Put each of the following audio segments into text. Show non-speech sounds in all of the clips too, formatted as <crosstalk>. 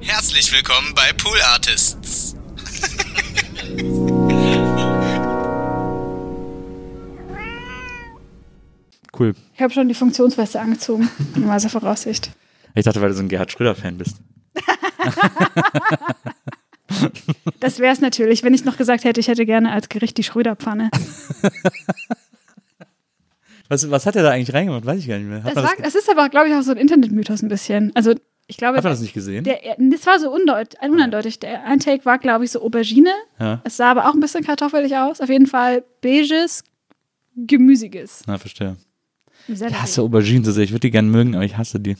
Herzlich willkommen bei Pool Artists. Cool. Ich habe schon die Funktionsweste angezogen, in weiser Voraussicht. Ich dachte, weil du so ein Gerhard Schröder-Fan bist. <laughs> Das wäre es natürlich, wenn ich noch gesagt hätte, ich hätte gerne als Gericht die Schröderpfanne. Was, was hat er da eigentlich reingemacht? Weiß ich gar nicht mehr. Hat, Das, war, das, das ist aber, glaube ich, auch so ein Internetmythos ein bisschen. Also ich glaube, hat man das nicht gesehen? der, das war so undeut. Der ein Take war, glaube ich, so Aubergine. ja. Es sah aber auch ein bisschen kartoffelig aus. Auf jeden Fall beiges, gemüsiges. Na, verstehe. Sellerie. Ich hasse Auberginen so sehr. Ich würde die gerne mögen, aber ich hasse die.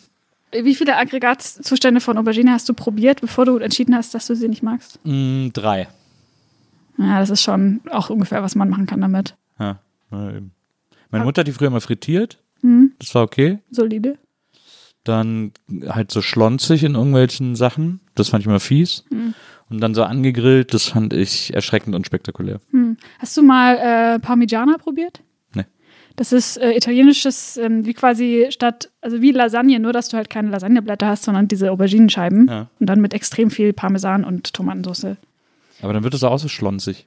Wie viele Aggregatzustände von Aubergine hast du probiert, bevor du entschieden hast, dass du sie nicht magst? Mm, drei. Ja, das ist schon auch ungefähr, was man machen kann damit. Ja. ja, eben. Meine Mutter hat die früher mal frittiert. Mhm. Das war okay. Solide. Dann halt so schlonzig in irgendwelchen Sachen. Das fand ich immer fies. Mhm. Und dann so angegrillt, das fand ich erschreckend und spektakulär. Hast du mal äh, Parmigiana probiert? Nee. Das ist äh, italienisches, ähm, wie quasi statt, also wie Lasagne, nur dass du halt keine Lasagneblätter hast, sondern diese Auberginenscheiben. Ja. Und dann mit extrem viel Parmesan und Tomatensauce. Aber dann wird es auch so schlonzig.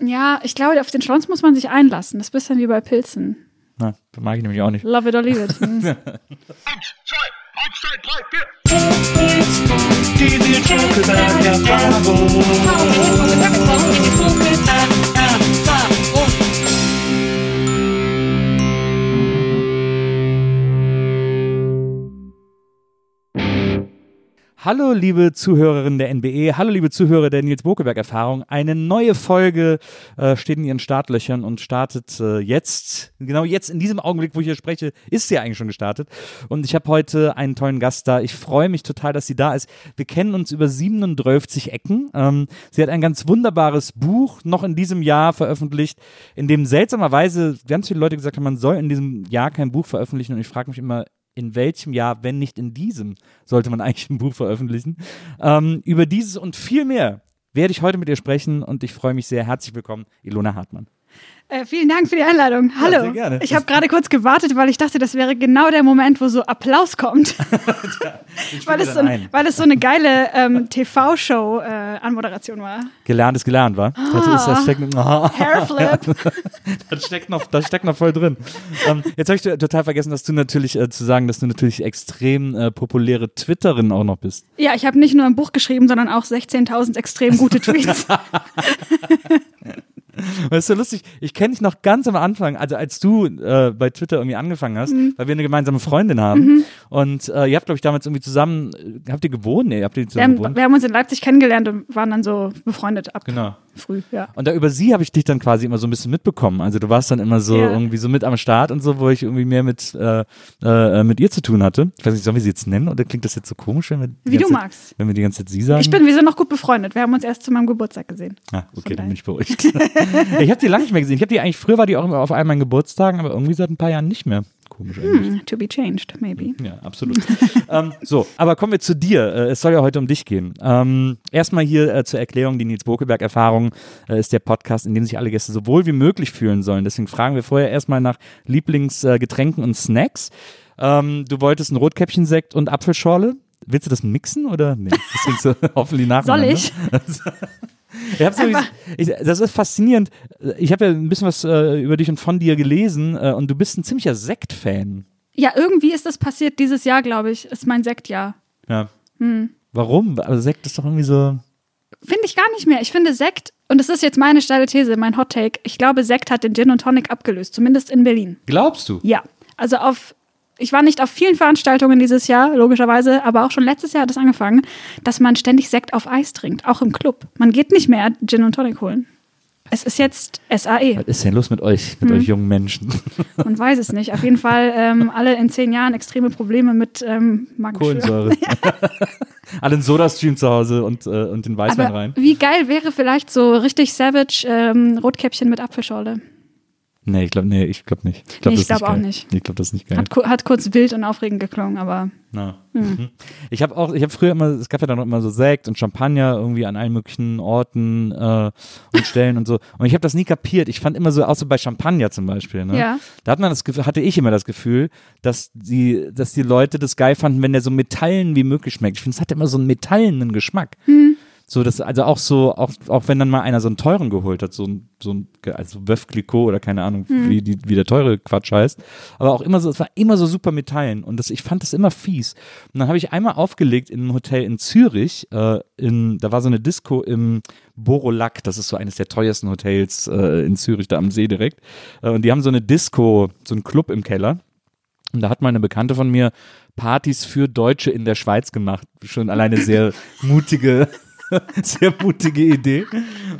Ja, ich glaube, auf den Schlons muss man sich einlassen. Das ist ein bisschen wie bei Pilzen. Na, das mag ich nämlich auch nicht. Love it or leave it. <laughs> Hm. Eins, zwei, eins, zwei, drei, vier. Die Nils Bokelberg Erfahrung. Hallo, liebe Zuhörerinnen der NBE, hallo, liebe Zuhörer der Nils Bokeberg-Erfahrung. Eine neue Folge äh, steht in ihren Startlöchern und startet äh, jetzt, genau jetzt in diesem Augenblick, wo ich hier spreche, ist sie eigentlich schon gestartet. Und ich habe heute einen tollen Gast da. Ich freue mich total, dass sie da ist. Wir kennen uns über 37 Ecken. Ähm, sie hat ein ganz wunderbares Buch noch in diesem Jahr veröffentlicht, in dem seltsamerweise ganz viele Leute gesagt haben, man soll in diesem Jahr kein Buch veröffentlichen. Und ich frage mich immer, in welchem Jahr, wenn nicht in diesem, sollte man <laughs> eigentlich ein Buch veröffentlichen. Ähm, über dieses und viel mehr werde ich heute mit ihr sprechen und ich freue mich sehr. Herzlich willkommen, Ilona Hartmann. Äh, vielen Dank für die Einladung. Hallo. sehr gerne. Ich habe gerade kurz gewartet, weil ich dachte, das wäre genau der Moment, wo so Applaus kommt. <laughs> <laughs> weil, es so, weil es so eine geile ähm, TV-Show-Anmoderation war. Gelernt ist gelernt, wa? Das, ist, das, steckt, <laughs> Hairflip. das, steckt noch, das steckt noch voll drin. ähm, jetzt habe ich total vergessen, dass du natürlich äh, zu sagen, dass du natürlich extrem äh, populäre Twitterin auch noch bist. ja, ich habe nicht nur ein Buch geschrieben, sondern auch 16.000 extrem gute Tweets. <laughs> Weißt du, lustig, ich kenne dich noch ganz am Anfang, also als du äh, bei Twitter irgendwie angefangen hast, Mhm. weil wir eine gemeinsame Freundin haben. Und äh, ihr habt, glaube ich, damals irgendwie zusammen, äh, habt ihr gewohnt? Nee, habt ihr wir, zusammen haben, gewohnt? wir haben uns in Leipzig kennengelernt und waren dann so befreundet ab Genau. Früh. Ja. Und da über sie habe ich dich dann quasi immer so ein bisschen mitbekommen. Also du warst dann immer so Ja. irgendwie so mit am Start und so, wo ich irgendwie mehr mit, äh, äh, mit ihr zu tun hatte. Ich weiß nicht, sollen wir sie jetzt nennen oder klingt das jetzt so komisch, wenn wir die Wie du ganze magst. Zeit, wenn wir die ganze Zeit sie sagen? Ich bin, wir sind noch gut befreundet. Wir haben uns erst zu meinem Geburtstag gesehen. Ah, okay, dann bin ich beruhigt. <laughs> ich habe die lange nicht mehr gesehen. Ich habe die eigentlich, früher war die auch immer auf all meinen Geburtstagen, aber irgendwie seit ein paar Jahren nicht mehr. Komisch eigentlich. Hm, to be changed, maybe. Ja, absolut. <laughs> ähm, so, aber kommen wir zu dir. Äh, es soll ja heute um dich gehen. Ähm, erstmal hier äh, zur Erklärung, die Nils Bokelberg-Erfahrung äh, ist der Podcast, in dem sich alle Gäste so wohl wie möglich fühlen sollen. Deswegen fragen wir vorher erstmal nach Lieblingsgetränken und Snacks. Ähm, du wolltest ein Rotkäppchensekt und Apfelschorle. Willst du das mixen oder? Nee, das du <laughs> hoffentlich <laughs> nach. Soll ich? Ich das ist faszinierend. Ich habe ja ein bisschen was äh, über dich und von dir gelesen äh, und du bist ein ziemlicher Sekt-Fan. Ja, irgendwie ist das passiert dieses Jahr, glaube ich. Ist mein Sektjahr. Ja. Hm. Warum? Aber Sekt ist doch irgendwie so. Finde ich gar nicht mehr. Ich finde Sekt, und das ist jetzt meine steile These, mein Hot Take, ich glaube, Sekt hat den Gin und Tonic abgelöst, zumindest in Berlin. Glaubst du? Ja. Also auf, ich war nicht auf vielen Veranstaltungen dieses Jahr, logischerweise, aber auch schon letztes Jahr hat es angefangen, dass man ständig Sekt auf Eis trinkt, auch im Club. Man geht nicht mehr Gin und Tonic holen. Es ist jetzt SAE. Was ist denn los mit euch, mit euch jungen Menschen? <laughs> Man weiß es nicht. Auf jeden Fall ähm, alle in zehn Jahren extreme Probleme mit ähm. Kohlensäure. <laughs> <laughs> Alle in Soda-Stream zu Hause und, äh, und den Weißwein Aber rein. wie geil wäre vielleicht so richtig savage ähm, Rotkäppchen mit Apfelschorle? Nee, ich glaube nee, ich glaub nicht. Ich glaube Nee, glaub auch geil. nicht. Ich glaube, das ist nicht geil. Hat, hat kurz wild und aufregend geklungen, aber Na. Mhm. Ich habe auch, ich habe früher immer, es gab ja dann noch immer so Sekt und Champagner irgendwie an allen möglichen Orten äh, und Stellen und so. Und ich habe das nie kapiert. Ich fand immer so, so bei Champagner zum Beispiel, ne? Ja. Da hat man das hatte ich immer das Gefühl, dass die, dass die Leute das geil fanden, wenn der so metallen wie möglich schmeckt. Ich finde, es hat immer so einen metallenen Geschmack. So, das, also auch so, auch, auch wenn dann mal einer so einen teuren geholt hat, so ein, so ein, also Veuve Clicquot oder keine Ahnung, wie, die, wie der teure Quatsch heißt. Aber auch immer so, es war immer so super Metallen und das, ich fand das immer fies. Und dann habe ich einmal aufgelegt in einem Hotel in Zürich, äh, in, da war so eine Disco im Borolac, das ist so eines der teuersten Hotels äh, in Zürich, da am See direkt. Äh, und die haben so eine Disco, so einen Club im Keller. Und da hat mal eine Bekannte von mir Partys für Deutsche in der Schweiz gemacht. Schon alleine sehr <laughs> mutige, <laughs> sehr mutige Idee.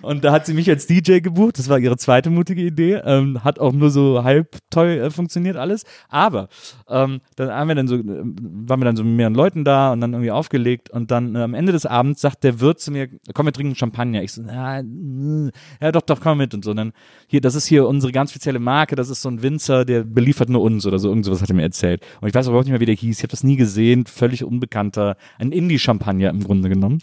Und da hat sie mich als DJ gebucht. Das war ihre zweite mutige Idee. Ähm, hat auch nur so halb toll äh, funktioniert alles. Aber ähm, dann haben wir dann so, äh, waren wir dann so mit mehreren Leuten da und dann irgendwie aufgelegt. Und dann äh, am Ende des Abends sagt der Wirt zu mir, komm, wir trinken Champagner. Ich so, na, mm, ja doch, doch, komm mit und so. Und dann hier, das ist hier unsere ganz spezielle Marke. Das ist so ein Winzer, der beliefert nur uns oder so. Irgend sowas hat er mir erzählt. Und ich weiß überhaupt nicht mehr, wie der hieß. Ich habe das nie gesehen. Völlig unbekannter. Ein Indie-Champagner im Grunde genommen.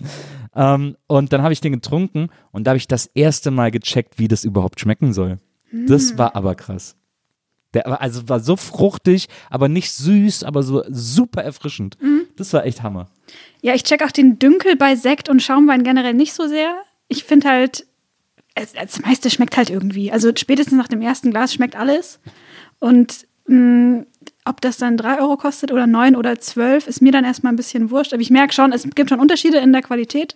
Ähm, und dann habe ich den getrunken und da habe ich das erste Mal gecheckt, wie das überhaupt schmecken soll. Das war aber krass. Der war, also war so fruchtig, aber nicht süß, aber so super erfrischend. Das war echt Hammer. ja, ich check auch den Dünkel bei Sekt und Schaumwein generell nicht so sehr. Ich finde halt, es, das meiste schmeckt halt irgendwie. Also spätestens nach dem ersten Glas schmeckt alles. Und mh, ob das dann 3 Euro kostet oder 9 oder 12, ist mir dann erstmal ein bisschen wurscht. Aber ich merke schon, es gibt schon Unterschiede in der Qualität.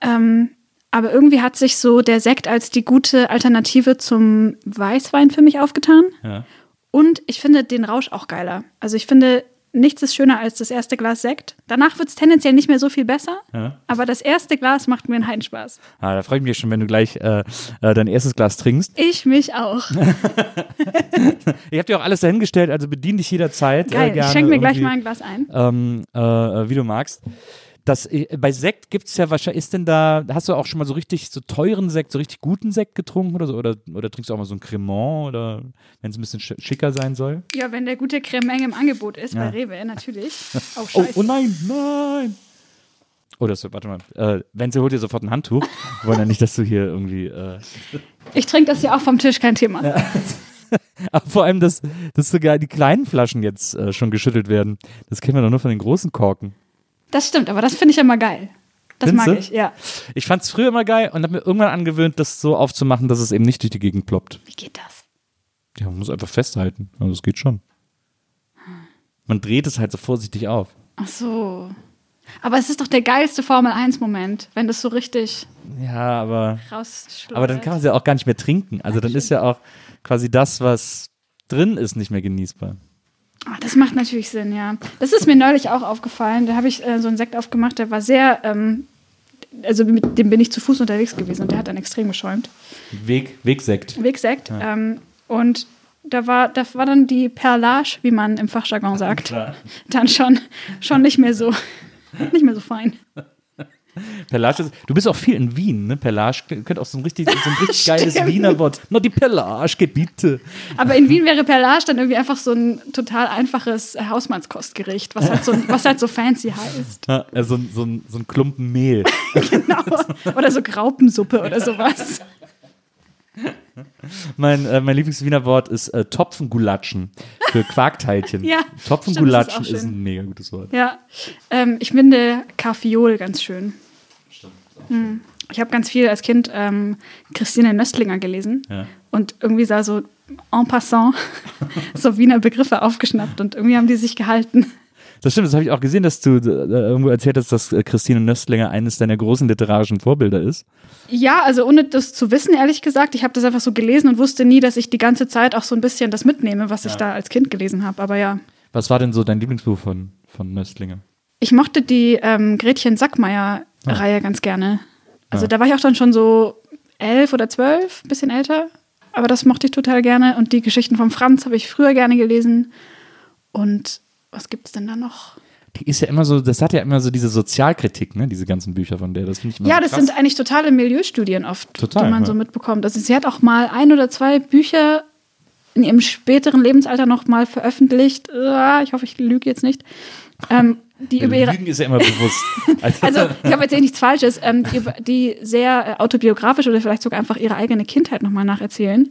Ähm, aber irgendwie hat sich so der Sekt als die gute Alternative zum Weißwein für mich aufgetan. Ja. Und ich finde den Rausch auch geiler. Also ich finde, nichts ist schöner als das erste Glas Sekt. Danach wird es tendenziell nicht mehr so viel besser. Ja. Aber das erste Glas macht mir einen Heidenspaß. Ah, da freue ich mich schon, wenn du gleich äh, äh, dein erstes Glas trinkst. Ich mich auch. <laughs> Ich habe dir auch alles dahingestellt, also bedien dich jederzeit. Geil. Äh, gerne ich schenke mir gleich mal ein Glas ein. Ähm, äh, wie du magst. Das, äh, bei Sekt gibt es ja wahrscheinlich, ist denn da, hast du auch schon mal so richtig so teuren Sekt, so richtig guten Sekt getrunken oder so? Oder, oder trinkst du auch mal so ein Cremant oder wenn es ein bisschen sch- schicker sein soll? Ja, wenn der gute Cremeng im Angebot ist, Ja. bei Rewe, natürlich. <laughs> Oh, Oh, oh nein, nein! Oh, das, warte mal. Äh, Wenzel holt dir sofort ein Handtuch. Wir wollen ja nicht, dass du hier irgendwie. Äh, Ich trinke das ja auch vom Tisch, kein Thema. <laughs> aber vor allem, dass, dass sogar die kleinen Flaschen jetzt äh, schon geschüttelt werden. Das kennen wir doch nur von den großen Korken. Das stimmt, aber das finde ich immer geil. Das Findest mag ich, ja. Ich fand es früher immer geil und habe mir irgendwann angewöhnt, das so aufzumachen, dass es eben nicht durch die Gegend ploppt. Wie geht das? Ja, man muss einfach festhalten. Also es geht schon. Man dreht es halt so vorsichtig auf. Ach so. Aber es ist doch der geilste Formel-1-Moment, wenn das so richtig Ja, aber, aber dann kann man es ja auch gar nicht mehr trinken. Also dann ist ja auch quasi das, was drin ist, nicht mehr genießbar. Ah, das macht natürlich Sinn, ja. Das ist mir neulich auch aufgefallen. Da habe ich äh, so einen Sekt aufgemacht, der war sehr, ähm, also mit dem bin ich zu Fuß unterwegs gewesen und der hat dann extrem geschäumt. Weg, Wegsekt. Wegsekt. Ähm, und da war, da war dann die Perlage, wie man im Fachjargon sagt, Klar. dann schon, schon nicht mehr so, <laughs> nicht mehr so fein. <laughs> Perlage ist, du bist auch viel in Wien, ne? Perlage könnte auch so ein richtig, so ein <laughs> richtig geiles. Wiener Wort. No, die bitte. Aber in Wien wäre Perlage dann irgendwie einfach so ein total einfaches Hausmannskostgericht, was halt so, was halt so fancy heißt. Ja, so, ein- so, ein, so ein Klumpen Mehl. <laughs> Genau. Oder so Graupensuppe oder sowas. Mein, äh, mein Lieblings-Wiener Wort ist äh, Topfengulatschen für Quarkteilchen. Ja, Topfengulatschen stimmt, ist ist ein mega gutes Wort. Ja, ähm, ich finde Kaffeeol ganz schön. Hm. Ich habe ganz viel als Kind ähm, Christine Nöstlinger gelesen Ja. und irgendwie sah so en passant <laughs> so Wiener Begriffe aufgeschnappt und irgendwie haben die sich gehalten. Das stimmt, das habe ich auch gesehen, dass du äh, irgendwo erzählt hast, dass äh, Christine Nöstlinger eines deiner großen literarischen Vorbilder ist. Ja, also ohne das zu wissen, ehrlich gesagt, ich habe das einfach so gelesen und wusste nie, dass ich die ganze Zeit auch so ein bisschen das mitnehme, was ich da als Kind gelesen habe. Aber ja, Was war denn so dein Lieblingsbuch von, von Nöstlinger? ich mochte die ähm, Gretchen Sackmeier-Reihe ganz gerne. Also Ja. da war ich auch dann schon so elf oder zwölf, bisschen älter. Aber das mochte ich total gerne. Und die Geschichten von Franz habe ich früher gerne gelesen. Und was gibt es denn da noch? Die ist ja immer so, das hat ja immer so diese Sozialkritik, ne, diese ganzen Bücher von der. Das finde ich immer Ja, so das krass. sind eigentlich totale Milieustudien oft, Total, die man ja. so mitbekommt. Also sie hat auch mal ein oder zwei Bücher in ihrem späteren Lebensalter noch mal veröffentlicht. Äh, Ich hoffe, ich lüge jetzt nicht. Ähm, die über ihre, Lügen ist ja immer bewusst. <laughs> also ich habe jetzt eh nichts Falsches, ähm, die, die sehr äh, autobiografisch oder vielleicht sogar einfach ihre eigene Kindheit nochmal nacherzählen.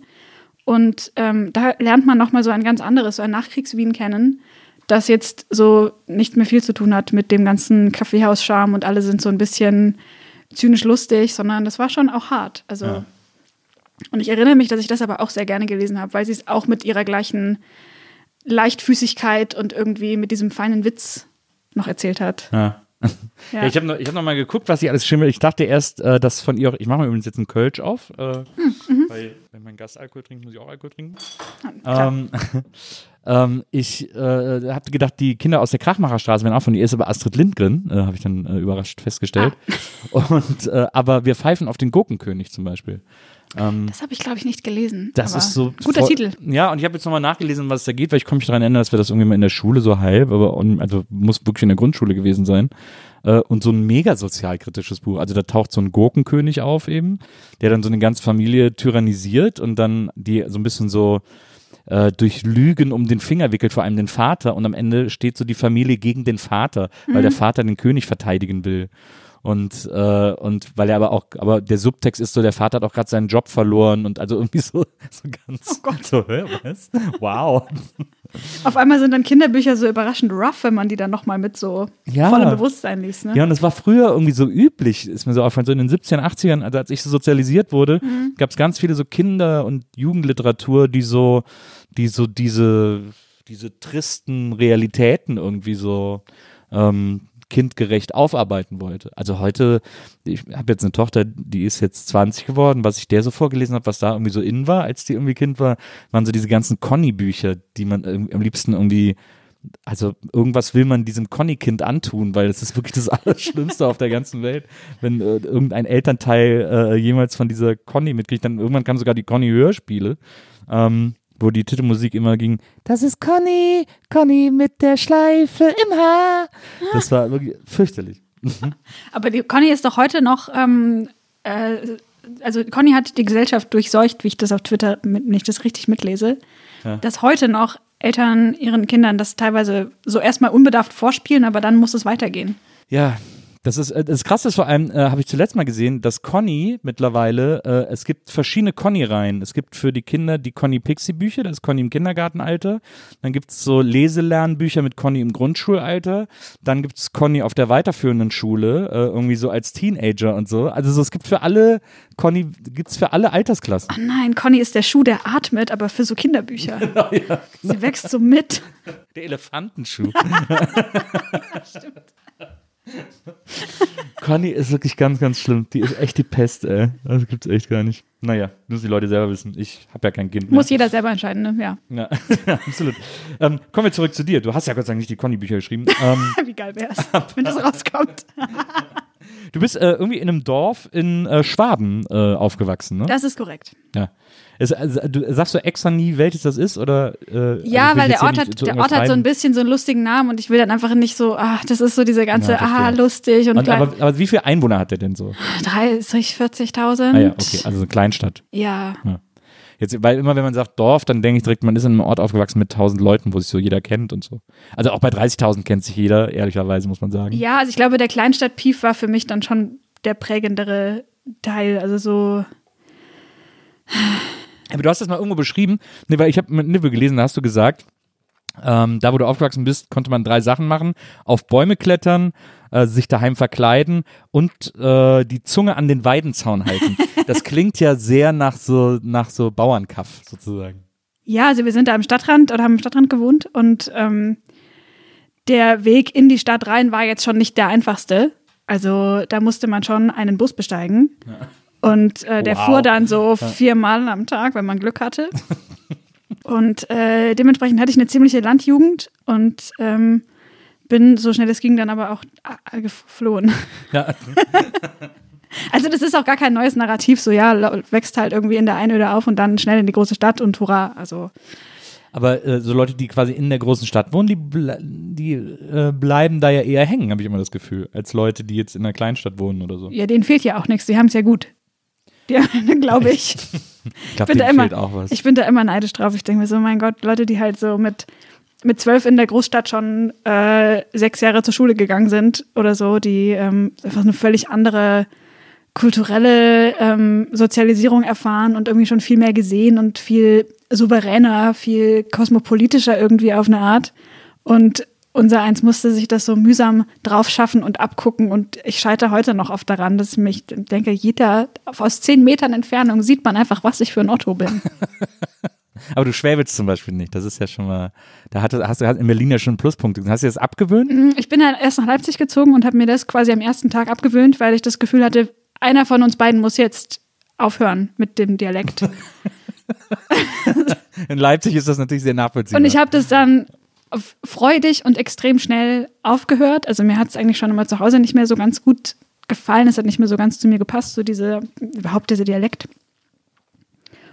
Und ähm, da lernt man nochmal so ein ganz anderes, so ein Nachkriegs-Wien kennen, das jetzt so nicht mehr viel zu tun hat mit dem ganzen Kaffeehaus-Charme und alle sind so ein bisschen zynisch lustig, sondern das war schon auch hart. Also Ja. und ich erinnere mich, dass ich das aber auch sehr gerne gelesen habe, weil sie es auch mit ihrer gleichen Leichtfüßigkeit und irgendwie mit diesem feinen Witz noch erzählt hat. Ja. <laughs> Ja. Ich habe noch, ich hab noch mal geguckt, was sie alles schimmelt. Ich dachte erst, äh, dass von ihr, ich mache mir übrigens jetzt einen Kölsch auf, äh, weil wenn mein Gast Alkohol trinkt, muss ich auch Alkohol trinken. klar. Ähm, <laughs> ähm, ich äh, habe gedacht, die Kinder aus der Krachmacherstraße wären auch von ihr, ist aber Astrid Lindgren, äh, habe ich dann äh, überrascht festgestellt. <laughs> Und, äh, aber wir pfeifen auf den Gurkenkönig zum Beispiel. Das habe ich, glaube ich, nicht gelesen. Das ist so. Guter voll- Titel. Ja, und ich habe jetzt nochmal nachgelesen, was es da geht, weil ich komme mich daran erinnern, dass wir das irgendwie mal in der Schule so halb, aber also muss wirklich in der Grundschule gewesen sein. Äh, Und so ein mega sozialkritisches Buch. Also da taucht so ein Gurkenkönig auf eben, der dann so eine ganze Familie tyrannisiert und dann die so ein bisschen so äh, durch Lügen um den Finger wickelt, vor allem den Vater. Und am Ende steht so die Familie gegen den Vater, weil der Vater den König verteidigen will. Und, äh, und weil er aber auch, aber der Subtext ist so, der Vater hat auch gerade seinen Job verloren und also irgendwie so, <laughs> so ganz. Oh Gott. So, hä, was? Wow. Auf einmal sind dann Kinderbücher so überraschend rough, wenn man die dann nochmal mit so Ja. vollem Bewusstsein liest. Ne? Ja, und das war früher irgendwie so üblich, ist mir so aufgefallen, so in den 70ern, 80ern, also als ich so sozialisiert wurde, gab es ganz viele so Kinder- und Jugendliteratur, die so, die so diese, diese tristen Realitäten irgendwie so ähm, kindgerecht aufarbeiten wollte. Also heute, ich habe jetzt eine Tochter, die ist jetzt 20 geworden, was ich der so vorgelesen habe, was da irgendwie so in war, als die irgendwie Kind war, waren so diese ganzen Conny-Bücher, die man am liebsten irgendwie also irgendwas will man diesem Conny-Kind antun, weil es ist wirklich das <laughs> Allerschlimmste auf der ganzen Welt, wenn äh, irgendein Elternteil äh, jemals von dieser Conny mitkriegt. Dann irgendwann kamen sogar die Conny-Hörspiele, ähm, wo die Titelmusik immer ging, das ist Conny, Conny mit der Schleife im Haar. Das war wirklich fürchterlich. <laughs> Aber die Conny ist doch heute noch, ähm, äh, also Conny hat die Gesellschaft durchseucht, wie ich das auf Twitter, mit, wenn ich das richtig mitlese, dass heute noch Eltern ihren Kindern das teilweise so erstmal unbedarft vorspielen, aber dann muss es weitergehen. Ja, das ist äh, das Krasse ist vor allem, äh, habe ich zuletzt mal gesehen, dass Conny mittlerweile, äh, es gibt verschiedene Conny-Reihen. Es gibt für die Kinder die Conny-Pixie-Bücher, das ist Conny im Kindergartenalter. Dann gibt es so Leselernbücher mit Conny im Grundschulalter. Dann gibt es Conny auf der weiterführenden Schule, äh, irgendwie so als Teenager und so. Also so, es gibt für alle, Conny gibt es für alle Altersklassen. Oh nein, Conny ist der Schuh, der atmet, aber für so Kinderbücher. <laughs> Sie wächst so mit. Der Elefantenschuh. <laughs> Conny ist wirklich ganz, ganz schlimm. Die ist echt die Pest, ey. Das gibt's echt gar nicht. Naja, müssen die Leute selber wissen. Ich habe ja kein Kind mehr. Muss jeder selber entscheiden, ne? Ja. Ja, <laughs> absolut. Ähm, kommen wir zurück zu dir. Du hast ja Gott sei Dank nicht die Conny-Bücher geschrieben. Ähm, <laughs> Wie geil wär's, wenn das rauskommt. <laughs> du bist äh, irgendwie in einem Dorf in äh, Schwaben äh, aufgewachsen, ne? Das ist korrekt. ja. Es, also, du, sagst du extra nie, welches das ist? Oder, äh, Ja, also will weil der Ort, hat, der Ort hat so ein bisschen so einen lustigen Namen und ich will dann einfach nicht so, ah, das ist so diese ganze, Ja, ah, lustig und, Und, aber, aber wie viele Einwohner hat der denn so? 30, 40.000. Ah ja, okay, also eine Kleinstadt. Ja. Jetzt, weil immer, wenn man sagt Dorf, dann denke ich direkt, man ist in einem Ort aufgewachsen mit 1000 Leuten, wo sich so jeder kennt und so. Also auch bei 30.000 kennt sich jeder, ehrlicherweise, muss man sagen. Ja, also ich glaube, der Kleinstadt-Pief war für mich dann schon der prägendere Teil. Also so, Aber du hast das mal irgendwo beschrieben, nee, weil ich habe mit Nive gelesen, da hast du gesagt, ähm, da wo du aufgewachsen bist, konnte man drei Sachen machen. Auf Bäume klettern, äh, sich daheim verkleiden und äh, die Zunge an den Weidenzaun halten. <laughs> Das klingt ja sehr nach so, nach so Bauernkaff sozusagen. ja, also wir sind da am Stadtrand oder haben im Stadtrand gewohnt und ähm, der Weg in die Stadt rein war jetzt schon nicht der einfachste. Also da musste man schon einen Bus besteigen. Und äh, der Wow. fuhr dann so viermal am Tag, wenn man Glück hatte. <laughs> und äh, dementsprechend hatte ich eine ziemliche Landjugend und ähm, bin so schnell es ging dann aber auch äh, geflohen. Ja. <laughs> Also das ist auch gar kein neues Narrativ, so ja, wächst halt irgendwie in der Einöde auf und dann schnell in die große Stadt und hurra. Also Aber äh, so Leute, die quasi in der großen Stadt wohnen, die, ble die äh, bleiben da ja eher hängen, habe ich immer das Gefühl, als Leute, die jetzt in einer Kleinstadt wohnen oder so. ja, denen fehlt ja auch nichts, die haben es ja gut. <laughs> Die, glaube ich. Ich glaube, bin da immer, auch was. Ich bin da immer neidisch drauf. Ich denke mir so, mein Gott, Leute, die halt so mit, mit zwölf in der Großstadt schon äh, sechs Jahre zur Schule gegangen sind oder so, die ähm, einfach eine völlig andere kulturelle ähm, Sozialisierung erfahren und irgendwie schon viel mehr gesehen und viel souveräner, viel kosmopolitischer irgendwie auf eine Art. Und unser Eins musste sich das so mühsam drauf schaffen und abgucken. Und ich scheitere heute noch oft daran, dass ich mich denke, jeder aus zehn Metern Entfernung sieht man einfach, was ich für ein Otto bin. <laughs> Aber du schwäbelst zum Beispiel nicht. Das ist ja schon mal, da hatte, hast du in Berlin ja schon einen Pluspunkt. Hast du das abgewöhnt? Ich bin halt erst nach Leipzig gezogen und habe mir das quasi am ersten Tag abgewöhnt, weil ich das Gefühl hatte, einer von uns beiden muss jetzt aufhören mit dem Dialekt. <laughs> In Leipzig ist das natürlich sehr nachvollziehbar. Und ich habe das dann freudig und extrem schnell aufgehört. Also mir hat es eigentlich schon immer zu Hause nicht mehr so ganz gut gefallen. Es hat nicht mehr so ganz zu mir gepasst, so diese, überhaupt dieser Dialekt.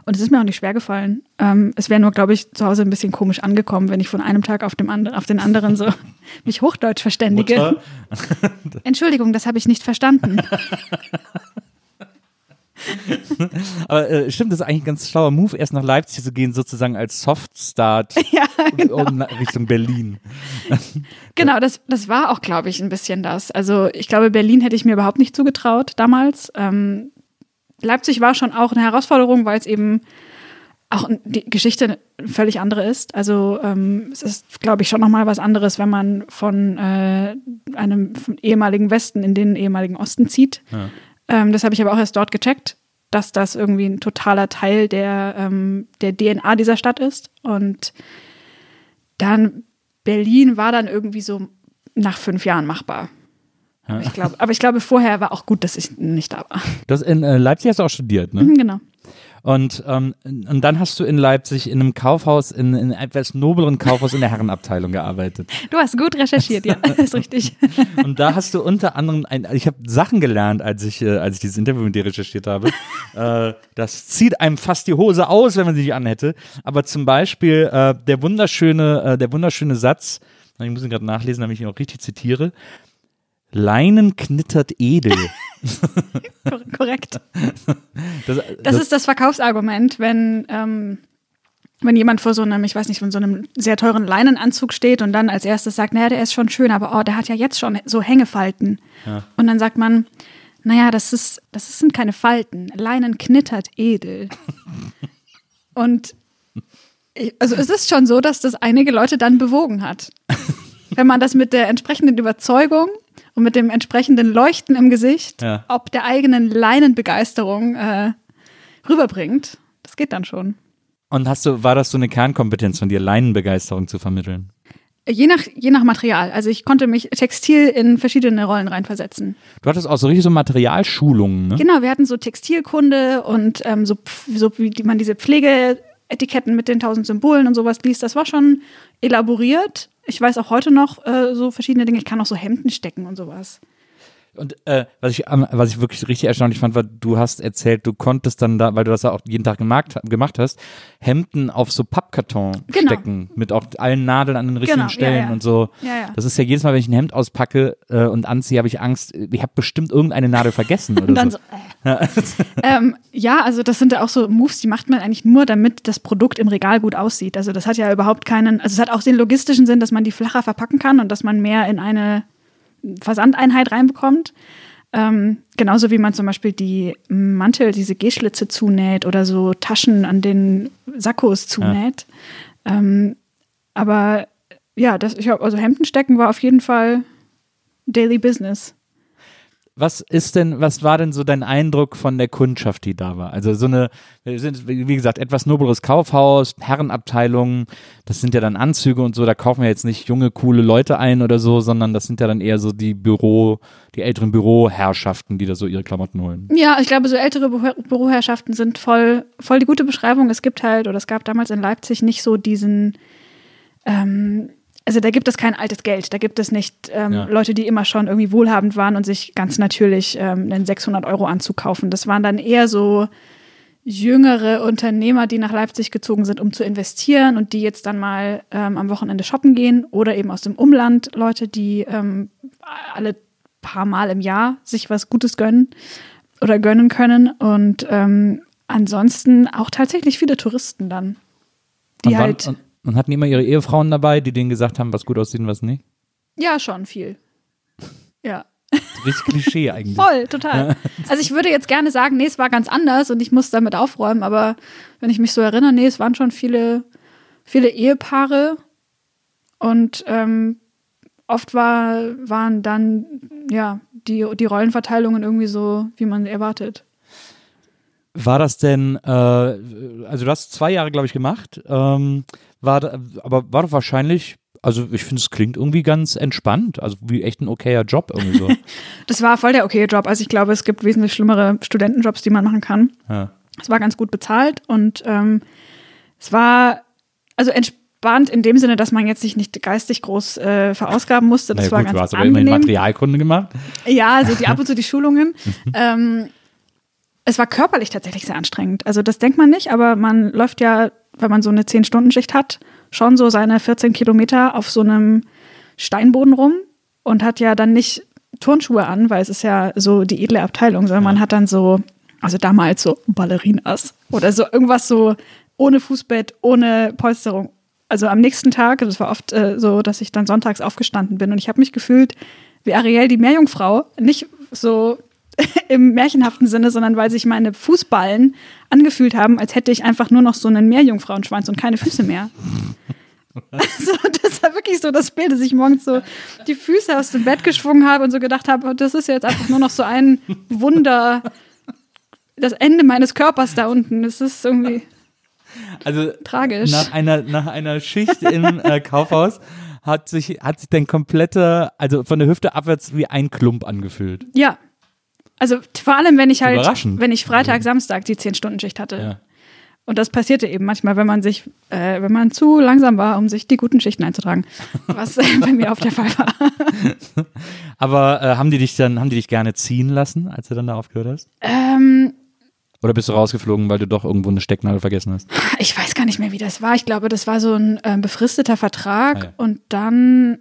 Und es ist mir auch nicht schwer gefallen. Ähm, es wäre nur, glaube ich, zu Hause ein bisschen komisch angekommen, wenn ich von einem Tag auf, dem and auf den anderen so <laughs> mich Hochdeutsch verständige. Entschuldigung, das habe ich nicht verstanden. <laughs> Aber äh, stimmt, das ist eigentlich ein ganz schlauer Move, erst nach Leipzig zu gehen, sozusagen als Soft-Start <laughs> ja, genau. um, Richtung Berlin. <laughs> Genau, das, das war auch, glaube ich, ein bisschen das. Also ich glaube, Berlin hätte ich mir überhaupt nicht zugetraut damals. Ähm, Leipzig war schon auch eine Herausforderung, weil es eben auch die Geschichte völlig andere ist. Also ähm, es ist, glaube ich, schon nochmal was anderes, wenn man von äh, einem vom ehemaligen Westen in den ehemaligen Osten zieht. Ja. Ähm, das habe ich aber auch erst dort gecheckt, dass das irgendwie ein totaler Teil der, ähm, der DNA dieser Stadt ist. Und dann Berlin war dann irgendwie so nach fünf Jahren machbar. Ja. Ich glaube, aber ich glaube, vorher war auch gut, dass ich nicht da war. Das in äh, Leipzig hast du auch studiert, ne? Mhm, genau. Und, ähm, und dann hast du in Leipzig in einem Kaufhaus, in, in einem etwas nobleren Kaufhaus in der Herrenabteilung gearbeitet. <laughs> Du hast gut recherchiert, ja, ist richtig. <laughs> Und da hast du unter anderem, ein, ich habe Sachen gelernt, als ich, äh, als ich dieses Interview mit dir recherchiert habe. <laughs> äh, das zieht einem fast die Hose aus, wenn man sie nicht anhätte. Aber zum Beispiel äh, der wunderschöne, äh, der wunderschöne Satz, ich muss ihn gerade nachlesen, damit ich ihn auch richtig zitiere. Leinen knittert edel. <laughs> Kor korrekt. Das, Das ist das Verkaufsargument, wenn, ähm, wenn jemand vor so einem, ich weiß nicht, von so einem sehr teuren Leinenanzug steht und dann als erstes sagt, naja, der ist schon schön, aber oh, der hat ja jetzt schon so Hängefalten. Und dann sagt man, naja, das ist, das sind keine Falten. Leinen knittert edel. <laughs> und also es ist schon so, dass das einige Leute dann bewogen hat. <laughs> Wenn man das mit der entsprechenden Überzeugung und mit dem entsprechenden Leuchten im Gesicht, Ja. ob der eigenen Leinenbegeisterung äh, rüberbringt, das geht dann schon. Und hast du, war das so eine Kernkompetenz von dir, Leinenbegeisterung zu vermitteln? Je nach, je nach Material. Also ich konnte mich textil in verschiedene Rollen reinversetzen. Du hattest auch so richtig so Materialschulungen, ne? Genau, wir hatten so Textilkunde und ähm, so, so wie man diese Pflegeetiketten mit den tausend Symbolen und sowas liest. Das war schon elaboriert. Ich weiß auch heute noch äh, so verschiedene Dinge. Ich kann auch so Hemden stecken und sowas. Und äh, was, ich, was ich wirklich richtig erstaunlich fand, war, du hast erzählt, du konntest dann da, weil du das ja auch jeden Tag gemacht, gemacht hast, Hemden auf so Pappkarton Genau. stecken, mit auch allen Nadeln an den richtigen Genau, ja, Stellen ja. und so. Ja, ja. Das ist ja jedes Mal, wenn ich ein Hemd auspacke äh, und anziehe, habe ich Angst, ich habe bestimmt irgendeine Nadel vergessen oder Und dann so. so, äh. ähm, ja, also das sind ja auch so Moves, die macht man eigentlich nur, damit das Produkt im Regal gut aussieht. Also das hat ja überhaupt keinen, also es hat auch den logistischen Sinn, dass man die flacher verpacken kann und dass man mehr in eine Versandeinheit reinbekommt. Ähm, genauso wie man zum Beispiel die Mantel, diese G-Schlitze zunäht oder so Taschen an den Sakkos zunäht. Ähm, aber ja, das, ich hab, also Hemden stecken war auf jeden Fall Daily Business. Was ist denn, was war denn so dein Eindruck von der Kundschaft, die da war? Also so eine, wie gesagt, etwas nobleres Kaufhaus, Herrenabteilung, das sind ja dann Anzüge und so, da kaufen wir jetzt nicht junge, coole Leute ein oder so, sondern das sind ja dann eher so die Büro, die älteren Büroherrschaften, die da so ihre Klamotten holen. Ja, ich glaube, so ältere Büro Büroherrschaften sind voll, voll die gute Beschreibung. Es gibt halt, oder es gab damals in Leipzig nicht so diesen, ähm, also da gibt es kein altes Geld. Da gibt es nicht ähm, Ja. Leute, die immer schon irgendwie wohlhabend waren und sich ganz natürlich ähm, einen 600-Euro-Anzug kaufen. Das waren dann eher so jüngere Unternehmer, die nach Leipzig gezogen sind, um zu investieren und die jetzt dann mal ähm, am Wochenende shoppen gehen oder eben aus dem Umland Leute, die ähm, alle paar Mal im Jahr sich was Gutes gönnen. oder gönnen können. Und ähm, ansonsten auch tatsächlich viele Touristen dann. Die und, wann- halt. und, und hatten immer ihre Ehefrauen dabei, die denen gesagt haben, was gut aussieht und was nicht? ja, schon viel. <laughs> Ja. Richtig Klischee eigentlich. Voll, total. <laughs> Also ich würde jetzt gerne sagen, nee, es war ganz anders und ich muss damit aufräumen, aber wenn ich mich so erinnere, nee, es waren schon viele, viele Ehepaare und ähm, oft war, waren dann ja die, die Rollenverteilungen irgendwie so, wie man erwartet. War das denn, äh, also du hast zwei Jahre, glaube ich, gemacht, ähm, war, aber war doch wahrscheinlich, also ich finde, es klingt irgendwie ganz entspannt, also wie echt ein okayer Job irgendwie so. <laughs> Das war voll der okay Job. Also ich glaube, es gibt wesentlich schlimmere Studentenjobs, die man machen kann. ja. Es war ganz gut bezahlt und ähm, es war also entspannt in dem Sinne, dass man jetzt sich nicht geistig groß äh, verausgaben musste. Das Naja, war gut, du ganz hast aber immerhin. Materialkunde gemacht. Ja, also die ab und zu die <laughs> Schulungen. ähm, es war körperlich tatsächlich sehr anstrengend. Also das denkt man nicht, aber man läuft ja, wenn man so eine 10-Stunden-Schicht hat, schon so seine 14 Kilometer auf so einem Steinboden rum und hat ja dann nicht Turnschuhe an, weil es ist ja so die edle Abteilung, sondern man hat dann so, also damals so Ballerinas oder so irgendwas so ohne Fußbett, ohne Polsterung. Also am nächsten Tag, das war oft äh, so, dass ich dann sonntags aufgestanden bin und ich habe mich gefühlt wie Ariel die Meerjungfrau, nicht so <laughs> im märchenhaften Sinne, sondern weil sich meine Fußballen angefühlt haben, als hätte ich einfach nur noch so einen Meerjungfrauenschwanz und keine Füße mehr. <laughs> Also, das war wirklich so das Bild, dass ich morgens so die Füße aus dem Bett geschwungen habe und so gedacht habe, das ist jetzt einfach nur noch so ein Wunder, das Ende meines Körpers da unten. Das ist irgendwie Also tragisch. nach einer, nach einer Schicht im äh, Kaufhaus hat sich, hat sich dein kompletter, also von der Hüfte abwärts wie ein Klump angefühlt. Ja. Also vor allem, wenn ich halt, wenn ich Freitag, Samstag die 10-Stunden-Schicht hatte. Ja. Und das passierte eben manchmal, wenn man sich, äh, wenn man zu langsam war, um sich die guten Schichten einzutragen. <laughs> Was äh, bei mir auch der Fall war. <laughs> Aber äh, haben die dich dann, haben die dich gerne ziehen lassen, als du dann da aufgehört hast? Ähm, Oder bist du rausgeflogen, weil du doch irgendwo eine Stecknadel vergessen hast? ich weiß gar nicht mehr, wie das war. Ich glaube, das war so ein ähm, befristeter Vertrag. Ah, ja. Und dann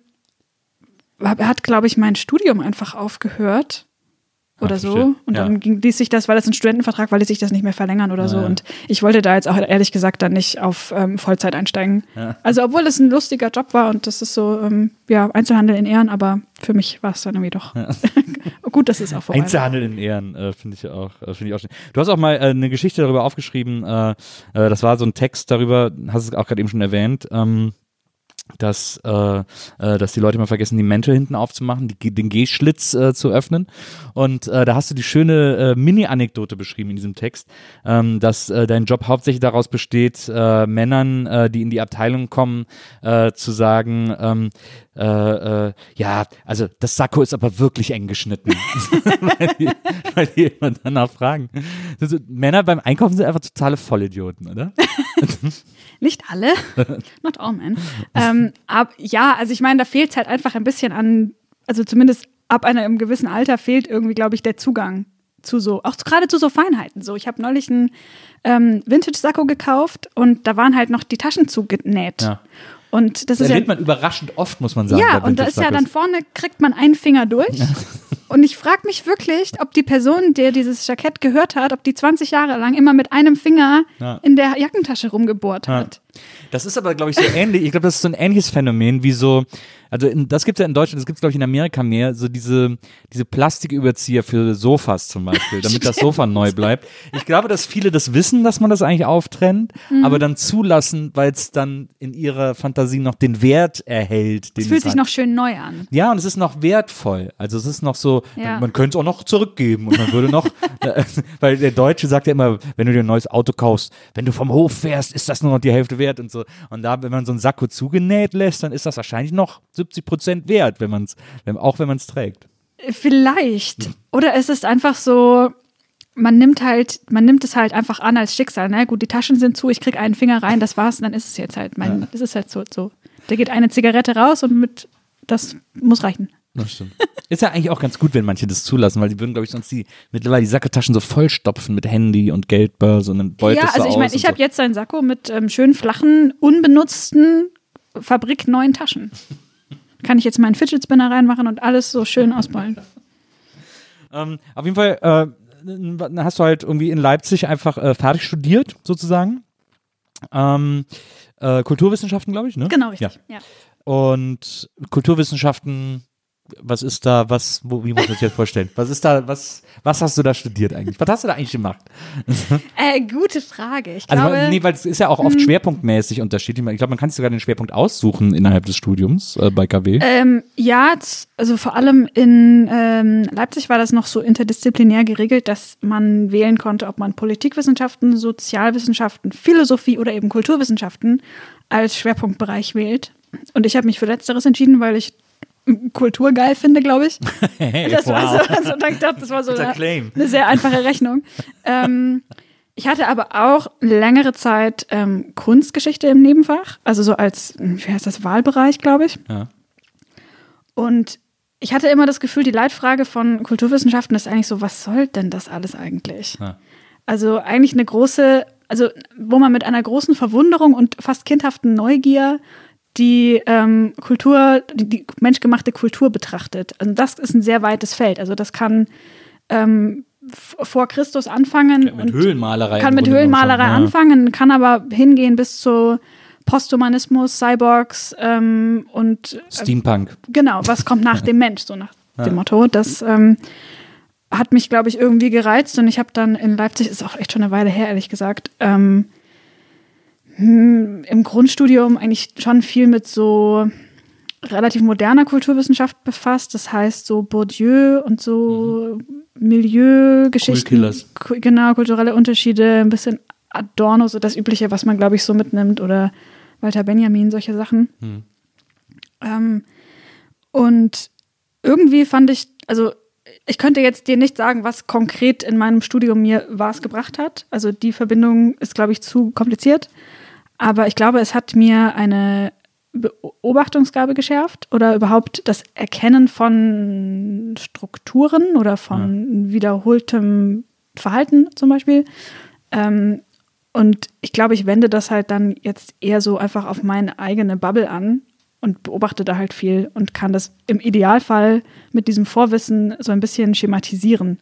hat, glaube ich, mein Studium einfach aufgehört. Oder Ah, so. Und Ja. dann ging, ließ sich das, weil das ein Studentenvertrag war, ließ sich das nicht mehr verlängern oder so. ja. Und ich wollte da jetzt auch ehrlich gesagt dann nicht auf ähm, Vollzeit einsteigen. Ja. Also, obwohl es ein lustiger Job war und das ist so, ähm, ja, Einzelhandel in Ehren, aber für mich war es dann irgendwie doch <laughs> gut, dass es auch vorbei. Einzelhandel in Ehren, äh, finde ich auch, äh, finde ich auch schön. Du hast auch mal äh, eine Geschichte darüber aufgeschrieben, äh, äh, das war so ein Text darüber, hast es auch gerade eben schon erwähnt, ähm, dass, äh, äh, dass die Leute mal vergessen, die Mäntel hinten aufzumachen, die, den Gehschlitz äh, zu öffnen. Und äh, da hast du die schöne äh, Mini-Anekdote beschrieben in diesem Text, ähm, dass äh, dein Job hauptsächlich daraus besteht, äh, Männern, äh, die in die Abteilung kommen, äh, zu sagen, ähm, äh, äh, ja, also das Sakko ist aber wirklich eng geschnitten. <laughs> weil, die, weil die immer danach fragen. Also, Männer beim Einkaufen sind einfach totale Vollidioten, oder? <laughs> Nicht alle, not all men. ähm, aber ja, also ich meine, da fehlt es halt einfach ein bisschen an, also zumindest ab einem gewissen Alter fehlt irgendwie, glaube ich, der Zugang zu so, auch gerade zu so Feinheiten. So, ich habe neulich einen ähm, Vintage-Sakko gekauft und da waren halt noch die Taschen zugenäht. Ja. Und das Das ist ja erlebt man überraschend oft, muss man sagen. ja, und da ist ja dann vorne, kriegt man einen Finger durch. <laughs> Und ich frage mich wirklich, ob die Person, der dieses Jackett gehört hat, ob die 20 Jahre lang immer mit einem Finger Ja. in der Jackentasche rumgebohrt Ja. hat. Das ist aber, glaube ich, so ähnlich. Ich glaube, das ist so ein ähnliches Phänomen wie so, also in, das gibt es ja in Deutschland, das gibt es, glaube ich, in Amerika mehr, so diese, diese Plastiküberzieher für Sofas zum Beispiel, damit das <laughs> Sofa neu bleibt. Ich glaube, dass viele das wissen, dass man das eigentlich auftrennt, Mhm. aber dann zulassen, weil es dann in ihrer Fantasie noch den Wert erhält. Den Es fühlt es sich hat. noch schön neu an. Ja, und es ist noch wertvoll. Also es ist noch so, Ja. man könnte es auch noch zurückgeben und man würde noch, <laughs> äh, weil der Deutsche sagt ja immer, wenn du dir ein neues Auto kaufst, wenn du vom Hof fährst, ist das nur noch die Hälfte wert und so. Und da, wenn man so einen Sakko zugenäht lässt, dann ist das wahrscheinlich noch 70 Prozent wert, wenn man es, wenn, auch wenn man es trägt. Vielleicht. Oder es ist einfach so, man nimmt halt, man nimmt es halt einfach an als Schicksal. Ne? Gut, die Taschen sind zu, ich krieg einen Finger rein, das war's, dann ist es jetzt halt. Mein, Es ist halt so, so. Da geht eine Zigarette raus und mit, das muss reichen. Das stimmt. Ist ja eigentlich auch ganz gut, wenn manche das zulassen, weil die würden, glaube ich, sonst die mittlerweile die Sacketaschen so vollstopfen mit Handy und Geldbörse und dann beutest ja, also ich meine, ich habe so. jetzt einen Sakko mit ähm, schön flachen, unbenutzten, fabrikneuen Taschen. Kann ich jetzt meinen Fidget Spinner reinmachen und alles so schön ausballen. Ähm, auf jeden Fall, äh, hast du halt irgendwie in Leipzig einfach äh, fertig studiert, sozusagen. Ähm, äh, Kulturwissenschaften, glaube ich, ne? Genau, richtig. Ja. Ja. Und Kulturwissenschaften, was ist da, was, wie muss man sich das vorstellen? Was ist da, was, was hast du da studiert eigentlich? Was hast du da eigentlich gemacht? <laughs> Äh, gute Frage. Ich Also, glaube, nee, weil es ist ja auch oft schwerpunktmäßig unterschiedlich. Ich glaube, man kann sich sogar den Schwerpunkt aussuchen innerhalb des Studiums äh, bei KW. Ähm, ja, also vor allem in ähm, Leipzig war das noch so interdisziplinär geregelt, dass man wählen konnte, ob man Politikwissenschaften, Sozialwissenschaften, Philosophie oder eben Kulturwissenschaften als Schwerpunktbereich wählt. Und ich habe mich für Letzteres entschieden, weil ich Kultur geil finde, glaube ich. <laughs> <laughs> Das war so, also, <laughs> ich dachte, das war so eine, eine sehr einfache Rechnung. ähm, ich hatte aber auch längere Zeit ähm, Kunstgeschichte im Nebenfach, also so als, wie heißt das, Wahlbereich, glaube ich. Ja. Und ich hatte immer das Gefühl, die Leitfrage von Kulturwissenschaften ist eigentlich so, was soll denn das alles eigentlich? Ja. Also eigentlich eine große, also wo man mit einer großen Verwunderung und fast kindhaften Neugier die ähm, Kultur, die, die menschgemachte Kultur betrachtet. Also das ist ein sehr weites Feld. Also das kann ähm, vor Christus anfangen Mit und Höhlenmalerei. kann mit Höhlenmalerei ja. anfangen, kann aber hingehen bis zu Posthumanismus, Cyborgs ähm, und Steampunk. genau, was kommt nach <laughs> dem Mensch, so nach dem Motto. Das ähm, hat mich, glaube ich, irgendwie gereizt und ich habe dann in Leipzig, ist auch echt schon eine Weile her, ehrlich gesagt, ähm, hm, im Grundstudium eigentlich schon viel mit so relativ moderner Kulturwissenschaft befasst. Das heißt so Bourdieu und so Milieugeschichten. Killers. Ku- Genau, kulturelle Unterschiede, ein bisschen Adorno, so das Übliche, was man, glaube ich, so mitnimmt. Oder Walter Benjamin, solche Sachen. Ähm, und irgendwie fand ich, also ich könnte jetzt dir nicht sagen, was konkret in meinem Studium mir was gebracht hat. Also die Verbindung ist, glaube ich, zu kompliziert. Aber ich glaube, es hat mir eine Beobachtungsgabe geschärft oder überhaupt das Erkennen von Strukturen oder von wiederholtem Verhalten zum Beispiel. Ähm, und ich glaube, ich wende das halt dann jetzt eher so einfach auf meine eigene Bubble an und beobachte da halt viel und kann das im Idealfall mit diesem Vorwissen so ein bisschen schematisieren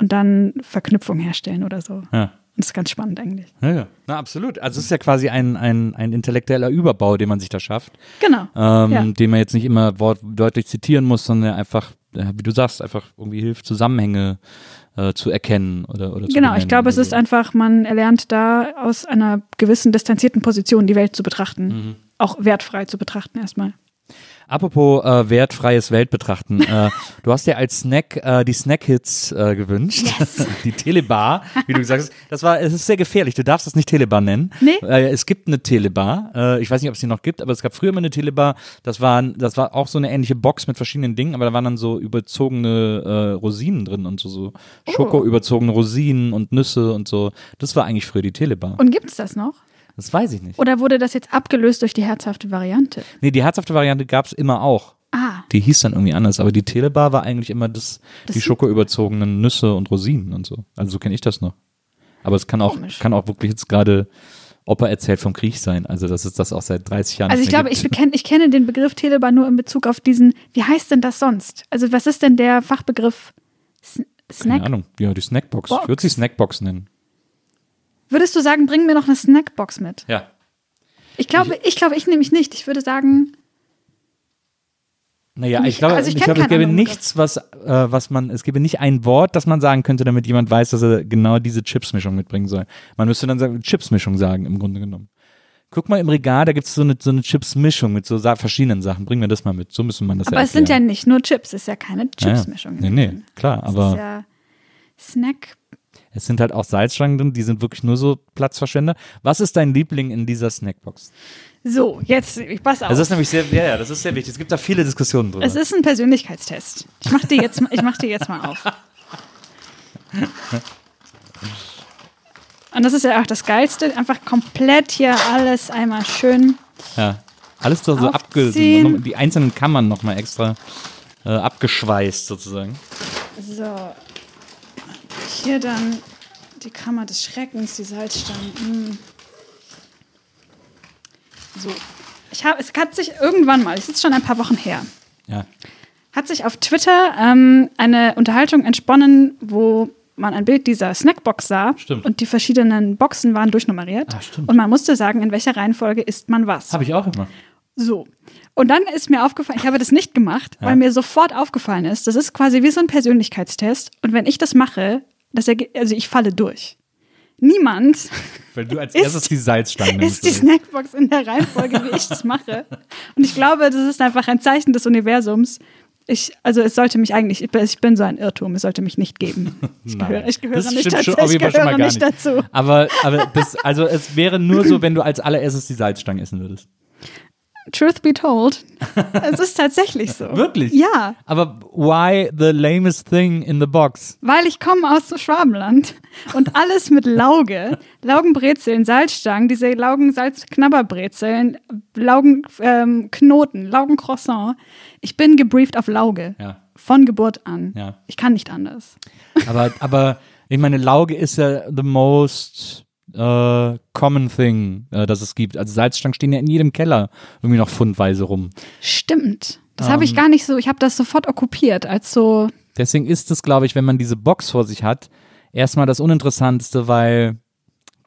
und dann Verknüpfung herstellen oder so. Ja. Das ist ganz spannend eigentlich. Ja, ja. Na, absolut. Also es ist ja quasi ein, ein, ein intellektueller Überbau, den man sich da schafft, Genau. ähm, Ja. den man jetzt nicht immer wortwörtlich zitieren muss, sondern einfach, wie du sagst, einfach irgendwie hilft, Zusammenhänge äh, zu erkennen oder, oder zu Genau, ich glaube, es ist einfach, man erlernt da aus einer gewissen distanzierten Position die Welt zu betrachten. Mhm. Auch wertfrei zu betrachten erstmal. Apropos äh, wertfreies Weltbetrachten. äh, <laughs> du hast dir als Snack äh, die Snack-Hits äh, gewünscht. <laughs> die Telebar, wie du gesagt hast. Das war, es ist sehr gefährlich. Du darfst es nicht Telebar nennen. Nee. Äh, es gibt eine Telebar. Äh, ich weiß nicht, ob es die noch gibt, aber es gab früher immer eine Telebar. Das war, das war auch so eine ähnliche Box mit verschiedenen Dingen, aber da waren dann so überzogene äh, Rosinen drin und so, so Oh. Schoko überzogene Rosinen und Nüsse und so. Das war eigentlich früher die Telebar. Und gibt es das noch? Das weiß ich nicht. Oder wurde das jetzt abgelöst durch die herzhafte Variante? Nee, die herzhafte Variante gab es immer auch. Ah, Die hieß dann irgendwie anders, aber die Telebar war eigentlich immer das, Das die schokoüberzogenen Nüsse und Rosinen und so. Also so kenne ich das noch. Aber es kann auch, Komisch. kann auch wirklich jetzt gerade Opa erzählt vom Krieg sein. Also das ist das auch seit 30 Jahren. also ich glaube, ich, bekenn, ich kenne den Begriff Telebar nur in Bezug auf diesen, wie heißt denn das sonst? Also was ist denn der Fachbegriff S Keine Snack? Ahnung. Ja, die Snackbox. Box. Ich würde sie Snackbox nennen. Würdest du sagen, bring mir noch eine Snackbox mit? Ja. Ich glaube, ich glaube, ich nehme mich nicht. Ich würde sagen, Naja, Ich- ich glaube, also ich ich, glaube, es gäbe nichts, was, äh, was man, es gäbe nicht ein Wort, das man sagen könnte, damit jemand weiß, dass er genau diese Chipsmischung mitbringen soll. Man müsste dann sagen, Chipsmischung sagen, im Grunde genommen. Guck mal im Regal, da gibt es so eine, so eine Chipsmischung mit so verschiedenen Sachen. Bring mir das mal mit. So müsste man das aber ja es sind ja nicht nur Chips, es ist ja keine Ja, ja. Chipsmischung. Nee, nee, klar, Es ist aber ja Snack. Es sind halt auch Salzstangen drin, die sind wirklich nur so Platzverschwender. Was ist dein Liebling in dieser Snackbox? So, jetzt, ich pass auf. Das ist nämlich sehr, ja, ja, das ist sehr wichtig. Es gibt da viele Diskussionen drüber. es ist ein Persönlichkeitstest. Ich mach dir jetzt, ich mach dir jetzt mal auf. Und das ist ja auch das Geilste. Einfach komplett hier alles einmal schön. ja. Alles so, so Aufziehen. abge, die einzelnen Kammern nochmal extra äh, abgeschweißt sozusagen. So. Hier dann die Kammer des Schreckens, die Salzstangen. Mm. So. Ich habe, es hat sich irgendwann mal, es ist schon ein paar Wochen her, Ja. hat sich auf Twitter ähm, eine Unterhaltung entsponnen, wo man ein Bild dieser Snackbox sah Stimmt. und die verschiedenen Boxen waren durchnummeriert. Ah. Und man musste sagen, in welcher Reihenfolge isst man was. Habe ich auch immer. So. Und dann ist mir aufgefallen, ich habe das nicht gemacht, weil mir sofort aufgefallen ist, das ist quasi wie so ein Persönlichkeitstest. Und wenn ich das mache, das also ich falle durch. Niemand <laughs> Weil du als Ist- erstes die Salzstangen ist die Snackbox in der Reihenfolge, wie ich das mache. Und ich glaube, das ist einfach ein Zeichen des Universums. Ich, also es sollte mich eigentlich, ich bin, so ein Irrtum, es sollte mich nicht geben. Ich gehöre, ich gehöre das nicht, dazu, ich gehöre nicht nicht. dazu. Aber, aber das, also es wäre nur so, wenn du als allererstes die Salzstangen essen würdest. Truth be told, <laughs> es ist tatsächlich so. Wirklich? Ja, Aber why the lamest thing in the box? weil ich komme aus Schwabenland und alles mit Lauge, Laugenbrezeln, Salzstangen, diese Laugen-Salz-Knabberbrezeln, Laugenknoten, Laugencroissant. Ich bin gebrieft auf Lauge. Ja. Von Geburt an. Ja. Ich kann nicht anders. Aber, aber ich meine, Lauge ist ja the most äh, common thing, äh, das es gibt. Also Salzstangen stehen ja in jedem Keller irgendwie noch fundweise rum. Stimmt. Das Ähm. habe ich gar nicht so, ich habe das sofort okkupiert als so, Deswegen ist es, glaube ich, wenn man diese Box vor sich hat, erstmal das Uninteressanteste, weil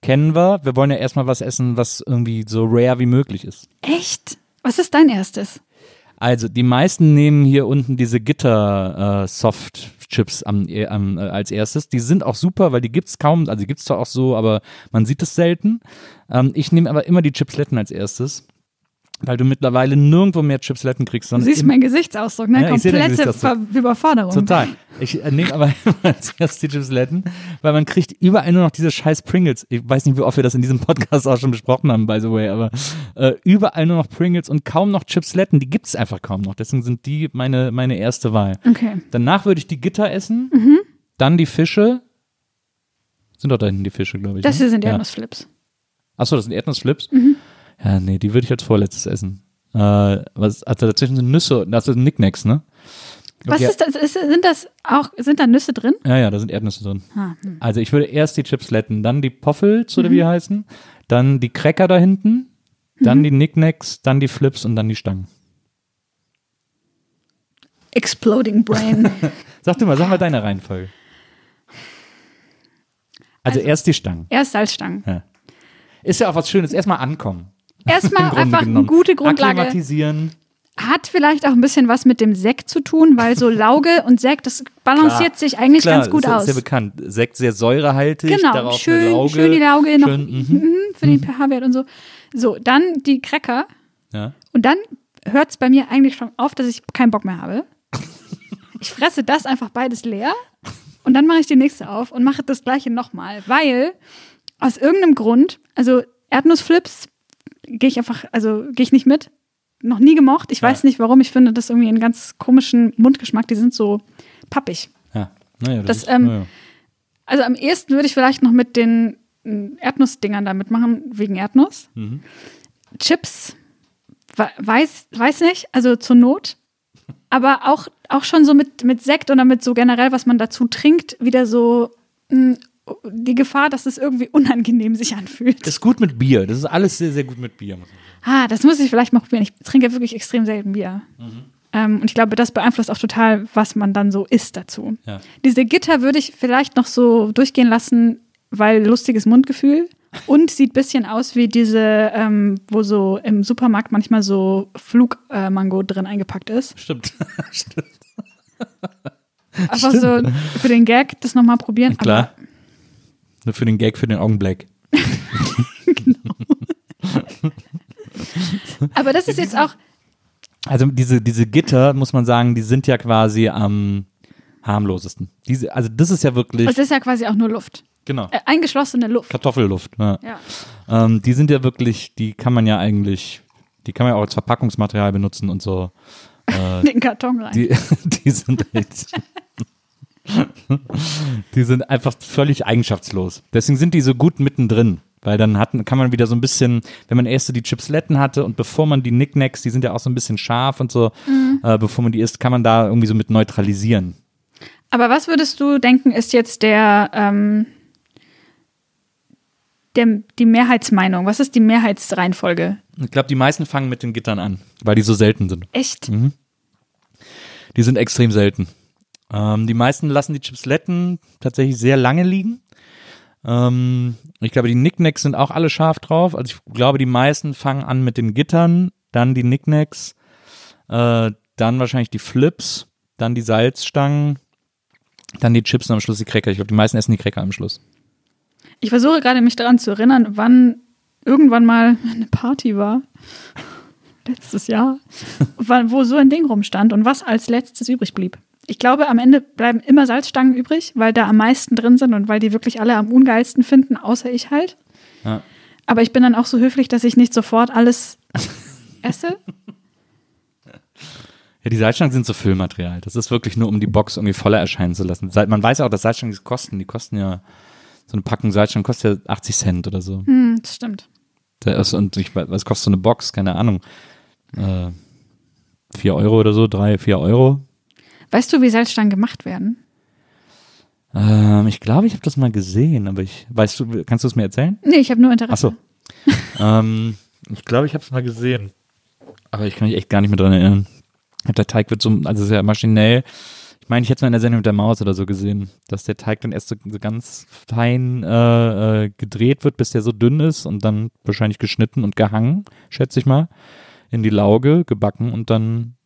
kennen wir, wir wollen ja erstmal was essen, was irgendwie so rare wie möglich ist. echt? Was ist dein erstes? Also, die meisten nehmen hier unten diese Gitter-Soft-Chips am, äh, am, äh, als erstes. Die sind auch super, weil die gibt's kaum, also die gibt's zwar auch so, aber man sieht es selten. Ähm, ich nehme aber immer die Chipsletten als erstes, weil du mittlerweile nirgendwo mehr Chipsletten kriegst. Du siehst meinen Gesichtsausdruck, ne? Ja, Komplette. Ver Überforderung. Total. Ich äh, nehme aber <laughs> immer als erstes die Chipsletten, weil man kriegt überall nur noch diese scheiß Pringles. Ich weiß nicht, wie oft wir das in diesem Podcast auch schon besprochen haben, by the way, aber äh, überall nur noch Pringles und kaum noch Chipsletten. Die gibt's einfach kaum noch. Deswegen sind die meine, meine erste Wahl. Okay. Danach würde ich die Gitter essen, Mhm. dann die Fische. Sind doch da hinten die Fische, glaube ich. Das ne? hier sind ja. Erdnussflips. Achso, das sind Erdnussflips. Mhm. Ja, nee, die würde ich als vorletztes essen. Äh, was, also dazwischen sind Nüsse, das sind Nicknacks, ne? Was Okay. ist das? Ist, sind das auch, sind da Nüsse drin? Ja, ja, da sind Erdnüsse drin. Ah, hm. Also ich würde erst die Chipsletten, dann die Poffels oder Mhm. wie die heißen, dann die Cracker da hinten, dann Mhm. die Nicknacks, dann die Flips und dann die Stangen. Exploding Brain. <laughs> Sag du mal, sag mal deine Reihenfolge. Also, Also- erst die Stangen. Erst Salzstangen. Ja. Ist ja auch was Schönes. Erstmal ankommen. Erstmal <laughs> einfach eine genommen. gute Grundlage. Hat vielleicht auch ein bisschen was mit dem Sekt zu tun, weil so Lauge und Sekt, das balanciert Klar. sich eigentlich Klar, ganz gut ist, aus. Ist ja bekannt. Sekt sehr säurehaltig. Genau, darauf schön, eine Lauge. schön die Lauge noch Schön, mhm. mhm, für den pH-Wert und so. So, dann die Cracker Ja. und dann hört es bei mir eigentlich schon auf, dass ich keinen Bock mehr habe. Ich fresse das einfach beides leer und dann mache ich die nächste auf und mache das gleiche nochmal, weil aus irgendeinem Grund, also Erdnussflips gehe ich einfach, also gehe ich nicht mit. Noch nie gemocht. Ich Ja. weiß nicht warum. Ich finde das irgendwie einen ganz komischen Mundgeschmack. Die sind so pappig. ja. Naja, Das, ist- ähm, naja. Also am ehesten würde ich vielleicht noch mit den mm, Erdnussdingern da mitmachen, wegen Erdnuss. Mhm. Chips, we- weiß, weiß nicht, also zur Not. Aber auch, auch schon so mit, mit Sekt oder mit so generell, was man dazu trinkt, wieder so mh, die Gefahr, dass es irgendwie unangenehm sich anfühlt. Ist gut mit Bier. Das ist alles sehr, sehr gut mit Bier. Ah, das muss ich vielleicht mal probieren. Ich trinke wirklich extrem selten Bier. Mhm. Ähm, und ich glaube, das beeinflusst auch total, was man dann so isst dazu. Ja. Diese Gitter würde ich vielleicht noch so durchgehen lassen, weil lustiges Mundgefühl. Und sieht ein bisschen aus wie diese, ähm, wo so im Supermarkt manchmal so Flugmango drin eingepackt ist. Stimmt. <laughs> Stimmt. Einfach so für den Gag das nochmal probieren. Klar. Nur für den Gag, für den Augenblick. Aber, aber das ist jetzt auch, Also diese, diese Gitter, muss man sagen, die sind ja quasi am harmlosesten. Diese, also das ist ja wirklich, es ist ja quasi auch nur Luft. genau, Äh, eingeschlossene Luft. Kartoffelluft. Ja. Ja. Ähm, die sind ja wirklich, die kann man ja eigentlich, die kann man ja auch als Verpackungsmaterial benutzen und so. Äh, <laughs> Den Karton rein. die, <laughs> die sind echt, <laughs> <laughs> die sind einfach völlig eigenschaftslos. Deswegen sind die so gut mittendrin. Weil dann hat, kann man wieder so ein bisschen, wenn man erst so die Chipsletten hatte und bevor man die Nicknacks, die sind ja auch so ein bisschen scharf und so, äh, bevor man die isst, kann man da irgendwie so mit neutralisieren. Aber was würdest du denken, ist jetzt der, ähm, der, die Mehrheitsmeinung? Was ist die Mehrheitsreihenfolge? Ich glaube, die meisten fangen mit den Gittern an, weil die so selten sind. Echt? Die sind extrem selten. Ähm, die meisten lassen die Chipsletten tatsächlich sehr lange liegen. Ähm, ich glaube, die Knickknacks sind auch alle scharf drauf. Also ich glaube, die meisten fangen an mit den Gittern, dann die Knickknacks, äh, dann wahrscheinlich die Flips, dann die Salzstangen, dann die Chips und am Schluss die Cracker. Ich glaube, die meisten essen die Cracker am Schluss. Ich versuche gerade mich daran zu erinnern, wann irgendwann mal eine Party war. Letztes Jahr. <laughs> wo so ein Ding rumstand und was als letztes übrig blieb. Ich glaube, am Ende bleiben immer Salzstangen übrig, weil da am meisten drin sind und weil die wirklich alle am ungeilsten finden, außer ich halt. Ja. Aber ich bin dann auch so höflich, dass ich nicht sofort alles <laughs> esse. Ja, die Salzstangen sind so Füllmaterial. Das ist wirklich nur, um die Box irgendwie voller erscheinen zu lassen. Man weiß ja auch, dass Salzstangen die kosten. Die kosten ja, so eine Packung Salzstangen kostet ja 80 Cent oder so. Hm, das stimmt. Das und ich, was kostet so eine Box? Keine Ahnung. Äh, 4 Euro oder so, 3, 4 Euro. Weißt du, wie Salzstangen gemacht werden? Ähm, ich glaube, ich habe das mal gesehen, aber ich, weißt du, kannst du es mir erzählen? Nee, ich habe nur Interesse. Ach so. ähm, ich glaube, ich habe es mal gesehen. Aber ich kann mich echt gar nicht mehr dran erinnern. Der Teig wird so, also sehr maschinell. Ich meine, ich hätte es mal in der Sendung mit der Maus oder so gesehen, dass der Teig dann erst so, so ganz fein äh, äh, gedreht wird, bis der so dünn ist und dann wahrscheinlich geschnitten und gehangen, schätze ich mal, in die Lauge gebacken und dann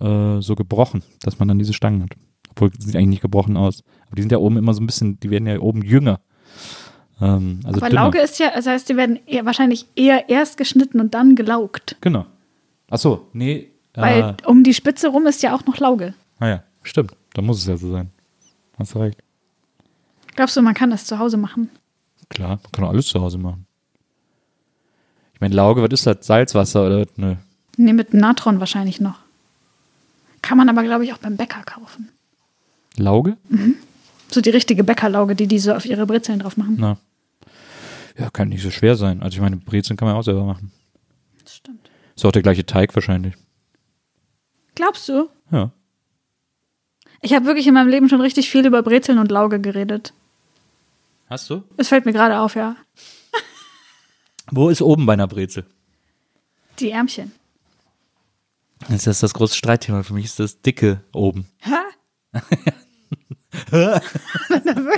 äh, so gebrochen, dass man dann diese Stangen hat. Obwohl, die sieht eigentlich nicht gebrochen aus. Aber die sind ja oben immer so ein bisschen, die werden ja oben jünger. Ähm, also Aber dünner. Lauge ist ja, das heißt, die werden eher, wahrscheinlich eher erst geschnitten und dann gelaugt. Genau. Ach so, nee. Weil äh, um die Spitze rum ist ja auch noch Lauge. naja, stimmt. Da muss es ja so sein. Hast du recht. Glaubst du, man kann das zu Hause machen? Klar, man kann alles zu Hause machen. Ich meine, Lauge, was ist das? Salzwasser oder? Nö. Nee, mit Natron wahrscheinlich noch. Kann man aber, glaube ich, auch beim Bäcker kaufen. Lauge? So die richtige Bäckerlauge, die die so auf ihre Brezeln drauf machen. Na. Ja, kann nicht so schwer sein. Also ich meine, Brezeln kann man auch selber machen. Das stimmt. Ist auch der gleiche Teig wahrscheinlich. Glaubst du? Ja. Ich habe wirklich in meinem Leben schon richtig viel über Brezeln und Lauge geredet. Hast du? Es fällt mir gerade auf, ja. Wo ist oben bei einer Brezel? Die Ärmchen. Das ist das große Streitthema. Für mich ist das dicke oben. Ha? <laughs>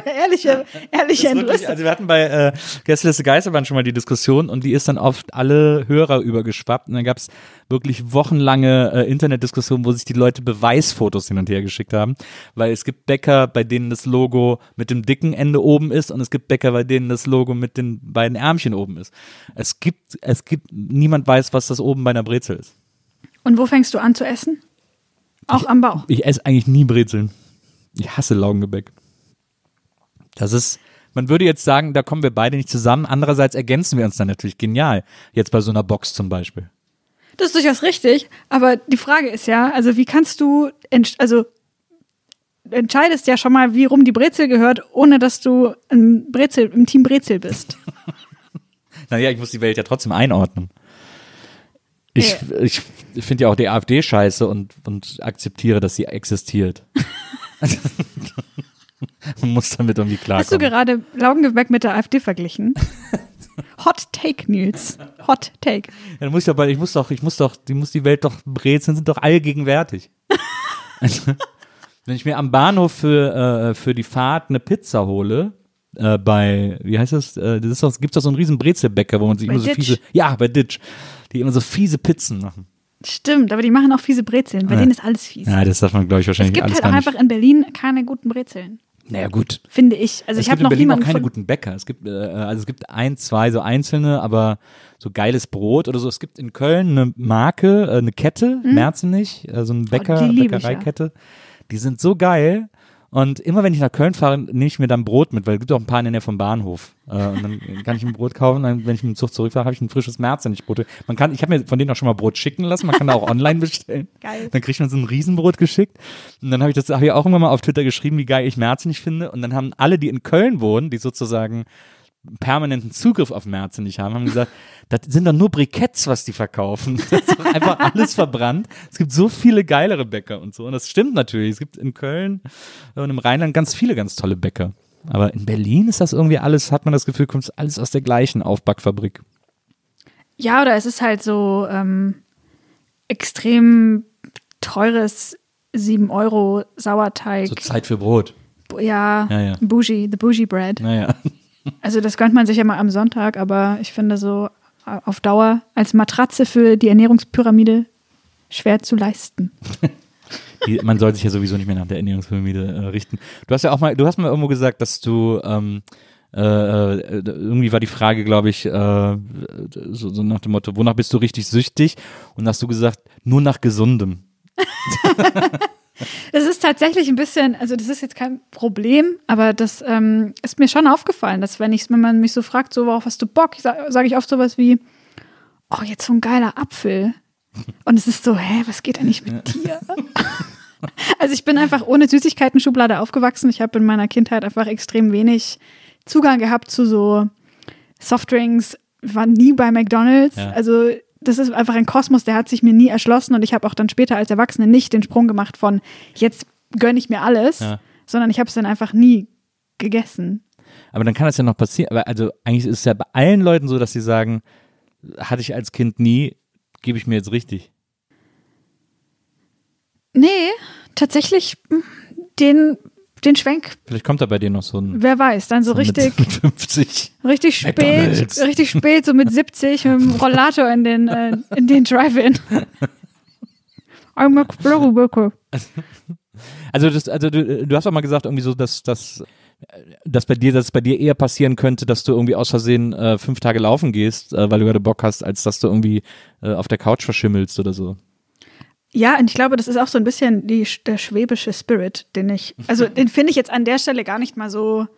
ehrliche, ehrliche Wirklich, also wir hatten bei äh, Gästeliste Geisterbahn schon mal die Diskussion und die ist dann oft alle Hörer übergeschwappt und dann gab es wirklich wochenlange äh, Internetdiskussionen, wo sich die Leute Beweisfotos hin und her geschickt haben, weil es gibt Bäcker, bei denen das Logo mit dem dicken Ende oben ist und es gibt Bäcker, bei denen das Logo mit den beiden Ärmchen oben ist. Es gibt, es gibt, niemand weiß, was das oben bei einer Brezel ist. Und wo fängst du an zu essen? Auch am Bauch. Ich esse eigentlich nie Brezeln. Ich hasse Laugengebäck. Das ist, man würde jetzt sagen, da kommen wir beide nicht zusammen. Andererseits ergänzen wir uns dann natürlich genial. Jetzt bei so einer Box zum Beispiel. Das ist durchaus richtig, aber die Frage ist ja, also wie kannst du, also entscheidest ja schon mal, wie rum die Brezel gehört, ohne dass du im, Brezel, im Team Brezel bist. <laughs> Naja, ich muss die Welt ja trotzdem einordnen. Ich, Ja. ich finde ja auch die AfD scheiße und, und akzeptiere, dass sie existiert. Man <laughs> muss damit irgendwie Hast du klarkommen. gerade Laugengebäck mit der AfD verglichen? <laughs> Hot Take, Nils. Hot Take. Ja, dann muss ich, doch, ich muss doch, ich muss doch, die muss die Welt doch, Brezeln sind doch allgegenwärtig. <laughs> also, wenn ich mir am Bahnhof für, äh, für die Fahrt eine Pizza hole, äh, bei, wie heißt das, äh, das ist doch, gibt's doch so einen riesen Brezelbäcker, wo man sich immer so Ditch. fiese, ja, bei Ditch, die immer so fiese Pizzen machen. Stimmt, aber die machen auch fiese Brezeln. Bei Ja. denen ist alles fies. Ja, das darf man, glaube ich, es wahrscheinlich gibt alles halt auch gar nicht. einfach in Berlin keine guten Brezeln. Naja, gut. Finde ich. Also es ich habe gibt noch Berlin auch niemanden keine guten Bäcker. Es gibt, äh, also es gibt ein, zwei so einzelne, aber so geiles Brot oder so. Es gibt in Köln eine Marke, äh, eine Kette, Merzenich, äh, so eine Bäcker, Hm? Oh, die Bäckereikette. Die sind so geil. Und immer wenn ich nach Köln fahre, nehme ich mir dann Brot mit, weil es gibt auch ein paar in der Nähe vom Bahnhof. Äh, und dann kann ich ein Brot kaufen. Dann, wenn ich mit dem Zug zurückfahre, habe ich ein frisches Merzenich-Brot. Man kann, ich habe mir von denen auch schon mal Brot schicken lassen. Man kann da auch online bestellen. <laughs> Geil. Dann kriegt man so ein Riesenbrot geschickt. Und dann habe ich das hab ich auch irgendwann mal auf Twitter geschrieben, wie geil ich Merzenich finde. Und dann haben alle, die in Köln wohnen, die sozusagen permanenten Zugriff auf Merzenich haben, haben gesagt, das sind doch nur Briketts, was die verkaufen. <laughs> Das ist doch einfach alles verbrannt. Es gibt so viele geilere Bäcker und so. Und das stimmt natürlich. Es gibt in Köln und im Rheinland ganz viele ganz tolle Bäcker. Aber in Berlin ist das irgendwie alles, hat man das Gefühl, kommt alles aus der gleichen Aufbackfabrik. Ja, oder es ist halt so ähm, extrem teures 7 Euro Sauerteig. So Zeit für Brot. ja, Ja, ja. Bougie, the Bougie Bread. Naja. Also das gönnt man sich ja mal am Sonntag, aber ich finde so äh, auf Dauer als Matratze für die Ernährungspyramide schwer zu leisten. <laughs> Die, man soll sich ja sowieso nicht mehr nach der Ernährungspyramide äh, richten. Du hast ja auch mal, du hast mal irgendwo gesagt, dass du ähm, äh, äh, irgendwie war die Frage, glaube ich, äh, so, so nach dem Motto, wonach bist du richtig süchtig? Und hast du gesagt, nur nach gesundem. <laughs> Das ist tatsächlich ein bisschen, also das ist jetzt kein Problem, aber das ähm, ist mir schon aufgefallen, dass wenn ich, wenn man mich so fragt, so worauf hast du Bock, sage sag ich oft sowas wie, oh, jetzt so ein geiler Apfel. Und es ist so, hä, was geht eigentlich mit dir? <laughs> also ich bin einfach ohne Süßigkeiten-Schublade aufgewachsen. Ich habe in meiner Kindheit einfach extrem wenig Zugang gehabt zu so Softdrinks, war nie bei McDonalds. Ja. Also das ist einfach ein Kosmos, der hat sich mir nie erschlossen und ich habe auch dann später als Erwachsene nicht den Sprung gemacht von jetzt gönne ich mir alles, Ja. sondern ich habe es dann einfach nie gegessen. Aber dann kann das ja noch passieren. Aber also eigentlich ist es ja bei allen Leuten so, dass sie sagen, hatte ich als Kind nie, gebe ich mir jetzt richtig. Nee, tatsächlich mh, den, den Schwenk, Vielleicht kommt da bei dir noch so ein wer weiß, dann so richtig, <laughs> mit 50. richtig spät, McDonald's. richtig spät, so mit 70 mit dem Rollator in den, äh, in den Drive-In. Also, das, also du, du hast auch mal gesagt, irgendwie so, dass, dass, dass bei dir, dass es bei dir eher passieren könnte, dass du irgendwie aus Versehen äh, fünf Tage laufen gehst, äh, weil du gerade Bock hast, als dass du irgendwie äh, auf der Couch verschimmelst oder so. Ja, und ich glaube, das ist auch so ein bisschen die, der schwäbische Spirit, den ich, also den finde ich jetzt an der Stelle gar nicht mal so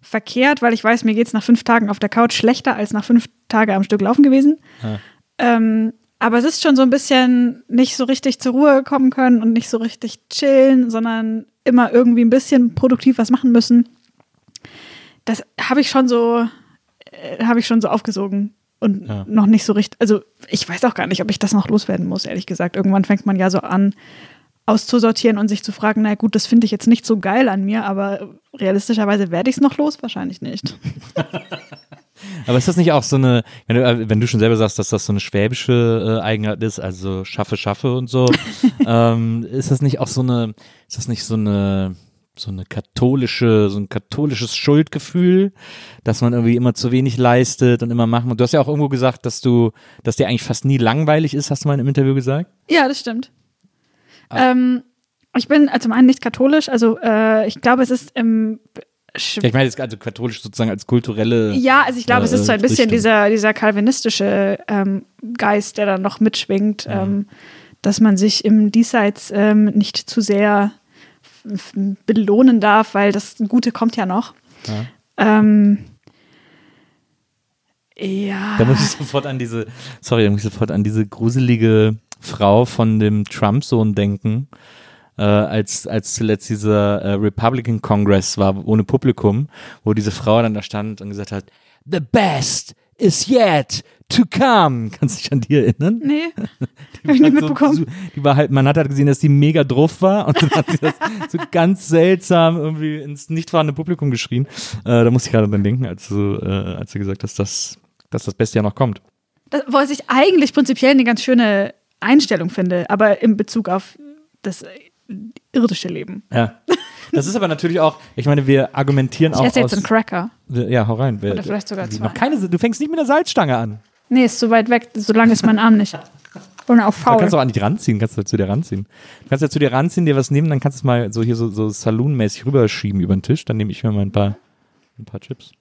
verkehrt, weil ich weiß, mir geht es nach fünf Tagen auf der Couch schlechter als nach fünf Tage am Stück laufen gewesen. Ja. Ähm, aber es ist schon so ein bisschen nicht so richtig zur Ruhe kommen können und nicht so richtig chillen, sondern immer irgendwie ein bisschen produktiv was machen müssen. Das habe ich schon so, äh, habe ich schon so aufgesogen und Ja. noch nicht so richtig. Also ich weiß auch gar nicht, ob ich das noch loswerden muss, ehrlich gesagt. Irgendwann fängt man ja so an, auszusortieren und sich zu fragen, na gut, das finde ich jetzt nicht so geil an mir, aber realistischerweise werde ich es noch los? Wahrscheinlich nicht. <laughs> Aber ist das nicht auch so eine, wenn du, äh, wenn du schon selber sagst, dass das so eine schwäbische äh, Eigenart ist, also schaffe, schaffe und so, <laughs> ähm, ist das nicht auch so eine, ist das nicht so eine, so eine katholische, so ein katholisches Schuldgefühl, dass man irgendwie immer zu wenig leistet und immer machen. Und du hast ja auch irgendwo gesagt, dass du, dass dir eigentlich fast nie langweilig ist, hast du mal einem Interview gesagt? Ja, das stimmt. Ähm, ich bin äh, zum einen nicht katholisch, also äh, ich glaube, es ist im Ja, ich meine jetzt also katholisch sozusagen als kulturelle. Ja, also ich glaube, es äh, ist so ein bisschen Richtung. dieser, dieser kalvinistische ähm, Geist, der dann noch mitschwingt, ähm, dass man sich im Diesseits ähm, nicht zu sehr belohnen darf, weil das Gute kommt ja noch. Ja. Ähm, ja. Da muss ich sofort an diese, sorry, da muss ich sofort an diese gruselige Frau von dem Trump-Sohn denken, äh, als, als zuletzt dieser äh, Republican Congress war, ohne Publikum, wo diese Frau dann da stand und gesagt hat, the best is yet to come. <laughs> Kannst du dich an die erinnern? Nee, <laughs> habe ich nicht mitbekommen. So, die war halt, man hat halt gesehen, dass die mega drauf war und dann hat sie das <laughs> so ganz seltsam irgendwie ins nicht vorhandene Publikum geschrien. Äh, da musste ich gerade dran denken, als du, äh, als du gesagt hast, dass, dass das Beste ja noch kommt. Das, was ich eigentlich prinzipiell eine ganz schöne Einstellung finde, aber in Bezug auf das irdische Leben. Ja. Das ist aber natürlich auch, ich meine, wir argumentieren Ich auch esse jetzt aus, einen Cracker. Ja, hau rein. Oder vielleicht sogar zwei. Noch keine, du fängst nicht mit der Salzstange an. Nee, ist zu weit weg, so lang ist mein Arm nicht. Und auch Da faul. kannst du auch an dich ranziehen, kannst du zu dir ranziehen. Du kannst ja zu dir ranziehen, dir was nehmen, dann kannst du es mal so hier so, so saloonmäßig rüberschieben über den Tisch. Dann nehme ich mir mal ein paar, ein paar Chips.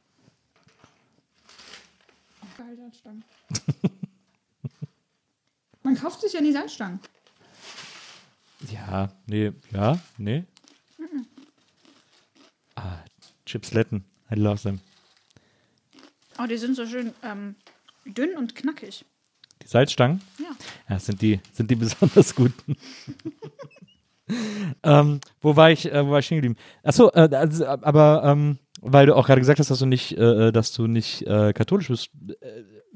Man kauft sich ja nie Salzstangen. Ja, nee, ja, nee. Ah, Chipsletten. I love them. Oh, die sind so schön ähm, dünn und knackig. Die Salzstangen? Ja. Ja, sind die, sind die <laughs> besonders guten. ähm, wo war ich, äh, wo war ich stehen geblieben? Achso, äh, also, aber ähm, weil du auch gerade gesagt hast, dass du nicht, äh, dass du nicht äh, katholisch bist,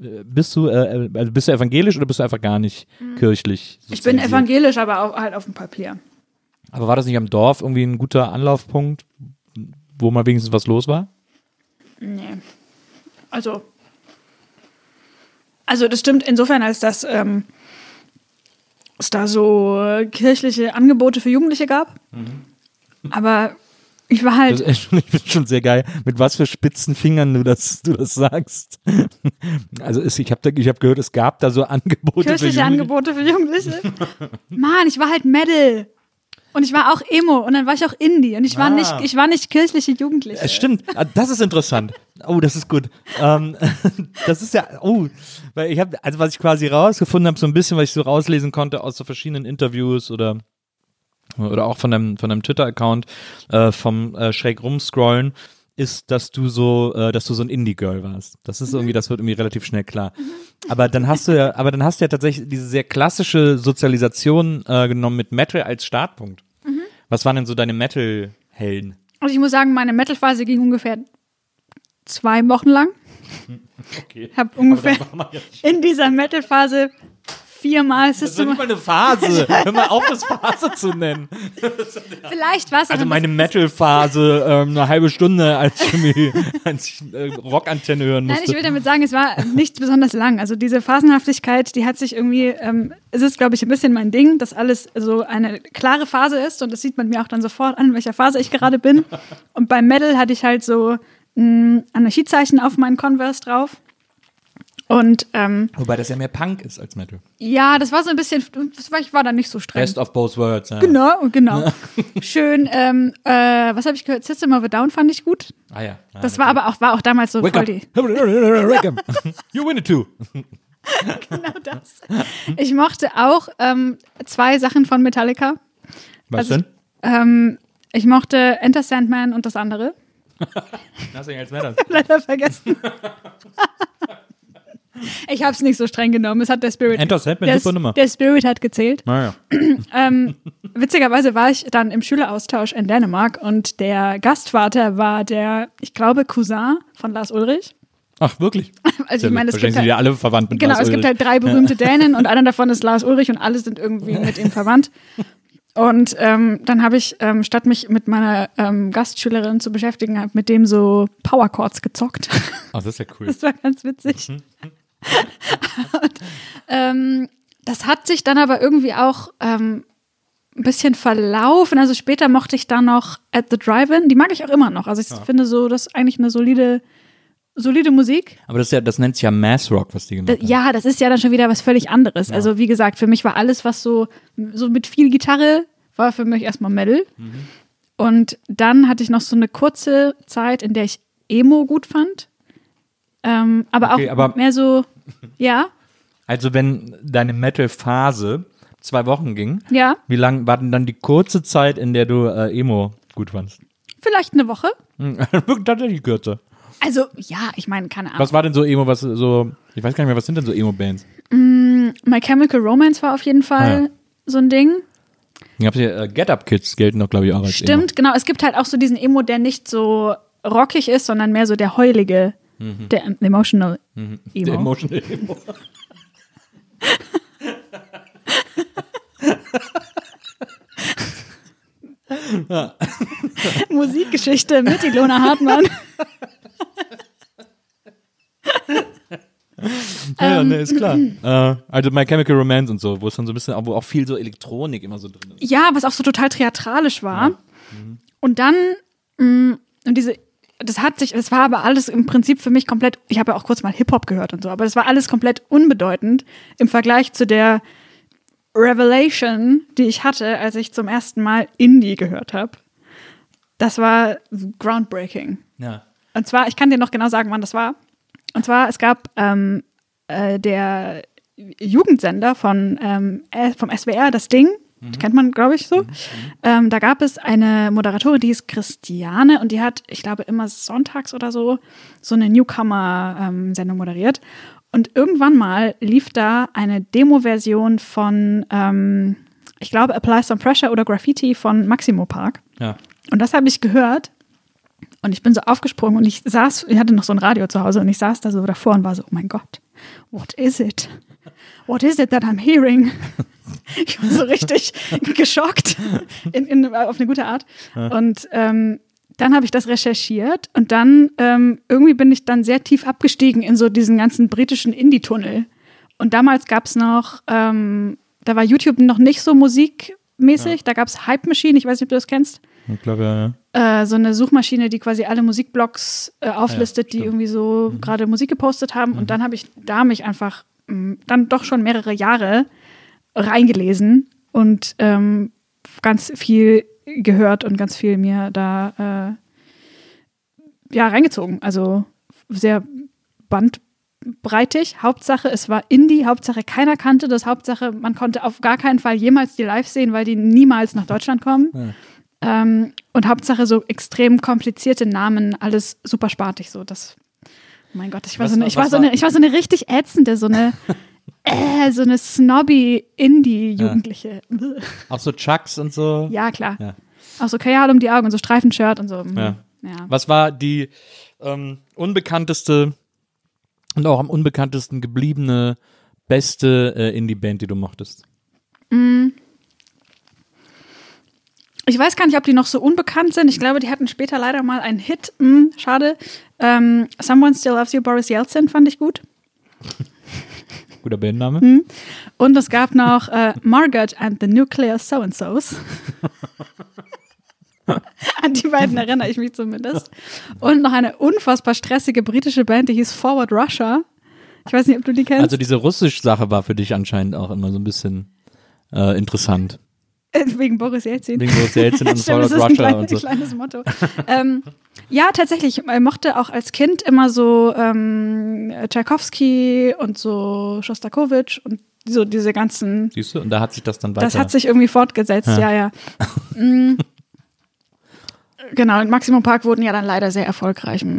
äh, bist du, äh, also bist du evangelisch oder bist du einfach gar nicht kirchlich? Ich bin evangelisch, aber auch halt auf dem Papier. Aber war das nicht am Dorf irgendwie ein guter Anlaufpunkt, wo mal wenigstens was los war? Nee. Also. Also, das stimmt insofern, als dass ähm, es da so kirchliche Angebote für Jugendliche gab. Aber ich war halt. Das ich finde schon sehr geil, mit was für spitzen Fingern du das, du das sagst. Also es, ich habe ich hab gehört, es gab da so Angebote für kirchliche Jugendliche. Angebote für Jugendliche. Mann, ich war halt Metal. Und ich war auch Emo und dann war ich auch Indie und ich war Ah. nicht, ich war nicht kirchliche Jugendliche. Es stimmt, Ah, das ist interessant. Oh, das ist gut. Ähm, <laughs> das ist ja, oh, weil ich habe, also was ich quasi rausgefunden habe, so ein bisschen, was ich so rauslesen konnte aus so verschiedenen Interviews oder oder auch von deinem, von deinem Twitter-Account äh, vom äh, schräg rumscrollen, ist, dass du so, äh, dass du so ein Indie-Girl warst. Das ist irgendwie, das wird irgendwie relativ schnell klar. Aber dann hast du ja, aber dann hast du ja tatsächlich diese sehr klassische Sozialisation äh, genommen mit Metal als Startpunkt. Was waren denn so deine Metal-Helden? Also ich muss sagen, meine Metal-Phase ging ungefähr zwei Wochen lang. <laughs> Okay. Ich habe ungefähr in dieser Metal-Phase viermal Das ist doch System. nicht mal eine Phase. <laughs> Hör mal auf, das Phase zu nennen. <laughs> Vielleicht war es Also meine Metal-Phase, ähm, eine halbe Stunde, als ich, irgendwie, <laughs> als ich äh, Rockantenne hören Nein, musste. ich will damit sagen, es war nicht besonders lang. Also diese Phasenhaftigkeit, die hat sich irgendwie, ähm, es ist, glaube ich, ein bisschen mein Ding, dass alles so eine klare Phase ist und das sieht man mir auch dann sofort an, in welcher Phase ich gerade bin. Und beim Metal hatte ich halt so ein Anarchiezeichen auf meinen Converse drauf. Und ähm, Wobei das ja mehr Punk ist als Metal. ja, das war so ein bisschen, ich war da nicht so streng. Best of both worlds. Ja. Genau, genau. <laughs> Schön, ähm, äh, was habe ich gehört? System of a Down fand ich gut. Ah ja. Ah, Das war aber auch, war auch damals so Wake voll die, Wake up. <laughs> <laughs> You win it too. genau das. Ich mochte auch ähm, zwei Sachen von Metallica. Was Also- denn? Ähm, ich mochte Enter Sandman und das andere. Nothing else matters. Leider vergessen. Ich habe es nicht so streng genommen. Es hat der Spirit. Enter Sandman, der, super Nummer. der Spirit hat gezählt. Naja. <clears throat> Ähm, witzigerweise war ich dann im Schüleraustausch in Dänemark und der Gastvater war der, ich glaube, Cousin von Lars Ulrich. Ach, wirklich? <laughs> Also ich meine, es gibt halt, alle verwandt mit genau, Lars es gibt halt drei berühmte Dänen und <laughs> einer davon ist Lars Ulrich und alle sind irgendwie mit ihm verwandt. Und ähm, dann habe ich, ähm, statt mich mit meiner ähm, Gastschülerin zu beschäftigen, hab mit dem so Powerchords gezockt. Ach, das ist ja cool. <laughs> Das war ganz witzig. Und, <laughs> ähm, das hat sich dann aber irgendwie auch ähm, ein bisschen verlaufen. Also später mochte ich dann noch At the Drive-In. Die mag ich auch immer noch. Also ich finde so, das ist eigentlich eine solide, solide Musik. Aber das, ist ja, das nennt sich ja Mass Rock, was die gemacht Da, ja, das ist ja dann schon wieder was völlig anderes. Also wie gesagt, für mich war alles, was so, so mit viel Gitarre, war für mich erstmal Metal. Mhm. Und dann hatte ich noch so eine kurze Zeit, in der ich Emo gut fand. Ähm, aber Okay, auch aber- mehr so, <laughs> ja, Also wenn deine Metal-Phase zwei Wochen ging, ja, wie lang war denn dann die kurze Zeit, in der du äh, Emo gut fandst? vielleicht eine Woche. Hm, <laughs> Tatsächlich kürzer. Also ja, ich meine, keine Ahnung. Was war denn so Emo, was so, ich weiß gar nicht mehr, was sind denn so Emo-Bands? My Chemical Romance war auf jeden Fall Ah, ja. so ein Ding. Ihr habt ja äh, Get Up Kids gelten doch, glaube ich, auch als Stimmt, genau. Es gibt halt auch so diesen Emo, der nicht so rockig ist, sondern mehr so der heulige, der em- emotional Emo. Emo. Mhm. Der Emotional Emo. <laughs> Musikgeschichte mit Ilona Hartmann. <laughs> Ja, Ähm, ne, ist klar. äh, also My Chemical Romance und so, wo es dann so ein bisschen, wo auch viel so Elektronik immer so drin ist. Ja, was auch so total theatralisch war. Und dann, mh, und diese, das hat sich, das war aber alles im Prinzip für mich komplett, ich habe ja auch kurz mal Hip-Hop gehört und so, aber das war alles komplett unbedeutend im Vergleich zu der Revelation, die ich hatte, als ich zum ersten Mal Indie gehört habe. Das war groundbreaking. Ja. Und zwar, ich kann dir noch genau sagen, wann das war. Und zwar, es gab ähm, äh, der Jugendsender von, ähm, äh, vom SWR, das Ding, kennt man, glaube ich, so. Ähm, da gab es eine Moderatorin, die ist Christiane und die hat, ich glaube, immer sonntags oder so, so eine Newcomer-Sendung moderiert. Und irgendwann mal lief da eine Demo-Version von, ähm, ich glaube, Apply Some Pressure oder Graffiti von Maximo Park. Ja. Und das habe ich gehört. Und ich bin so aufgesprungen und ich saß, ich hatte noch so ein Radio zu Hause und ich saß da so davor und war so, oh mein Gott, what is it? What is it that I'm hearing? Ich war so richtig geschockt, in, in, auf eine gute Art. Und ähm, dann habe ich das recherchiert und dann ähm, irgendwie bin ich dann sehr tief abgestiegen in so diesen ganzen britischen Indie-Tunnel. Und damals gab es noch ähm, Da war YouTube noch nicht so musikmäßig. Da gab es Hype Machine, ich weiß nicht, ob du das kennst. Ich glaube, ja, ja. Äh, so eine Suchmaschine, die quasi alle Musikblogs äh, auflistet, die stimmt. irgendwie so gerade Musik gepostet haben. Und dann habe ich da mich einfach dann doch schon mehrere Jahre reingelesen und ähm, ganz viel gehört und ganz viel mir da äh, ja reingezogen. Also sehr bandbreitig. Hauptsache, es war Indie. Hauptsache, keiner kannte das. Hauptsache, man konnte auf gar keinen Fall jemals die live sehen, weil die niemals nach Deutschland kommen. Ähm, und Hauptsache so extrem komplizierte Namen, alles super spartig so. Das, mein Gott, ich war, Was so eine, ich war so eine, ich war so eine richtig ätzende, so eine, <laughs> äh, so eine snobby Indie-Jugendliche. Auch so Chucks und so. Ja, klar. Ja. Auch so Kajal um die Augen und so Streifenshirt und so. Mhm. Ja. ja. Was war die ähm, unbekannteste und auch am unbekanntesten gebliebene beste äh, Indie-Band, die du mochtest? Ich weiß gar nicht, ob die noch so unbekannt sind. Ich glaube, die hatten später leider mal einen Hit. Hm, schade. Ähm, Someone Still Loves You, Boris Yeltsin fand ich gut. <laughs> Guter Bandname. Hm. Und es gab noch äh, Margaret and the Nuclear So-and-Sos. <laughs> An die beiden erinnere ich mich zumindest. Und noch eine unfassbar stressige britische Band, die hieß Forward Russia. Ich weiß nicht, ob du die kennst. Also diese Russisch-Sache war für dich anscheinend auch immer so ein bisschen äh, interessant. Äh, <laughs> Wegen Boris Jelzin. Wegen Boris Jelzin und <laughs> Stimmt, das Forward ist ein Russia kleines, und so. kleines Motto. ähm, ja, tatsächlich. Ich mochte auch als Kind immer so ähm, Tchaikovsky und so Shostakovich und so diese ganzen. Siehst du? Und da hat sich das dann weiter. Das hat sich irgendwie fortgesetzt, ja, ja. Mm. Genau, in Maximum Park wurden ja dann leider sehr erfolgreich. <laughs>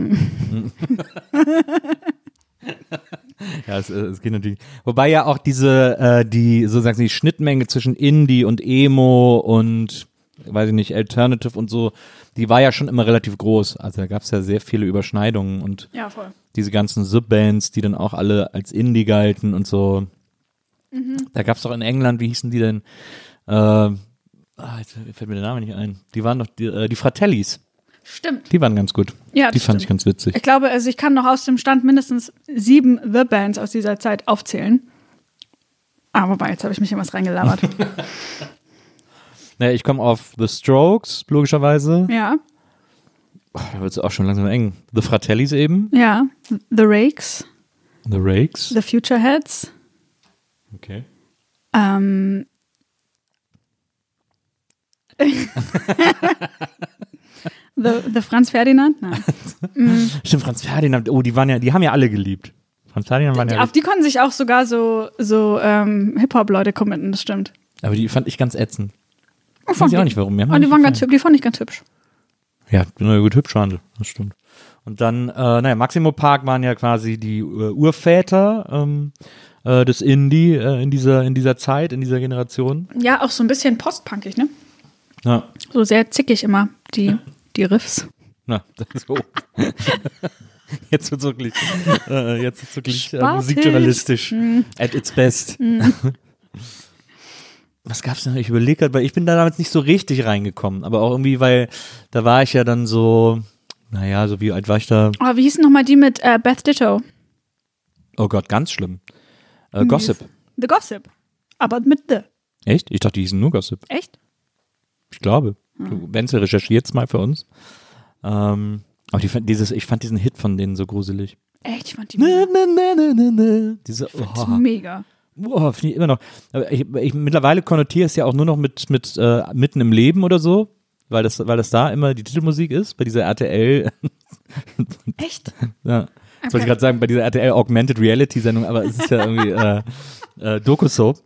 Ja, es, äh, es geht natürlich. Wobei ja auch diese, äh, die, sozusagen die Schnittmenge zwischen Indie und Emo und, weiß ich nicht, Alternative und so, die war ja schon immer relativ groß. Also da gab es ja sehr viele Überschneidungen und Ja, diese ganzen Subbands, die dann auch alle als Indie galten und so. Da gab es doch in England, wie hießen die denn? Äh, ah, jetzt fällt mir der Name nicht ein. Die waren doch die, äh, die Fratellis. Stimmt. Die waren ganz gut. Ja, die fand ich stimmt. ganz witzig. Ich glaube, also ich kann noch aus dem Stand mindestens sieben The Bands aus dieser Zeit aufzählen. Aber wobei, jetzt habe ich mich in was reingelabert. <laughs> Naja, ich komme auf The Strokes, logischerweise. ja, Oh, da wird es auch schon langsam eng. The Fratellis eben. ja. The Rakes, The Rakes. The Future Heads. Okay. Ähm, <laughs> <laughs> the, the Franz Ferdinand? Nein. <laughs> Stimmt, Franz Ferdinand. Oh, die waren ja, die haben ja alle geliebt. Franz Ferdinand waren ja. Auf die konnten sich auch sogar so, so ähm, Hip-Hop-Leute committen, das stimmt. aber die fand ich ganz ätzend. Ich Weiß ich auch nicht warum. Haben Aber die, waren ganz, gefallen. hüb- die fand ich ganz hübsch. Ja, na gut, hübsch waren sie. Das stimmt. Und dann, äh, naja, Maximo Park waren ja quasi die äh, Urväter ähm, äh, des Indie äh, in dieser in dieser Zeit, in dieser Generation. Ja, auch so ein bisschen postpunkig, ne? Ja. So sehr zickig immer, die, die Riffs. Na, so. <laughs> Jetzt wird's wirklich, äh, jetzt wird's wirklich äh, musikjournalistisch at its best. <laughs> Was gab's denn? Ich überlege gerade, weil ich bin da damals nicht so richtig reingekommen, aber auch irgendwie, weil da war ich ja dann so, naja, so wie alt war ich da? Oh, wie hießen nochmal die mit äh, Beth Ditto? Oh Gott, ganz schlimm. Äh, Gossip. The Gossip. Aber mit The. Echt? Ich dachte, die hießen nur Gossip. Echt? Ich glaube. Du, Wenzel recherchiert's mal für uns. Ähm, aber die, dieses, ich fand diesen Hit von denen so gruselig. Echt? Ich fand die Na, mega. na, na, na, na, na. Diese, Das oh. mega. Boah, finde ich immer noch. Aber ich, ich, mittlerweile konnotiere es ja auch nur noch mit, mit äh, mitten im Leben oder so, weil das, weil das da immer die Titelmusik ist, bei dieser RTL, <laughs> Echt? ja, das wollte ich gerade sagen, bei dieser RTL Augmented Reality Sendung, aber es ist ja irgendwie äh, äh, Doku-Soap.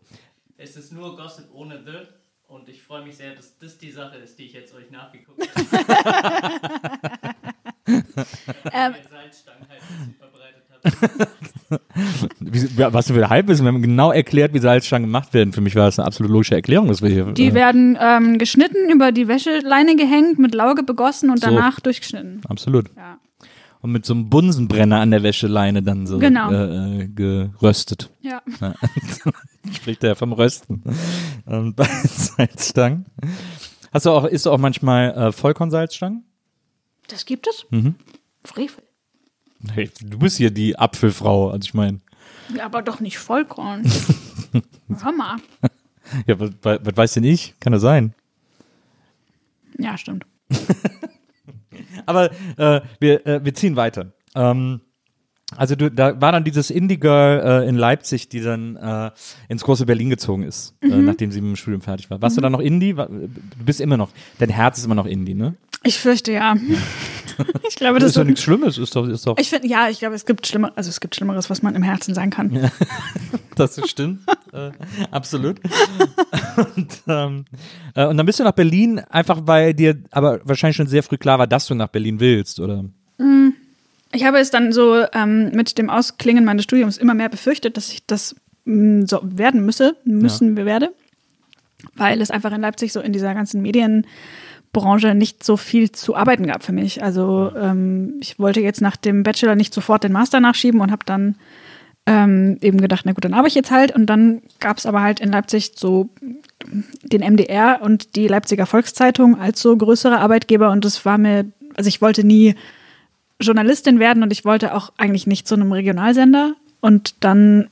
Es ist nur Gossip ohne The freue mich sehr, dass das die Sache ist, die ich jetzt euch nachgeguckt <laughs> habe. <laughs> Ähm, halt, <laughs> was für ein Halbwissen, wir haben genau erklärt, wie Salzstangen gemacht werden. Für mich war das eine absolut logische Erklärung, dass wir hier. die äh, werden ähm, geschnitten, über die Wäscheleine gehängt, mit Lauge begossen und So. danach durchgeschnitten. absolut. Ja. Und mit so einem Bunsenbrenner an der Wäscheleine dann so Genau. äh, äh, geröstet. Ja. Ja. <laughs> Spricht er ja vom Rösten. Ähm, bei <laughs> Salzstangen. Hast du auch, isst du auch manchmal äh, Vollkornsalzstangen? Das gibt es? Mhm. Frevel. Hey, du bist hier die Apfelfrau, also ich meine. Ja, aber doch nicht Vollkorn. <laughs> Hör mal. Ja, was was weiß denn ich? Kann das sein? Ja, stimmt. Aber äh, wir, äh, wir ziehen weiter. Ähm, also du, da war dann dieses Indie-Girl äh, in Leipzig, die dann äh, ins große Berlin gezogen ist, äh, nachdem sie mit dem Studium fertig war. Warst du dann noch Indie? Du bist immer noch, dein Herz ist immer noch Indie, ne? Ich fürchte ja. <laughs> ich glaube, Das das ist doch nichts Schlimmes, ist doch, ist doch, Ich finde, ja, ich glaube, es gibt schlimmer, also es gibt Schlimmeres, was man im Herzen sein kann. <laughs> das stimmt. äh, absolut. und, ähm, äh, und dann bist du nach Berlin, einfach weil dir aber wahrscheinlich schon sehr früh klar war, dass du nach Berlin willst, oder? Ich habe es dann so ähm, mit dem Ausklingen meines Studiums immer mehr befürchtet, dass ich das mh, so werden müsse, müssen wir werde, weil es einfach in Leipzig so in dieser ganzen Medienbranche nicht so viel zu arbeiten gab für mich. Also ähm, ich wollte jetzt nach dem Bachelor nicht sofort den Master nachschieben und habe dann ähm, eben gedacht, na gut, dann arbeite ich jetzt halt. Und dann gab es aber halt in Leipzig so den MDR und die Leipziger Volkszeitung als so größere Arbeitgeber und das war mir, also ich wollte nie Journalistin werden und ich wollte auch eigentlich nicht zu einem Regionalsender. Und dann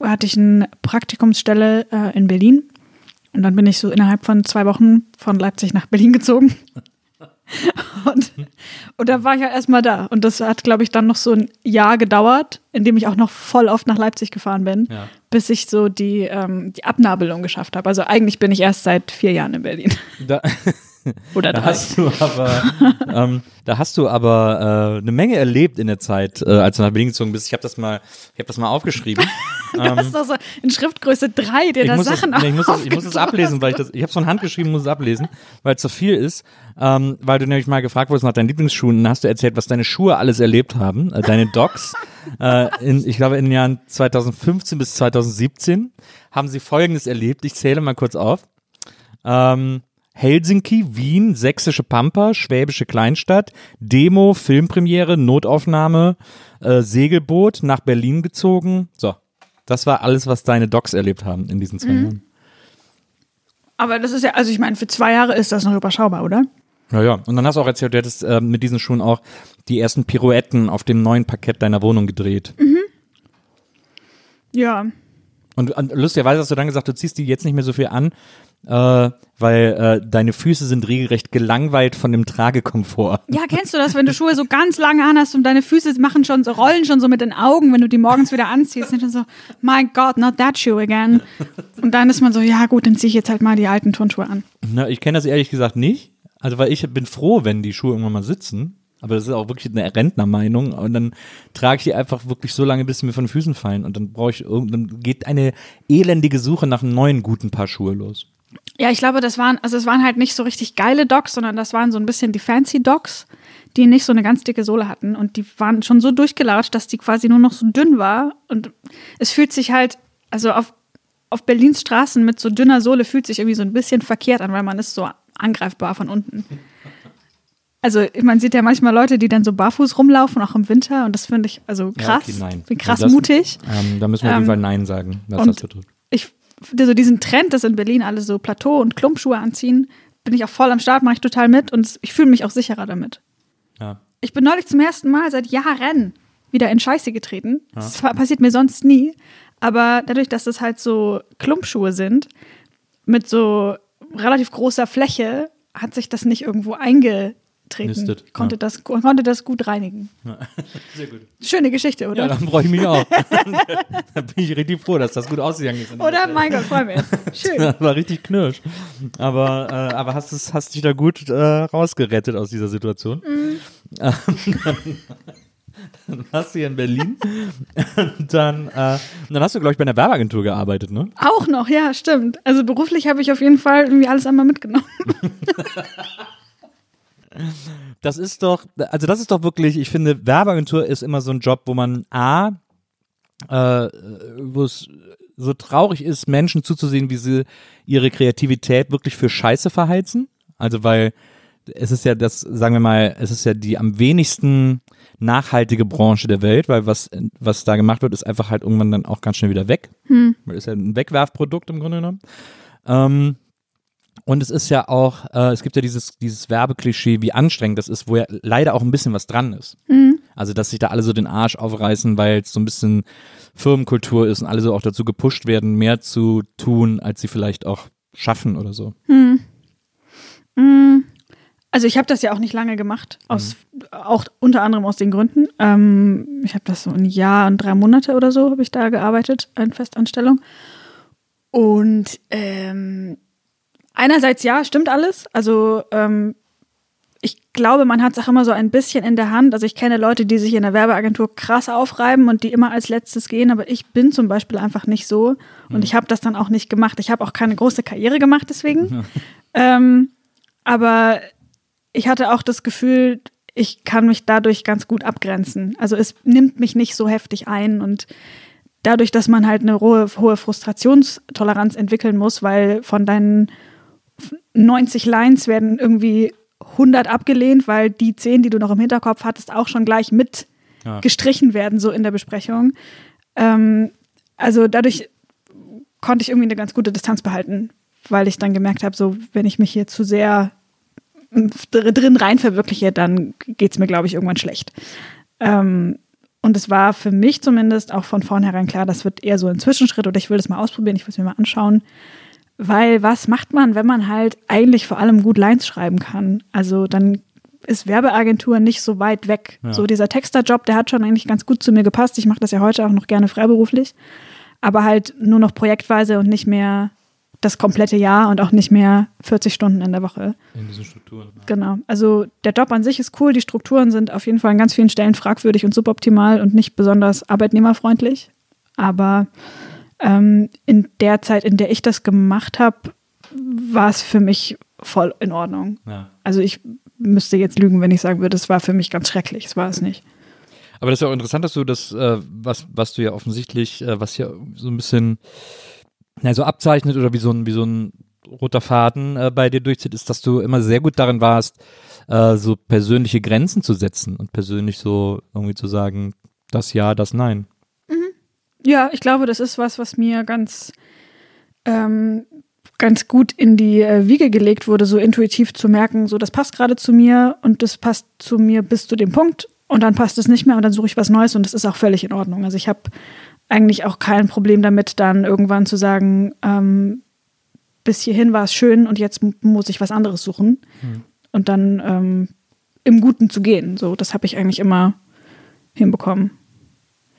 hatte ich eine Praktikumsstelle äh, in Berlin. Und dann bin ich so innerhalb von zwei Wochen von Leipzig nach Berlin gezogen. <laughs> Und, und da war ich ja erstmal da. Und das hat, glaube ich, dann noch so ein Jahr gedauert, in dem ich auch noch voll oft nach Leipzig gefahren bin, Ja. bis ich so die, ähm, die Abnabelung geschafft habe. Also eigentlich bin ich erst seit vier Jahren in Berlin. Da, <laughs> Oder da drei. hast du aber, <laughs> ähm, da hast du aber äh, eine Menge erlebt in der Zeit, äh, als du nach Berlin gezogen bist. Ich habe das mal, ich habe das mal aufgeschrieben. <laughs> Du hast doch so in Schriftgröße drei dir ich da Sachen das, nee, ich, muss das, ich muss das ablesen, weil ich das, ich habe es von Hand geschrieben, muss es ablesen, weil es so viel ist. Ähm, weil du nämlich mal gefragt wurdest nach deinen Lieblingsschuhen, dann hast du erzählt, was deine Schuhe alles erlebt haben, äh, deine Docs. <laughs> äh, in, ich glaube, in den Jahren 2015 bis 2017 haben sie Folgendes erlebt. Ich zähle mal kurz auf. Ähm, Helsinki, Wien, Sächsische Pampa, Schwäbische Kleinstadt, Demo, Filmpremiere, Notaufnahme, äh, Segelboot, nach Berlin gezogen. So, das war alles, was deine Docs erlebt haben in diesen zwei Jahren. Aber das ist ja, also ich meine, für zwei Jahre ist das noch überschaubar, oder? Ja, ja. Und dann hast du auch erzählt, du hättest äh, mit diesen Schuhen auch die ersten Pirouetten auf dem neuen Parkett deiner Wohnung gedreht. Ja. Und, und lustigerweise hast du dann gesagt, du ziehst die jetzt nicht mehr so viel an, äh, weil äh, deine Füße sind regelrecht gelangweilt von dem Tragekomfort. Ja, kennst du das, wenn du Schuhe so ganz lange anhast und deine Füße machen schon so, rollen schon so mit den Augen, wenn du die morgens wieder anziehst, sind dann so, my God, not that shoe again. Und dann ist man so, ja gut, dann ziehe ich jetzt halt mal die alten Turnschuhe an. Na, ich kenne das ehrlich gesagt nicht. Also, weil ich bin froh, wenn die Schuhe irgendwann mal sitzen. Aber das ist auch wirklich eine Rentnermeinung. Und dann trage ich die einfach wirklich so lange, bis sie mir von den Füßen fallen. Und dann brauche ich irgend- dann geht eine elendige Suche nach einem neuen guten Paar Schuhe los. Ja, ich glaube, das waren, also es waren halt nicht so richtig geile Docs, sondern das waren so ein bisschen die fancy Docs, die nicht so eine ganz dicke Sohle hatten. Und die waren schon so durchgelatscht, dass die quasi nur noch so dünn war. Und es fühlt sich halt, also auf, auf Berlins Straßen mit so dünner Sohle fühlt sich irgendwie so ein bisschen verkehrt an, weil man ist so angreifbar von unten. Also man sieht ja manchmal Leute, die dann so barfuß rumlaufen, auch im Winter. Und das finde ich also krass. Ja, okay, nein. Bin krass Also das- mutig. Ähm, da müssen wir auf jeden Ähm, Fall Nein sagen, was das betrifft. So diesen Trend, dass in Berlin alle so Plateau- und Klumpschuhe anziehen, bin ich auch voll am Start, mache ich total mit und ich fühle mich auch sicherer damit. Ja. Ich bin neulich zum ersten Mal seit Jahren wieder in Scheiße getreten. Das fa- passiert mir sonst nie. Aber dadurch, dass es halt so Klumpschuhe sind, mit so relativ großer Fläche, hat sich das nicht irgendwo eingetreten. Nistet, konnte, ja. das, konnte das gut reinigen. <laughs> Sehr gut. Schöne Geschichte, oder? Ja, dann freue ich mich auch. <laughs> da bin ich richtig froh, dass das gut ausgegangen ist. oder? Mein Gott, freue mich. <laughs> Schön. Das war richtig knirsch. Aber, äh, aber hast, es, hast dich da gut äh, rausgerettet aus dieser Situation. Ähm, dann, warst du hier in Berlin. Und dann, äh, und dann hast du, glaube ich, bei einer Werbeagentur gearbeitet, ne? Auch noch, ja, stimmt. Also beruflich habe ich auf jeden Fall irgendwie alles einmal mitgenommen. Das ist doch, also das ist doch wirklich, ich finde, Werbeagentur ist immer so ein Job, wo man A, äh, wo es so traurig ist, Menschen zuzusehen, wie sie ihre Kreativität wirklich für Scheiße verheizen. Also weil es ist ja das, sagen wir mal, es ist ja die am wenigsten nachhaltige Branche der Welt, weil was, was da gemacht wird, ist einfach halt irgendwann dann auch ganz schnell wieder weg. Weil ist ja ein Wegwerfprodukt im Grunde genommen. Ähm, und es ist ja auch, äh, es gibt ja dieses, dieses Werbeklischee, wie anstrengend das ist, wo ja leider auch ein bisschen was dran ist. Also, dass sich da alle so den Arsch aufreißen, weil es so ein bisschen Firmenkultur ist und alle so auch dazu gepusht werden, mehr zu tun, als sie vielleicht auch schaffen oder so. Also ich habe das ja auch nicht lange gemacht, aus, auch unter anderem aus den Gründen. Ähm, ich habe das so ein Jahr und drei Monate oder so habe ich da gearbeitet, in Festanstellung. Und ähm, einerseits ja, stimmt alles. Also ähm, ich glaube, man hat es auch immer so ein bisschen in der Hand. Also ich kenne Leute, die sich in der Werbeagentur krass aufreiben und die immer als letztes gehen, aber ich bin zum Beispiel einfach nicht so und ich habe das dann auch nicht gemacht. Ich habe auch keine große Karriere gemacht deswegen. <laughs> ähm, aber ich hatte auch das Gefühl, ich kann mich dadurch ganz gut abgrenzen. Also es nimmt mich nicht so heftig ein und dadurch, dass man halt eine hohe, hohe Frustrationstoleranz entwickeln muss, weil von deinen 90 Lines werden irgendwie 100 abgelehnt, weil die 10, die du noch im Hinterkopf hattest, auch schon gleich mit Ja. gestrichen werden, so in der Besprechung. Ähm, also dadurch konnte ich irgendwie eine ganz gute Distanz behalten, weil ich dann gemerkt habe, so wenn ich mich hier zu sehr dr- drin rein verwirkliche, dann geht es mir, glaube ich, irgendwann schlecht. Ähm, und es war für mich zumindest auch von vornherein klar, das wird eher so ein Zwischenschritt oder ich will das mal ausprobieren, ich will es mir mal anschauen. Weil was macht man, wenn man halt eigentlich vor allem gut Lines schreiben kann? Also dann ist Werbeagentur nicht so weit weg. Ja. So dieser Texterjob, der hat schon eigentlich ganz gut zu mir gepasst. Ich mache das ja heute auch noch gerne freiberuflich. Aber halt nur noch projektweise und nicht mehr das komplette Jahr und auch nicht mehr 40 Stunden in der Woche. In diesen Strukturen. Genau. Also der Job an sich ist cool, die Strukturen sind auf jeden Fall an ganz vielen Stellen fragwürdig und suboptimal und nicht besonders arbeitnehmerfreundlich. Aber ähm, in der Zeit, in der ich das gemacht habe, war es für mich voll in Ordnung. Ja. Also ich müsste jetzt lügen, wenn ich sagen würde, es war für mich ganz schrecklich. Es war es nicht. Aber das ist ja auch interessant, dass du das, äh, was, was du ja offensichtlich, äh, was hier so ein bisschen na, so abzeichnet oder wie so ein, wie so ein roter Faden äh, bei dir durchzieht, ist, dass du immer sehr gut darin warst, äh, so persönliche Grenzen zu setzen und persönlich so irgendwie zu sagen, das ja, das nein. Ja, ich glaube, das ist was, was mir ganz, ähm, ganz gut in die äh, Wiege gelegt wurde, so intuitiv zu merken, so das passt gerade zu mir und das passt zu mir bis zu dem Punkt und dann passt es nicht mehr und dann suche ich was Neues und das ist auch völlig in Ordnung. Also ich habe eigentlich auch kein Problem damit, dann irgendwann zu sagen, ähm, bis hierhin war es schön und jetzt muss ich was anderes suchen und dann ähm, im Guten zu gehen. So, das habe ich eigentlich immer hinbekommen.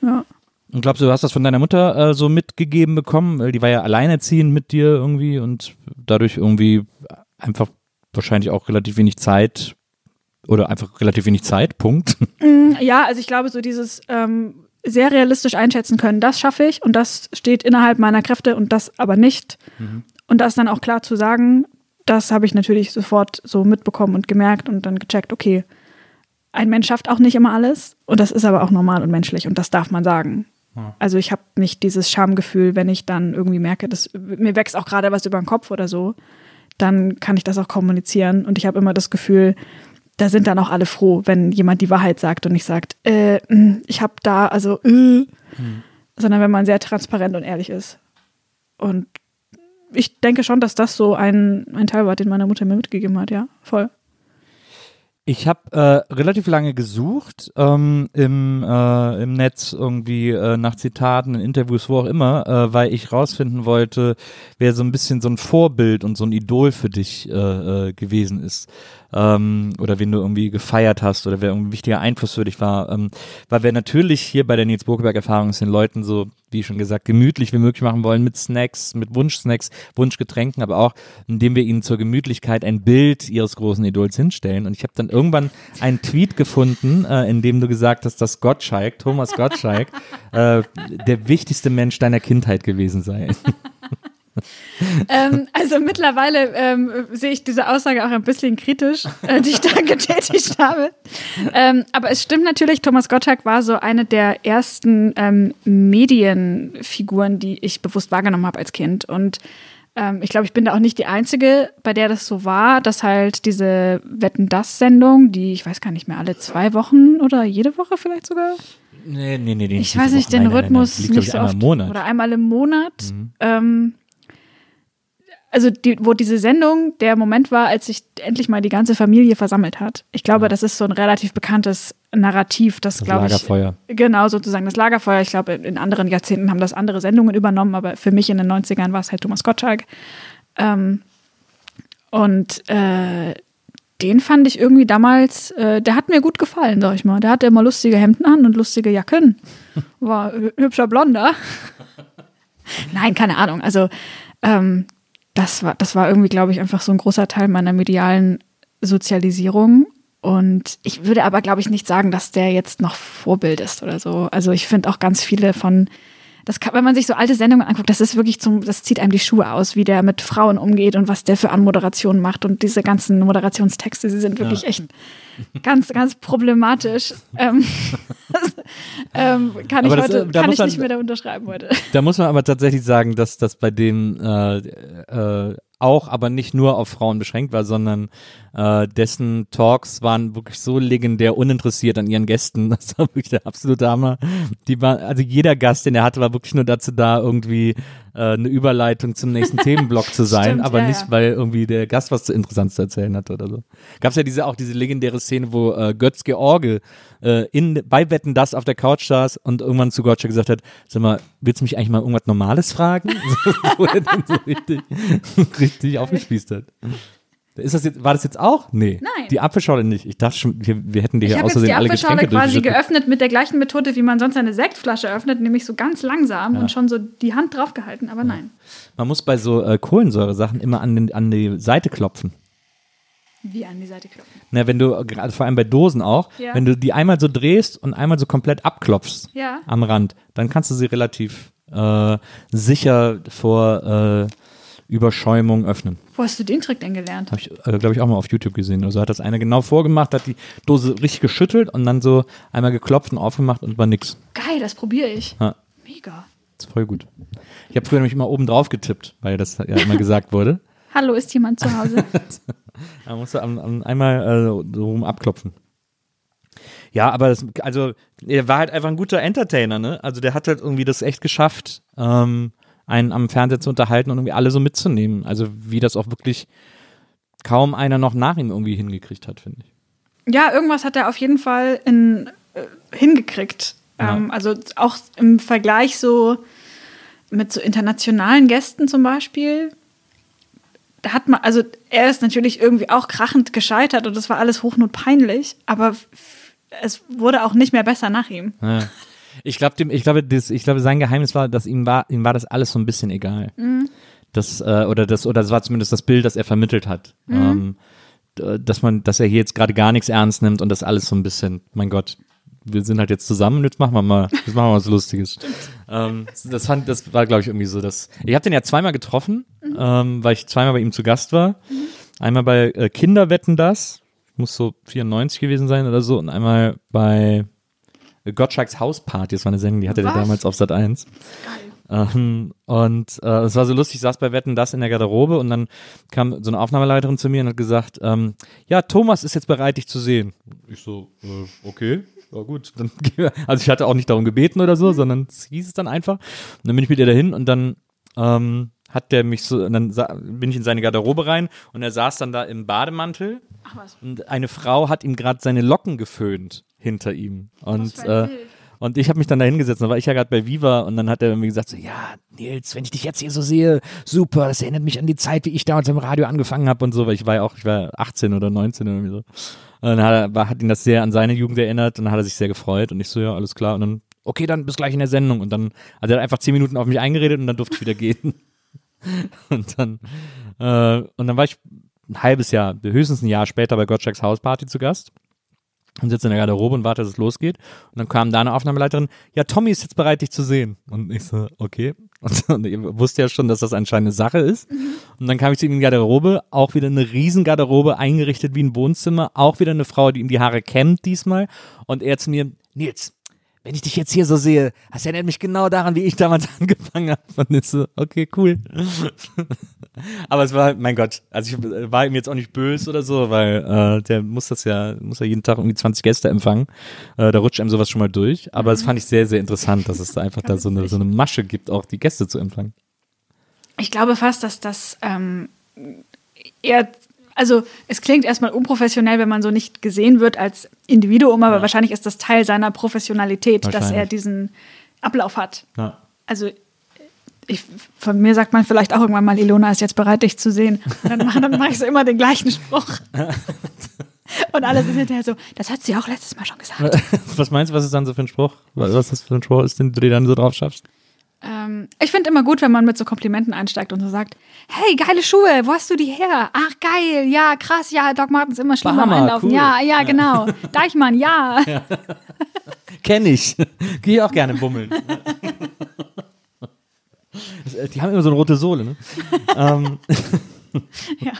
Ja. Und glaubst du, du hast das von deiner Mutter äh, so mitgegeben bekommen? Weil die war ja alleinerziehend mit dir irgendwie und dadurch irgendwie einfach wahrscheinlich auch relativ wenig Zeit oder einfach relativ wenig Zeit, Punkt. <laughs> Ja, also ich glaube, so dieses ähm, sehr realistisch einschätzen können, das schaffe ich und das steht innerhalb meiner Kräfte und das aber nicht. Und das dann auch klar zu sagen, das habe ich natürlich sofort so mitbekommen und gemerkt und dann gecheckt, okay, ein Mensch schafft auch nicht immer alles und das ist aber auch normal und menschlich und das darf man sagen. Also ich habe nicht dieses Schamgefühl, wenn ich dann irgendwie merke, dass mir wächst auch gerade was über den Kopf oder so, dann kann ich das auch kommunizieren und ich habe immer das Gefühl, da sind dann auch alle froh, wenn jemand die Wahrheit sagt und nicht sagt, äh, mh, ich habe da, also, äh, sondern wenn man sehr transparent und ehrlich ist. Und ich denke schon, dass das so ein, ein Teil war, den meine Mutter mir mitgegeben hat, ja, voll. Ich habe äh, relativ lange gesucht ähm, im, äh, im Netz irgendwie äh, nach Zitaten, in Interviews, wo auch immer, äh, weil ich rausfinden wollte, wer so ein bisschen so ein Vorbild und so ein Idol für dich äh, äh, gewesen ist. Ähm, oder wen du irgendwie gefeiert hast oder wer irgendwie ein wichtiger Einfluss für dich war. Ähm, weil wir natürlich hier bei der Nils Bokeberg-Erfahrung es den Leuten so, wie schon gesagt, gemütlich wie möglich machen wollen mit Snacks, mit Wunschsnacks, Wunschgetränken, aber auch, indem wir ihnen zur Gemütlichkeit ein Bild ihres großen Idols hinstellen. Und ich habe dann irgendwann einen Tweet gefunden, äh, in dem du gesagt hast, dass Gottschalk, Thomas Gottschalk, <laughs> äh, der wichtigste Mensch deiner Kindheit gewesen sei. <laughs> <laughs> Ähm, also mittlerweile ähm, sehe ich diese Aussage auch ein bisschen kritisch, äh, die ich da <laughs> getätigt habe. Ähm, aber es stimmt natürlich, Thomas Gottschalk war so eine der ersten ähm, Medienfiguren, die ich bewusst wahrgenommen habe als Kind. Und ähm, ich glaube, ich bin da auch nicht die Einzige, bei der das so war, dass halt diese Wetten-Das-Sendung, die ich weiß gar nicht mehr, alle zwei Wochen oder jede Woche vielleicht sogar, Nee, nee, nee, nee. ich weiß nicht, den Rhythmus Liegt, glaub nicht ich, so einmal oft. im Monat. Oder einmal im Monat. Ähm, also die, wo diese Sendung der Moment war, als sich endlich mal die ganze Familie versammelt hat. Ich glaube, das ist so ein relativ bekanntes Narrativ, das, Das glaube ich. Lagerfeuer. Genau, sozusagen das Lagerfeuer. Ich glaube, in anderen Jahrzehnten haben das andere Sendungen übernommen, aber für mich in den 90ern war es halt Thomas Gottschalk. Ähm, und äh, den fand ich irgendwie damals, äh, der hat mir gut gefallen, sag ich mal. Der hatte immer lustige Hemden an und lustige Jacken. War hü- hübscher Blonder. <laughs> Nein, keine Ahnung. Also ähm, das war, das war irgendwie, glaube ich, einfach so ein großer Teil meiner medialen Sozialisierung. Und ich würde aber, glaube ich, nicht sagen, dass der jetzt noch Vorbild ist oder so. Also ich finde auch ganz viele von, das kann, wenn man sich so alte Sendungen anguckt, das ist wirklich zum, das zieht einem die Schuhe aus, wie der mit Frauen umgeht und was der für Anmoderationen macht und diese ganzen Moderationstexte, sie sind wirklich echt ganz, ganz problematisch. ähm, <laughs> ähm, kann ich Aber das, heute, äh, da kann ich man- nicht mehr da unterschreiben heute. Da muss man aber tatsächlich sagen, dass das bei dem äh, äh, auch, aber nicht nur auf Frauen beschränkt war, sondern äh, dessen Talks waren wirklich so legendär uninteressiert an ihren Gästen. <laughs> Das war wirklich der absolute Hammer. Die war, also jeder Gast, den er hatte, war wirklich nur dazu da, irgendwie eine Überleitung zum nächsten Themenblock zu sein, Stimmt, aber ja, nicht, ja. weil irgendwie der Gast was zu interessant zu erzählen hatte oder so. Gab es ja diese auch diese legendäre Szene, wo äh, Götz George äh, in bei Wetten das auf der Couch saß und irgendwann zu Gottschalk gesagt hat, sag mal, willst du mich eigentlich mal irgendwas Normales fragen? <laughs> Wo er dann so richtig, richtig aufgespießt hat. Ist das jetzt, war das jetzt auch? Nee. Nein. Die Apfelschorle nicht. Ich dachte schon, wir, wir hätten dir Ich hier habe aus jetzt die Versehen alle Apfelschorle Getränke quasi geöffnet mit der gleichen Methode, wie man sonst eine Sektflasche öffnet, nämlich so ganz langsam und schon so die Hand draufgehalten, aber nein. Man muss bei so äh, Kohlensäure-Sachen immer an, den, an die Seite klopfen. Wie an die Seite klopfen. Na, wenn du, gerade vor allem bei Dosen auch, Ja. wenn du die einmal so drehst und einmal so komplett abklopfst Ja. am Rand, dann kannst du sie relativ äh, sicher vor äh, Überschäumung öffnen. Wo hast du den Trick denn gelernt? Habe ich, äh, glaube ich, auch mal auf YouTube gesehen. Also hat das einer genau vorgemacht, hat die Dose richtig geschüttelt und dann so einmal geklopft und aufgemacht und war nix. Geil, das probiere ich. Ja, Mega. ist voll gut. Ich habe früher nämlich immer oben drauf getippt, weil das ja immer gesagt wurde. <laughs> Hallo, ist jemand zu Hause? <laughs> Da musst du am, am, einmal äh, so rum abklopfen. Ja, aber das, also, er war halt einfach ein guter Entertainer, ne? Also der hat halt irgendwie das echt geschafft, ähm, einen am Fernseher zu unterhalten und irgendwie alle so mitzunehmen. Also wie das auch wirklich kaum einer noch nach ihm irgendwie hingekriegt hat, finde ich. ja, irgendwas hat er auf jeden Fall in, äh, hingekriegt. Ja. Ähm, also auch im Vergleich so mit so internationalen Gästen zum Beispiel. Da hat man, also er ist natürlich irgendwie auch krachend gescheitert und das war alles hochnotpeinlich, aber es wurde auch nicht mehr besser nach ihm. Ja. <laughs> Ich glaube, ich glaube, das, ich glaube, sein Geheimnis war, dass ihm war, ihm war das alles so ein bisschen egal. Das äh, oder das oder das war zumindest das Bild, das er vermittelt hat. Ähm, d- dass man, dass er hier jetzt gerade gar nichts ernst nimmt und das alles so ein bisschen, mein Gott, wir sind halt jetzt zusammen und jetzt machen wir mal, jetzt machen wir was Lustiges. <laughs> Ähm, das fand, das war, glaube ich, irgendwie so, dass ich habe den ja zweimal getroffen, ähm, weil ich zweimal bei ihm zu Gast war. Einmal bei äh, Kinderwetten das, muss so 94 gewesen sein oder so, und einmal bei Gottschalks Hausparty, das war eine Sendung, die hatte der damals auf Sat 1. Ähm, und äh, es war so lustig, ich saß bei Wetten das in der Garderobe und dann kam so eine Aufnahmeleiterin zu mir und hat gesagt, ähm, ja, Thomas ist jetzt bereit, dich zu sehen. Ich so, äh, okay, ja gut. Dann, <laughs> also ich hatte auch nicht darum gebeten oder so, sondern es hieß es dann einfach. Und dann bin ich mit ihr dahin und dann ähm, hat der mich so, dann bin ich in seine Garderobe rein und er saß dann da im Bademantel Ach was. und eine Frau hat ihm gerade seine Locken geföhnt hinter ihm. Und, äh, und ich habe mich dann da hingesetzt, da war ich ja gerade bei Viva und dann hat er irgendwie gesagt so, ja, Nils, wenn ich dich jetzt hier so sehe, super, das erinnert mich an die Zeit, wie ich damals im Radio angefangen habe und so, weil ich war ja auch, ich war 18 oder 19 oder irgendwie so. Und dann hat, er, hat ihn das sehr an seine Jugend erinnert und dann hat er sich sehr gefreut und ich so, ja, alles klar und dann, okay, dann bis gleich in der Sendung und dann hat er einfach zehn Minuten auf mich eingeredet und dann durfte ich wieder gehen. <laughs> und dann, äh, und dann war ich ein halbes Jahr, höchstens ein Jahr später bei Gottschalks Hausparty zu Gast und sitze in der Garderobe und warte, dass es losgeht. Und dann kam da eine Aufnahmeleiterin, ja, Tommy ist jetzt bereit, dich zu sehen. Und ich so, okay. <laughs> Und, ich wusste ja schon, dass das anscheinend eine Sache ist. Und dann kam ich zu ihm in die Garderobe, auch wieder eine riesen Garderobe, eingerichtet wie ein Wohnzimmer, auch wieder eine Frau, die ihm die Haare kämmt diesmal. Und er zu mir, Nils, wenn ich dich jetzt hier so sehe, das erinnert mich genau daran, wie ich damals <laughs> angefangen habe. Und ich so, okay, cool. <laughs> Aber es war, mein Gott, also ich äh, war ihm jetzt auch nicht böse oder so, weil äh, der muss das ja, muss ja jeden Tag irgendwie 20 Gäste empfangen. Äh, da rutscht einem sowas schon mal durch. Aber das fand ich sehr, sehr interessant, dass es da einfach da so eine, so eine Masche gibt, auch die Gäste zu empfangen. ich glaube fast, dass das ähm, eher, also es klingt erstmal unprofessionell, wenn man so nicht gesehen wird als Individuum, aber wahrscheinlich ist das Teil seiner Professionalität, dass er diesen Ablauf hat. Ja. Also ich, von mir sagt man vielleicht auch irgendwann mal, Ilona ist jetzt bereit, dich zu sehen. Und dann mache mach ich so immer den gleichen Spruch. <laughs> Und alle sind hinterher so, das hat sie auch letztes Mal schon gesagt. <laughs> Was meinst du, was ist dann so für ein Spruch? Was was das für ein Spruch ist, den du dir dann so drauf schaffst? Ähm, ich finde immer gut, wenn man mit so Komplimenten einsteigt und so sagt, hey, geile Schuhe, wo hast du die her? Ach, geil, ja, krass, ja, Doc Martens immer schlimm Bahama, Einlaufen. cool. Ja, ja, genau. <laughs> Deichmann, ja. Kenn ich. Gehe auch gerne bummeln. <laughs> Äh, Die haben immer so eine rote Sohle, ne? <laughs> ähm, Ja.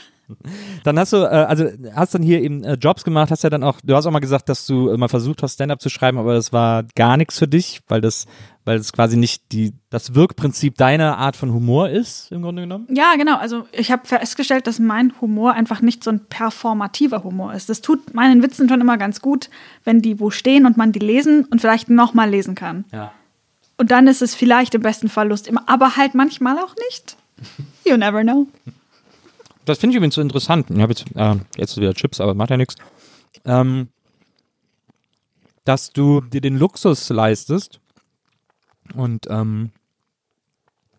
Dann hast du, äh, also hast dann hier eben äh, Jobs gemacht, hast ja dann auch, du hast auch mal gesagt, dass du äh, mal versucht hast, Stand-up zu schreiben, aber das war gar nichts für dich, weil das, weil das quasi nicht die, das Wirkprinzip deiner Art von Humor ist, im Grunde genommen. Ja, genau. Also ich habe festgestellt, dass mein Humor einfach nicht so ein performativer Humor ist. Das tut meinen Witzen schon immer ganz gut, wenn die wo stehen und man die lesen und vielleicht nochmal lesen kann. Ja. Und dann ist es vielleicht im besten Fall lustig, aber halt manchmal auch nicht. <laughs> You never know. Das finde ich übrigens so interessant. Ich habe jetzt, äh, jetzt wieder Chips, aber macht ja nichts. Ähm, dass du dir den Luxus leistest und ähm,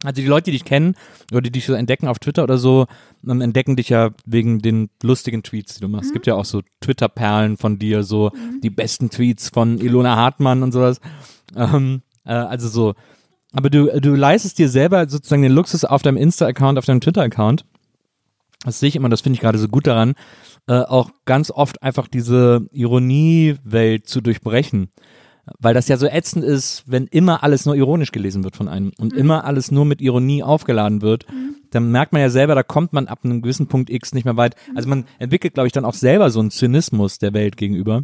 also die Leute, die dich kennen oder die dich so entdecken auf Twitter oder so, entdecken dich ja wegen den lustigen Tweets, die du machst. Es gibt ja auch so Twitter-Perlen von dir, so die besten Tweets von Ilona Hartmann und sowas. Ähm, äh, also so. Aber du, du leistest dir selber sozusagen den Luxus auf deinem Insta-Account, auf deinem Twitter-Account. Das sehe ich immer, das finde ich gerade so gut daran, äh, auch ganz oft einfach diese Ironiewelt zu durchbrechen. Weil das ja so ätzend ist, wenn immer alles nur ironisch gelesen wird von einem und immer alles nur mit Ironie aufgeladen wird, dann merkt man ja selber, da kommt man ab einem gewissen Punkt X nicht mehr weit. Also man entwickelt, glaube ich, dann auch selber so einen Zynismus der Welt gegenüber.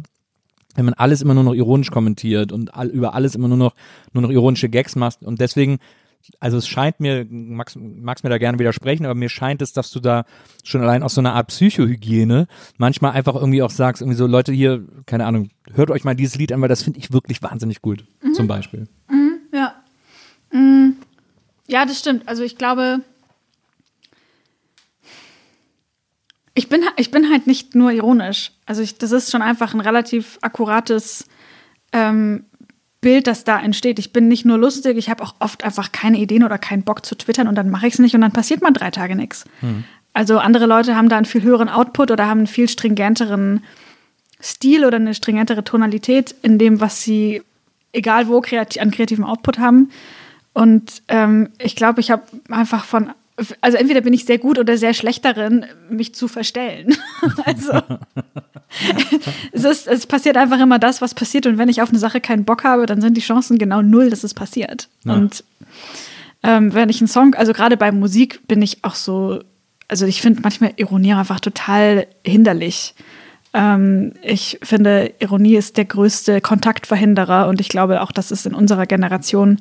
Wenn man alles immer nur noch ironisch kommentiert und all, über alles immer nur noch, nur noch ironische Gags macht. Und deswegen, also es scheint mir, magst, magst mir da gerne widersprechen, aber mir scheint es, dass du da schon allein aus so einer Art Psychohygiene manchmal einfach irgendwie auch sagst, irgendwie so, Leute hier, keine Ahnung, hört euch mal dieses Lied an, weil das finde ich wirklich wahnsinnig gut, zum Beispiel. Ja. Mm, Ja, das stimmt. Also ich glaube, ich bin, ich bin halt nicht nur ironisch. Also ich, das ist schon einfach ein relativ akkurates ähm, Bild, das da entsteht. Ich bin nicht nur lustig, ich habe auch oft einfach keine Ideen oder keinen Bock zu twittern und dann mache ich es nicht und dann passiert mal drei Tage nichts. Also andere Leute haben da einen viel höheren Output oder haben einen viel stringenteren Stil oder eine stringentere Tonalität in dem, was sie, egal wo, kreati an kreativem Output haben. Und ähm, ich glaube, ich habe einfach von, also entweder bin ich sehr gut oder sehr schlecht darin, mich zu verstellen. <laughs> also <laughs> es, ist, es passiert einfach immer das, was passiert. Und wenn ich auf eine Sache keinen Bock habe, dann sind die Chancen genau null, dass es passiert. Ja. Und ähm, wenn ich einen Song, also gerade bei Musik bin ich auch so, also ich finde manchmal Ironie einfach total hinderlich. Ähm, ich finde, Ironie ist der größte Kontaktverhinderer und ich glaube auch, dass es in unserer Generation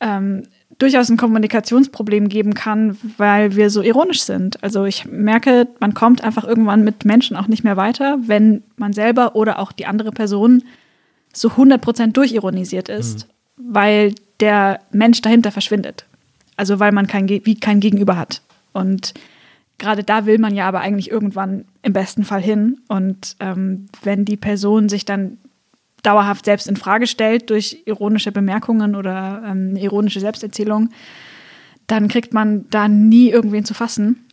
ähm, durchaus ein Kommunikationsproblem geben kann, weil wir so ironisch sind. Also ich merke, man kommt einfach irgendwann mit Menschen auch nicht mehr weiter, wenn man selber oder auch die andere Person so 100% durchironisiert ist, weil der Mensch dahinter verschwindet. Also weil man kein, wie kein Gegenüber hat. Und gerade da will man ja aber eigentlich irgendwann im besten Fall hin. Und ähm, wenn die Person sich dann dauerhaft selbst in Frage stellt durch ironische Bemerkungen oder ähm, ironische Selbsterzählung, dann kriegt man da nie irgendwen zu fassen.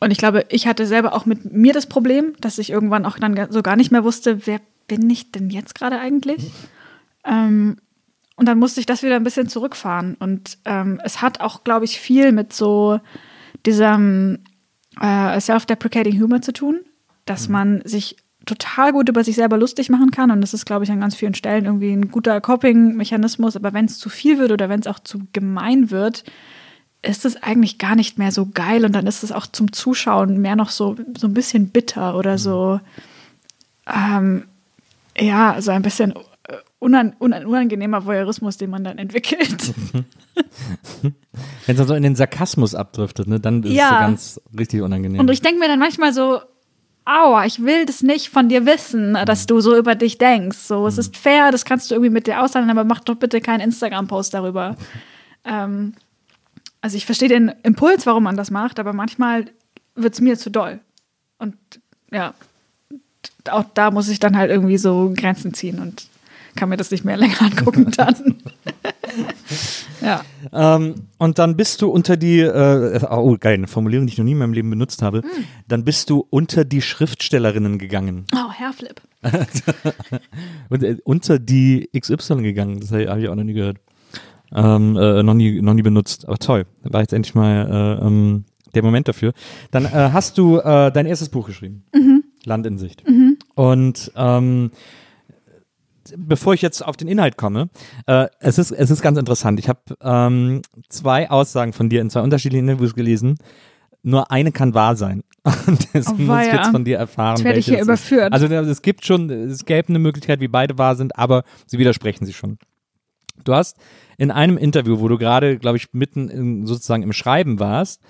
Und ich glaube, ich hatte selber auch mit mir das Problem, dass ich irgendwann auch dann so gar nicht mehr wusste, wer bin ich denn jetzt gerade eigentlich? Ähm, und dann musste ich das wieder ein bisschen zurückfahren. Und ähm, es hat auch, glaube ich, viel mit so diesem äh, self-deprecating Humor zu tun, dass man sich total gut über sich selber lustig machen kann. Und das ist, glaube ich, an ganz vielen Stellen irgendwie ein guter Coping-Mechanismus. Aber wenn es zu viel wird oder wenn es auch zu gemein wird, ist es eigentlich gar nicht mehr so geil. Und dann ist es auch zum Zuschauen mehr noch so, so ein bisschen bitter oder so, ähm, ja, so ein bisschen äh, unan, unan, unangenehmer Voyeurismus, den man dann entwickelt. <laughs> Wenn es dann so in den Sarkasmus abdriftet, ne, dann ist es Ja. so ganz richtig unangenehm. Und ich denke mir dann manchmal so, aua, ich will das nicht von dir wissen, dass du so über dich denkst. So, es ist fair, das kannst du irgendwie mit dir aushandeln, aber mach doch bitte keinen Instagram-Post darüber. <laughs> ähm, Also ich verstehe den Impuls, warum man das macht, aber manchmal wird es mir zu doll. Und ja, auch da muss ich dann halt irgendwie so Grenzen ziehen und kann mir das nicht mehr länger <laughs> angucken dann. <laughs> ja. Ähm, und dann bist du unter die, äh, oh geil, eine Formulierung, die ich noch nie in meinem Leben benutzt habe. Hm. Dann bist du unter die Schriftstellerinnen gegangen. Oh, Hairflip. <laughs> Und, äh, unter die XY gegangen. Das habe ich auch noch nie gehört. Ähm, äh, noch, nie, noch nie benutzt. Aber toll. War jetzt endlich mal äh, ähm, der Moment dafür. Dann äh, hast du äh, dein erstes Buch geschrieben. Land in Sicht. Und ähm, bevor ich jetzt auf den Inhalt komme, äh, es, ist, es ist ganz interessant. Ich habe ähm, zwei Aussagen von dir in zwei unterschiedlichen Interviews gelesen. Nur eine kann wahr sein. <laughs> Und deswegen Oh, muss ich jetzt von dir erfahren. Jetzt werde ich hier ist. überführt. Also es gibt schon, es gäbe eine Möglichkeit, wie beide wahr sind, aber sie widersprechen sich schon. Du hast in einem Interview, wo du gerade, glaube ich, mitten in, sozusagen im Schreiben warst,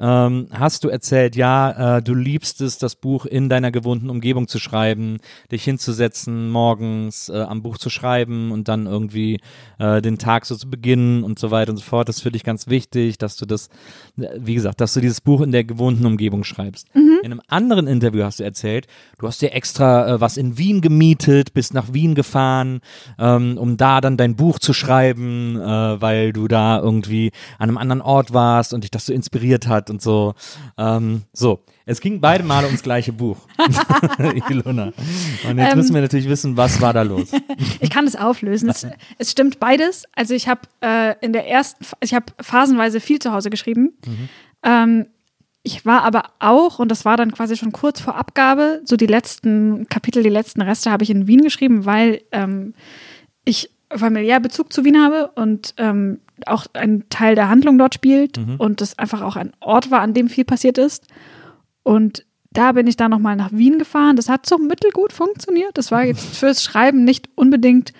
ähm, hast du erzählt, ja, äh, du liebst es, das Buch in deiner gewohnten Umgebung zu schreiben, dich hinzusetzen, morgens äh, am Buch zu schreiben und dann irgendwie äh, den Tag so zu beginnen und so weiter und so fort. Das ist für dich ganz wichtig, dass du das, äh, wie gesagt, dass du dieses Buch in der gewohnten Umgebung schreibst. In einem anderen Interview hast du erzählt, du hast dir extra äh, was in Wien gemietet, bist nach Wien gefahren, ähm, um da dann dein Buch zu schreiben, äh, weil du da irgendwie an einem anderen Ort warst und dich das so inspiriert hat und so. Ähm, so, es ging beide Male ums gleiche Buch. <laughs> Ilona. Und jetzt Ähm. müssen wir natürlich wissen, was war da los? <laughs> Ich kann es auflösen. Es, es stimmt beides. Also ich habe äh, in der ersten, ich habe phasenweise viel zu Hause geschrieben. Ähm, ich war aber auch, und das war dann quasi schon kurz vor Abgabe, so die letzten Kapitel, die letzten Reste habe ich in Wien geschrieben, weil ähm, ich familiär Bezug zu Wien habe und ähm, auch ein Teil der Handlung dort spielt und das einfach auch ein Ort war, an dem viel passiert ist. Und da bin ich dann nochmal nach Wien gefahren. Das hat so mittelgut funktioniert. Das war jetzt <laughs> fürs Schreiben nicht unbedingt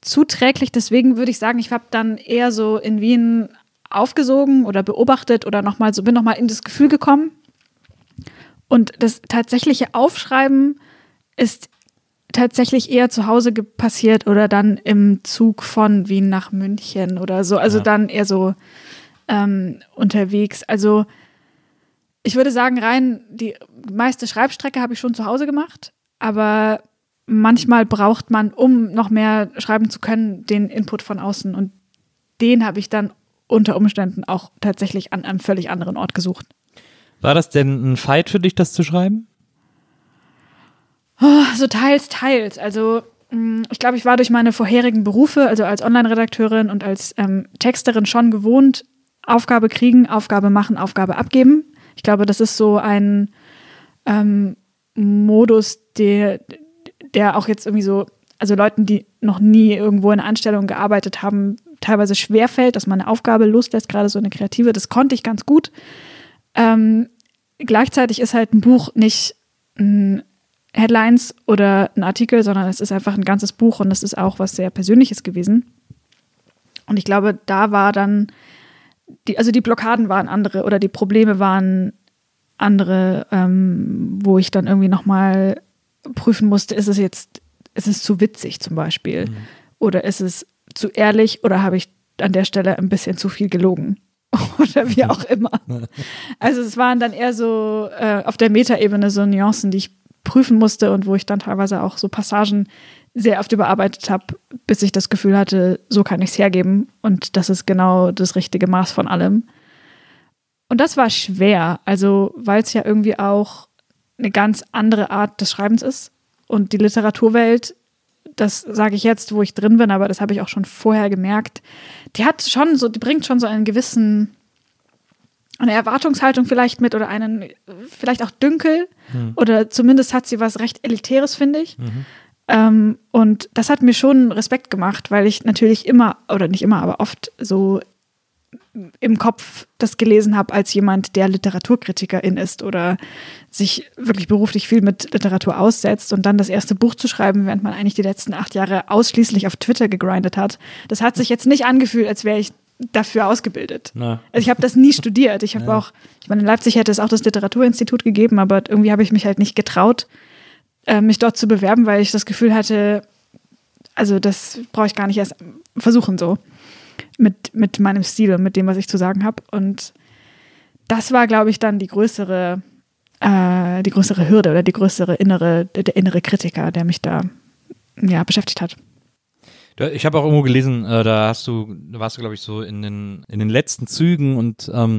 zuträglich. Deswegen würde ich sagen, ich habe dann eher so in Wien aufgesogen oder beobachtet oder nochmal so, bin nochmal in das Gefühl gekommen. Und das tatsächliche Aufschreiben ist tatsächlich eher zu Hause passiert oder dann im Zug von Wien nach München oder so. Also Ja. dann eher so ähm, unterwegs. Also ich würde sagen, rein die meiste Schreibstrecke habe ich schon zu Hause gemacht, aber manchmal braucht man, um noch mehr schreiben zu können, den Input von außen und den habe ich dann unter Umständen auch tatsächlich an einem völlig anderen Ort gesucht. War das denn ein Fight für dich, das zu schreiben? So teils, teils. Also mh, ich glaube, ich war durch meine vorherigen Berufe, also als Online-Redakteurin und als ähm, Texterin schon gewohnt, Aufgabe kriegen, Aufgabe machen, Aufgabe abgeben. Ich glaube, das ist so ein ähm, Modus, der, der auch jetzt irgendwie so, also Leuten, die noch nie irgendwo in einer Anstellung gearbeitet haben, teilweise schwerfällt, dass man eine Aufgabe loslässt, gerade so eine kreative. Das konnte ich ganz gut. Ähm, gleichzeitig ist halt ein Buch nicht ein Headlines oder ein Artikel, sondern es ist einfach ein ganzes Buch und es ist auch was sehr Persönliches gewesen. Und ich glaube, da war dann, die, also die Blockaden waren andere oder die Probleme waren andere, ähm, wo ich dann irgendwie nochmal prüfen musste, ist es jetzt, ist es zu witzig zum Beispiel? Oder ist es zu ehrlich oder habe ich an der Stelle ein bisschen zu viel gelogen? <laughs> oder wie auch immer. <laughs> Also es waren dann eher so äh, auf der Metaebene so Nuancen, die ich prüfen musste und wo ich dann teilweise auch so Passagen sehr oft überarbeitet habe, bis ich das Gefühl hatte, so kann ich es hergeben und das ist genau das richtige Maß von allem. Und das war schwer, also weil es ja irgendwie auch eine ganz andere Art des Schreibens ist und die Literaturwelt, das sage ich jetzt, wo ich drin bin, aber das habe ich auch schon vorher gemerkt, die hat schon so, die bringt schon so einen gewissen eine Erwartungshaltung vielleicht mit oder einen vielleicht auch Dünkel oder zumindest hat sie was recht Elitäres, finde ich. Ähm, und das hat mir schon Respekt gemacht, weil ich natürlich immer, oder nicht immer, aber oft so im Kopf das gelesen habe als jemand, der Literaturkritikerin ist oder sich wirklich beruflich viel mit Literatur aussetzt und dann das erste Buch zu schreiben, während man eigentlich die letzten acht Jahre ausschließlich auf Twitter gegrindet hat. Das hat sich jetzt nicht angefühlt, als wäre ich dafür ausgebildet. Na. Also ich habe das nie studiert. Ich habe <laughs> auch, ich meine, in Leipzig hätte es auch das Literaturinstitut gegeben, aber irgendwie habe ich mich halt nicht getraut, äh, mich dort zu bewerben, weil ich das Gefühl hatte, also das brauche ich gar nicht erst versuchen so. mit, mit meinem Stil und mit dem, was ich zu sagen habe. Und das war, glaube ich, dann die größere, äh, die größere Hürde oder die größere innere, der, der innere Kritiker, der mich da ja, beschäftigt hat. Ich habe auch irgendwo gelesen, äh, da hast du, da warst du, glaube ich, so in den, in den letzten Zügen und ähm,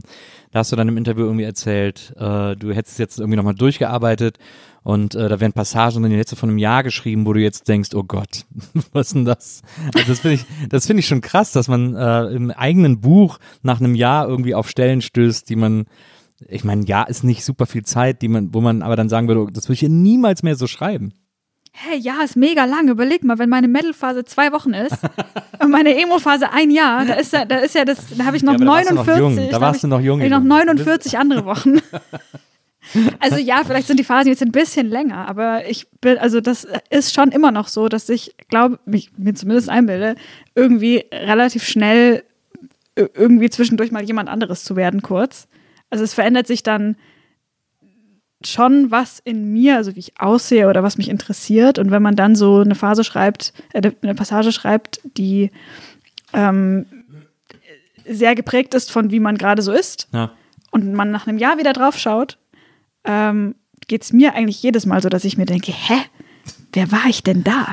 da hast du dann im Interview irgendwie erzählt, äh, du hättest jetzt irgendwie nochmal durchgearbeitet und äh, da werden Passagen in die letzte von einem Jahr geschrieben, wo du jetzt denkst, oh Gott, <laughs> was ist denn das? Also das finde ich, das finde ich schon krass, dass man äh, im eigenen Buch nach einem Jahr irgendwie auf Stellen stößt, die man ich meine, ja, ist nicht super viel Zeit, die man, wo man aber dann sagen würde, oh, das würde ich ja niemals mehr so schreiben. Hey, ja, ist mega lang. Überleg mal, wenn meine Metal-Phase zwei Wochen ist <laughs> und meine Emo-Phase ein Jahr, da ist ja, da ist ja das, da habe ich noch Ja, aber da warst du noch 49. jung. Da warst ich, du noch jung, ich noch Junge. 49 andere Wochen. <laughs> Also ja, vielleicht sind die Phasen jetzt ein bisschen länger, aber ich bin, also das ist schon immer noch so, dass ich glaube, mich mir zumindest einbilde, irgendwie relativ schnell ö- irgendwie zwischendurch mal jemand anderes zu werden, kurz. Also es verändert sich dann schon was in mir, also wie ich aussehe oder was mich interessiert. Und wenn man dann so eine Phase schreibt, äh, eine Passage schreibt, die ähm, sehr geprägt ist von wie man gerade so ist Ja. und man nach einem Jahr wieder drauf schaut, ähm, geht es mir eigentlich jedes Mal so, dass ich mir denke, hä, wer war ich denn da?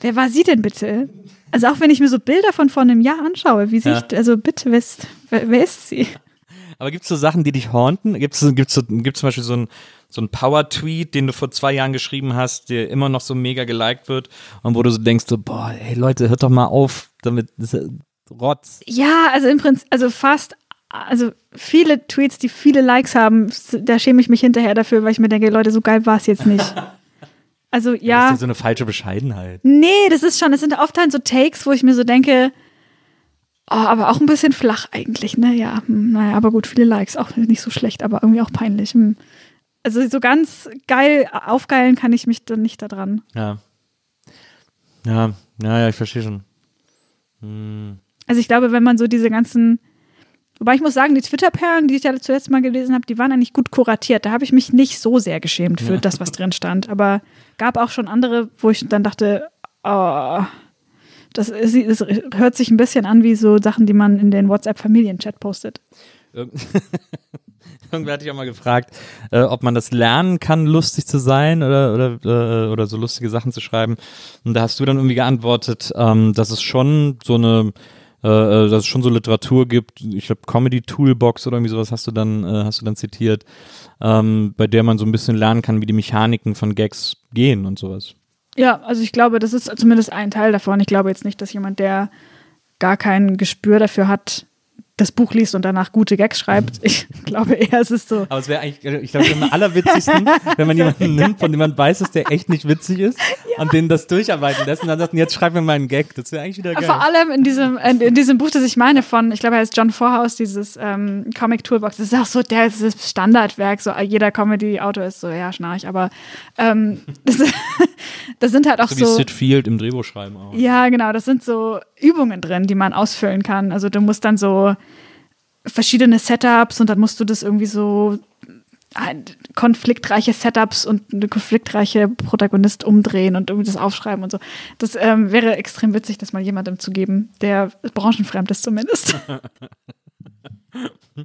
wer war sie denn bitte? Also auch wenn ich mir so Bilder von vor einem Jahr anschaue, wie Ja. sich, also bitte, wer ist, wer, wer ist sie? Aber gibt es so Sachen, die dich haunten? Gibt es gibt's so, gibt's zum Beispiel so einen so ein Power-Tweet, den du vor zwei Jahren geschrieben hast, der immer noch so mega geliked wird und wo du so denkst, so, boah, ey Leute, hört doch mal auf, damit ja Rotz. Ja, also im Prinzip, also fast, also viele Tweets, die viele Likes haben, da schäme ich mich hinterher dafür, weil ich mir denke, Leute, so geil war es jetzt nicht. <laughs> Also Das ist ja, ja so eine falsche Bescheidenheit. nee, das ist schon, das sind oft halt so Takes, wo ich mir so denke, oh, aber auch ein bisschen flach eigentlich, ne? Ja, hm, naja, aber gut, viele Likes, auch nicht so schlecht, aber irgendwie auch peinlich. hm. Also so ganz geil aufgeilen kann ich mich dann nicht daran. Ja. Ja, ja, ja, ich verstehe schon. Also ich glaube, wenn man so diese ganzen, wobei ich muss sagen, die Twitter-Perlen, die ich ja zuletzt mal gelesen habe, die waren eigentlich gut kuratiert. Da habe ich mich nicht so sehr geschämt für das, was drin stand. Aber gab auch schon andere, wo ich dann dachte, oh, das, ist, das hört sich ein bisschen an wie so Sachen, die man in den WhatsApp-Familienchat postet. Irgend- <laughs> Irgendwer hat dich auch mal gefragt, äh, ob man das lernen kann, lustig zu sein oder, oder, äh, oder so lustige Sachen zu schreiben. Und da hast du dann irgendwie geantwortet, ähm, dass es schon so eine, äh, äh, dass es schon so Literatur gibt, ich glaube Comedy Toolbox oder irgendwie sowas hast du dann, äh, hast du dann zitiert, ähm, bei der man so ein bisschen lernen kann, wie die Mechaniken von Gags gehen und sowas. Ja, also ich glaube, das ist zumindest ein Teil davon. Ich glaube jetzt nicht, dass jemand, der gar kein Gespür dafür hat, das Buch liest und danach gute Gags schreibt. Ich <laughs> glaube eher, es ist so. Aber es wäre eigentlich, ich glaube, am allerwitzigsten, <laughs> wenn man jemanden nimmt, von dem man weiß, dass der echt nicht witzig ist und den das durcharbeiten lässt und dann sagt, jetzt schreib mir mal einen Gag. Das wäre eigentlich wieder geil. Vor allem in diesem, in, in diesem Buch, das ich meine, von, ich glaube, er heißt John Vorhaus, dieses ähm, Comic Toolbox. Das ist auch so der ist das Standardwerk. So jeder Comedy-Autor ist so, ja, schnarch, aber ähm, <laughs> das, das sind halt auch so wie so. Sid Field im Drehbuch schreiben auch. Ja, genau, das sind so Übungen drin, die man ausfüllen kann. Also du musst dann so verschiedene Setups und dann musst du das irgendwie so ein- konfliktreiche Setups und eine konfliktreiche Protagonist umdrehen und irgendwie das aufschreiben und so. Das ähm, wäre extrem witzig, das mal jemandem zu geben, der branchenfremd ist zumindest. <laughs>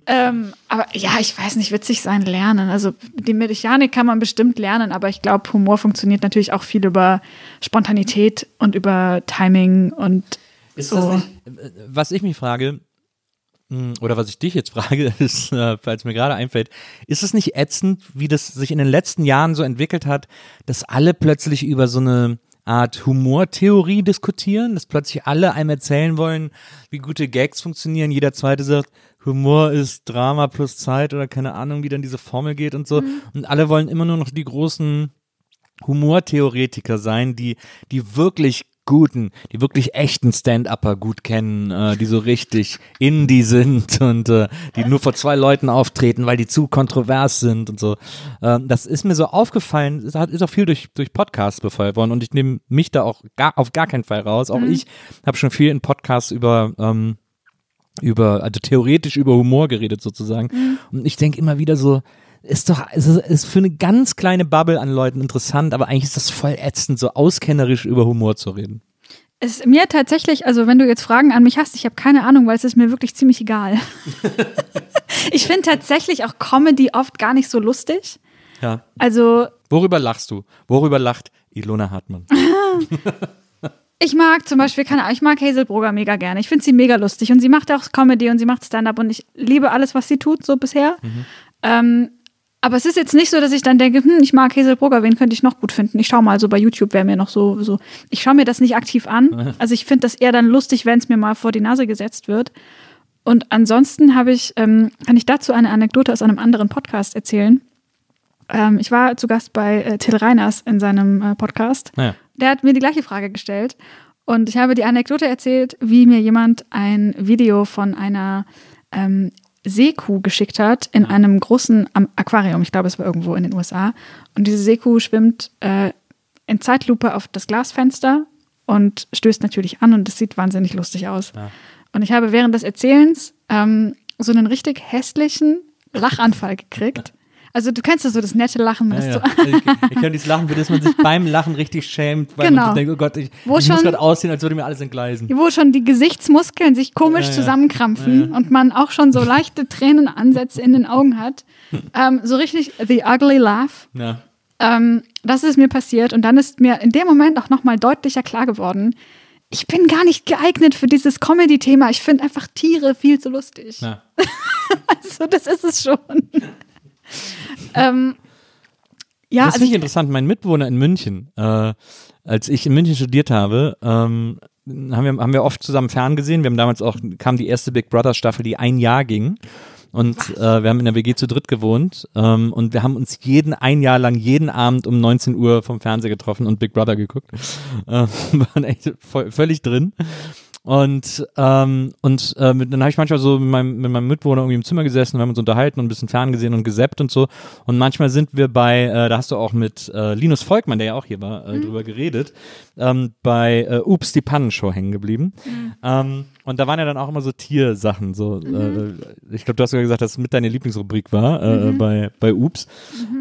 ähm, aber ja, ich weiß nicht, witzig sein lernen. Also die Mechanik kann man bestimmt lernen, aber ich glaube, Humor funktioniert natürlich auch viel über Spontanität und über Timing und Ist so. das nicht, äh, was ich mich frage, mh, oder was ich dich jetzt <laughs> frage, ist, äh, falls mir gerade einfällt, ist es nicht ätzend, wie das sich in den letzten Jahren so entwickelt hat, dass alle plötzlich über so eine Art Humortheorie diskutieren, dass plötzlich alle einem erzählen wollen, wie gute Gags funktionieren. Jeder zweite sagt, Humor ist Drama plus Zeit oder keine Ahnung, wie dann diese Formel geht und so. Und alle wollen immer nur noch die großen Humortheoretiker sein, die, die wirklich guten, die wirklich echten Stand-Upper gut kennen, äh, die so richtig Indie sind und äh, die nur vor zwei Leuten auftreten, weil die zu kontrovers sind und so. Ähm, das ist mir so aufgefallen, es hat- ist auch viel durch, durch Podcasts befeuert worden und ich nehme mich da auch gar, auf gar keinen Fall raus. Auch ich habe schon viel in Podcasts über ähm, über, also theoretisch über Humor geredet sozusagen. Und ich denke immer wieder so, ist doch, es ist, ist für eine ganz kleine Bubble an Leuten interessant, aber eigentlich ist das voll ätzend, so auskennerisch über Humor zu reden. Es ist mir tatsächlich, also wenn du jetzt Fragen an mich hast, ich habe keine Ahnung, weil es ist mir wirklich ziemlich egal. <laughs> ich finde tatsächlich auch Comedy oft gar nicht so lustig. Ja. Also Worüber lachst du? Worüber lacht Ilona Hartmann? <laughs> ich mag zum Beispiel, keine Ahnung, ich mag Hazel Brugger mega gerne. Ich finde sie mega lustig und sie macht auch Comedy und sie macht Stand-up und ich liebe alles, was sie tut, so bisher. Ähm, aber es ist jetzt nicht so, dass ich dann denke, hm, ich mag Hazel Brugger, wen könnte ich noch gut finden? Ich schaue mal so bei YouTube, wer mir noch so, so. Ich schaue mir das nicht aktiv an. <laughs> Also ich finde das eher dann lustig, wenn es mir mal vor die Nase gesetzt wird. Und ansonsten habe ich, ähm, kann ich dazu eine Anekdote aus einem anderen Podcast erzählen. Ähm, ich war zu Gast bei äh, Till Reiners in seinem äh, Podcast. Naja. Der hat mir die gleiche Frage gestellt. Und ich habe die Anekdote erzählt, wie mir jemand ein Video von einer ähm, Seekuh geschickt hat in einem großen Aquarium. Ich glaube, es war irgendwo in den USA. Und diese Seekuh schwimmt äh, in Zeitlupe auf das Glasfenster und stößt natürlich an und es sieht wahnsinnig lustig aus. Und ich habe während des Erzählens ähm, so einen richtig hässlichen Lachanfall gekriegt. Also du kennst ja so das nette Lachen, das Ja, so ja. Ich, ich kann dieses Lachen, für das man sich beim Lachen richtig schämt, weil Genau. man denkt, oh Gott, ich, Wo ich muss schon- gerade aussehen, als würde mir alles entgleisen. wo schon die Gesichtsmuskeln sich komisch Ja, ja. zusammenkrampfen und man auch schon so leichte Tränenansätze in den Augen hat. Ähm, so richtig the ugly laugh. Ja. Ähm, das ist mir passiert und dann ist mir in dem Moment auch nochmal deutlicher klar geworden, ich bin gar nicht geeignet für dieses Comedy-Thema. Ich finde einfach Tiere viel zu lustig. Ja. <laughs> Also das ist es schon. Ähm, ja, das also finde ich ich, interessant. Mein Mitbewohner in München, äh, als ich in München studiert habe, ähm, haben, wir, haben wir oft zusammen ferngesehen. Wir haben damals auch, kam die erste Big Brother Staffel, die ein Jahr ging. Und äh, wir haben in der WG zu dritt gewohnt ähm, und wir haben uns jeden ein Jahr lang jeden Abend um 19 Uhr vom Fernseher getroffen und Big Brother geguckt. Äh, <laughs> waren echt voll, völlig drin. Und, ähm, und äh, mit, dann habe ich manchmal so mit meinem, mit meinem Mitbewohner irgendwie im Zimmer gesessen, wir haben uns unterhalten und ein bisschen ferngesehen und gesappt und so. Und manchmal sind wir bei, äh, da hast du auch mit äh, Linus Volkmann, der ja auch hier war, äh, drüber geredet, ähm, bei äh, Ups, die Pannenshow hängen geblieben. Ähm, und da waren ja dann auch immer so Tiersachen. So, äh, ich glaube, du hast sogar gesagt, dass es mit deine Lieblingsrubrik war äh, bei, bei Ups.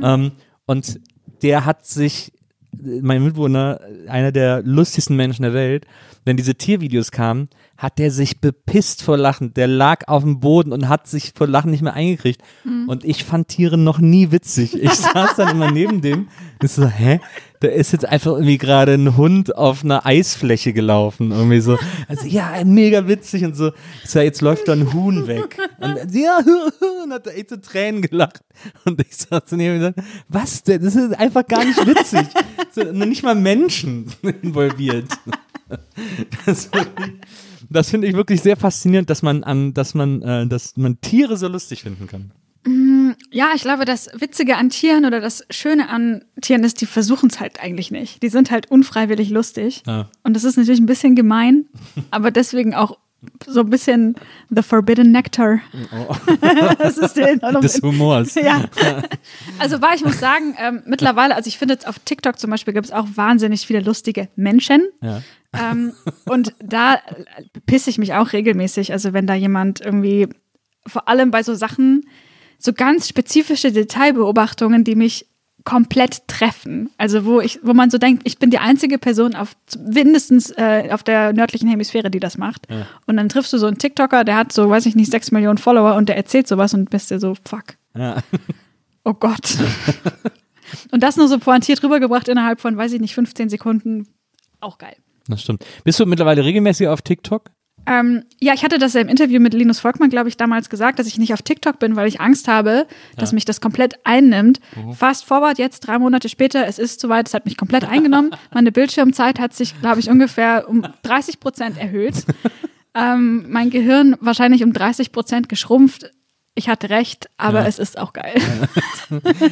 Ähm, und der hat sich, mein Mitbewohner, einer der lustigsten Menschen der Welt, wenn diese Tiervideos kamen, hat der sich bepisst vor Lachen. Der lag auf dem Boden und hat sich vor Lachen nicht mehr eingekriegt. Und ich fand Tiere noch nie witzig. Ich <laughs> saß dann immer neben dem und so, hä? Da ist jetzt einfach irgendwie gerade ein Hund auf einer Eisfläche gelaufen. Irgendwie so. Also, ja, mega witzig und so. Ich sag, jetzt läuft da ein Huhn weg. Und ja, <laughs> und hat da echt so Tränen gelacht. Und ich saß so neben ihm und gesagt, was denn? Das ist einfach gar nicht witzig. <laughs> So, nicht mal Menschen involviert. Das, das finde ich wirklich sehr faszinierend, dass man an, dass man, äh, dass man Tiere so lustig finden kann. ja, ich glaube, das Witzige an Tieren oder das Schöne an Tieren ist, die versuchen es halt eigentlich nicht. Die sind halt unfreiwillig lustig. Ja. Und das ist natürlich ein bisschen gemein, aber deswegen auch so ein bisschen the forbidden nectar. <laughs> das ist der Oh. Des Humors. <laughs> Ja. <laughs> Also, weil ich muss sagen, ähm, mittlerweile, also ich finde jetzt auf TikTok zum Beispiel gibt es auch wahnsinnig viele lustige Menschen. Ja. Ähm, und da pisse ich mich auch regelmäßig. Also, wenn da jemand irgendwie, vor allem bei so Sachen, so ganz spezifische Detailbeobachtungen, die mich komplett treffen. Also wo ich, wo man so denkt, ich bin die einzige Person auf mindestens äh, auf der nördlichen Hemisphäre, die das macht. Und dann triffst du so einen TikToker, der hat so, weiß ich nicht, sechs Millionen Follower und der erzählt sowas und bist dir so, fuck. Ja. Oh Gott. <laughs> und das nur so pointiert rübergebracht innerhalb von, weiß ich nicht, 15 Sekunden. Auch geil. Das stimmt. Bist du mittlerweile regelmäßig auf TikTok? Ähm, ja, ich hatte das ja im Interview mit Linus Volkmann, glaube ich, damals gesagt, dass ich nicht auf TikTok bin, weil ich Angst habe, dass mich das komplett einnimmt. Fast forward jetzt, drei Monate später, es ist soweit, es hat mich komplett eingenommen. <laughs> Meine Bildschirmzeit hat sich, glaube ich, ungefähr um 30 Prozent erhöht. <laughs> ähm, mein Gehirn wahrscheinlich um 30 Prozent geschrumpft. Ich hatte recht, aber Ja. es ist auch geil. <laughs>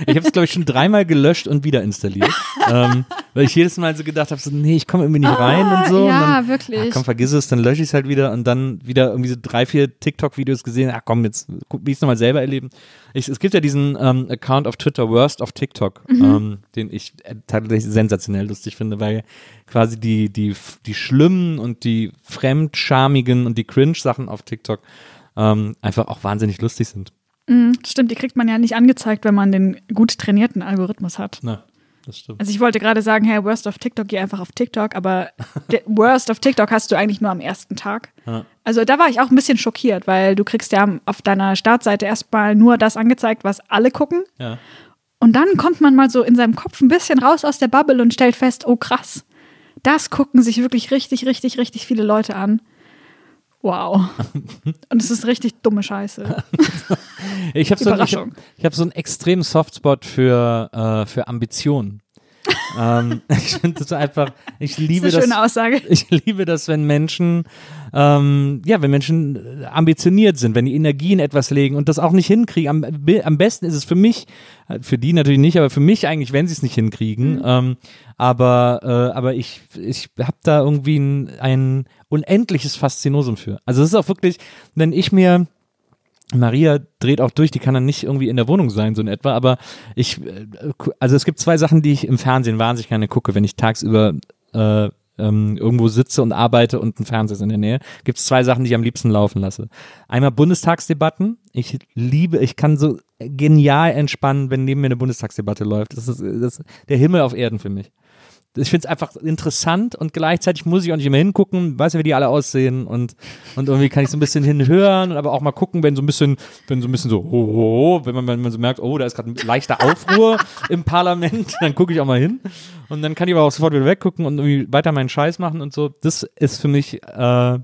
Ich habe es, glaube ich, schon dreimal gelöscht und wieder installiert. ähm, weil ich jedes Mal so gedacht habe, so, nee, ich komme irgendwie nicht rein und so. Ah, ja, und dann, wirklich. Ah, komm, vergiss es, dann lösche ich es halt wieder und dann wieder irgendwie so drei, vier TikTok-Videos gesehen. Ach komm, jetzt wie ich es nochmal selber erleben. Ich, es gibt ja diesen ähm, Account auf Twitter, Worst of TikTok, Mhm. ähm, den ich äh, tatsächlich sensationell lustig finde, weil quasi die, die, die schlimmen und die fremdschamigen und die Cringe-Sachen auf TikTok ähm, einfach auch wahnsinnig lustig sind. Mhm, Stimmt, die kriegt man ja nicht angezeigt, wenn man den gut trainierten Algorithmus hat. Na. das stimmt. Also ich wollte gerade sagen, hey, Worst of TikTok, geh einfach auf TikTok, aber <laughs> Worst of TikTok hast du eigentlich nur am ersten Tag. Ja. Also da war ich auch ein bisschen schockiert, weil du kriegst ja auf deiner Startseite erstmal nur das angezeigt, was alle gucken. Ja. Und dann kommt man mal so in seinem Kopf ein bisschen raus aus der Bubble und stellt fest, oh krass, das gucken sich wirklich richtig, richtig, richtig viele Leute an. Wow. Und es ist richtig dumme Scheiße. <laughs> Ich habe so, ich hab, Überraschung. ich hab so einen extremen Softspot für, äh, für Ambitionen. Ähm, <laughs> ich finde das einfach, ich liebe Das ist eine das. schöne Aussage. <laughs> Ich liebe das, wenn Menschen, ähm, ja, wenn Menschen äh, ambitioniert sind, wenn die Energie in etwas legen und das auch nicht hinkriegen. Am, am besten ist es für mich, äh, für die natürlich nicht, aber für mich eigentlich, wenn sie es nicht hinkriegen. Mhm. Ähm, aber, äh, aber ich, ich habe da irgendwie ein, ein unendliches Faszinosum für. Also es ist auch wirklich, wenn ich mir Maria dreht auch durch, die kann dann nicht irgendwie in der Wohnung sein, so in etwa, aber ich, äh, also es gibt zwei Sachen, die ich im Fernsehen wahnsinnig gerne gucke, wenn ich tagsüber äh, ähm, irgendwo sitze und arbeite und ein Fernseher ist in der Nähe, gibt es zwei Sachen, die ich am liebsten laufen lasse. Einmal Bundestagsdebatten. Ich liebe, ich kann so genial entspannen, wenn neben mir eine Bundestagsdebatte läuft. Das ist, das ist der Himmel auf Erden für mich. Ich finde es einfach interessant und gleichzeitig muss ich auch nicht immer hingucken, weiß ja, wie die alle aussehen und, und irgendwie kann ich so ein bisschen hinhören und aber auch mal gucken, wenn so ein bisschen, wenn so ein bisschen so, ho, ho, wenn man, wenn man so merkt, oh, da ist gerade ein leichter Aufruhr im Parlament, <laughs> dann gucke ich auch mal hin und dann kann ich aber auch sofort wieder weggucken und irgendwie weiter meinen Scheiß machen und so. Das ist für mich äh,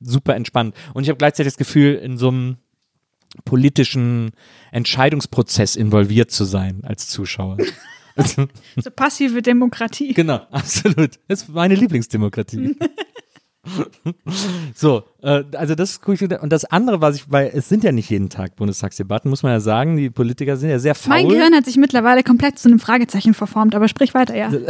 super entspannt. Und ich habe gleichzeitig das Gefühl, in so einem politischen Entscheidungsprozess involviert zu sein als Zuschauer. Also, So passive Demokratie. Genau, absolut. Das ist meine Lieblingsdemokratie. <laughs> so, also das. Und das andere, was ich, weil es sind ja nicht jeden Tag Bundestagsdebatten, muss man ja sagen. Die Politiker sind ja sehr faul. Mein Gehirn hat sich mittlerweile komplett zu einem Fragezeichen verformt, aber sprich weiter, ja. <laughs>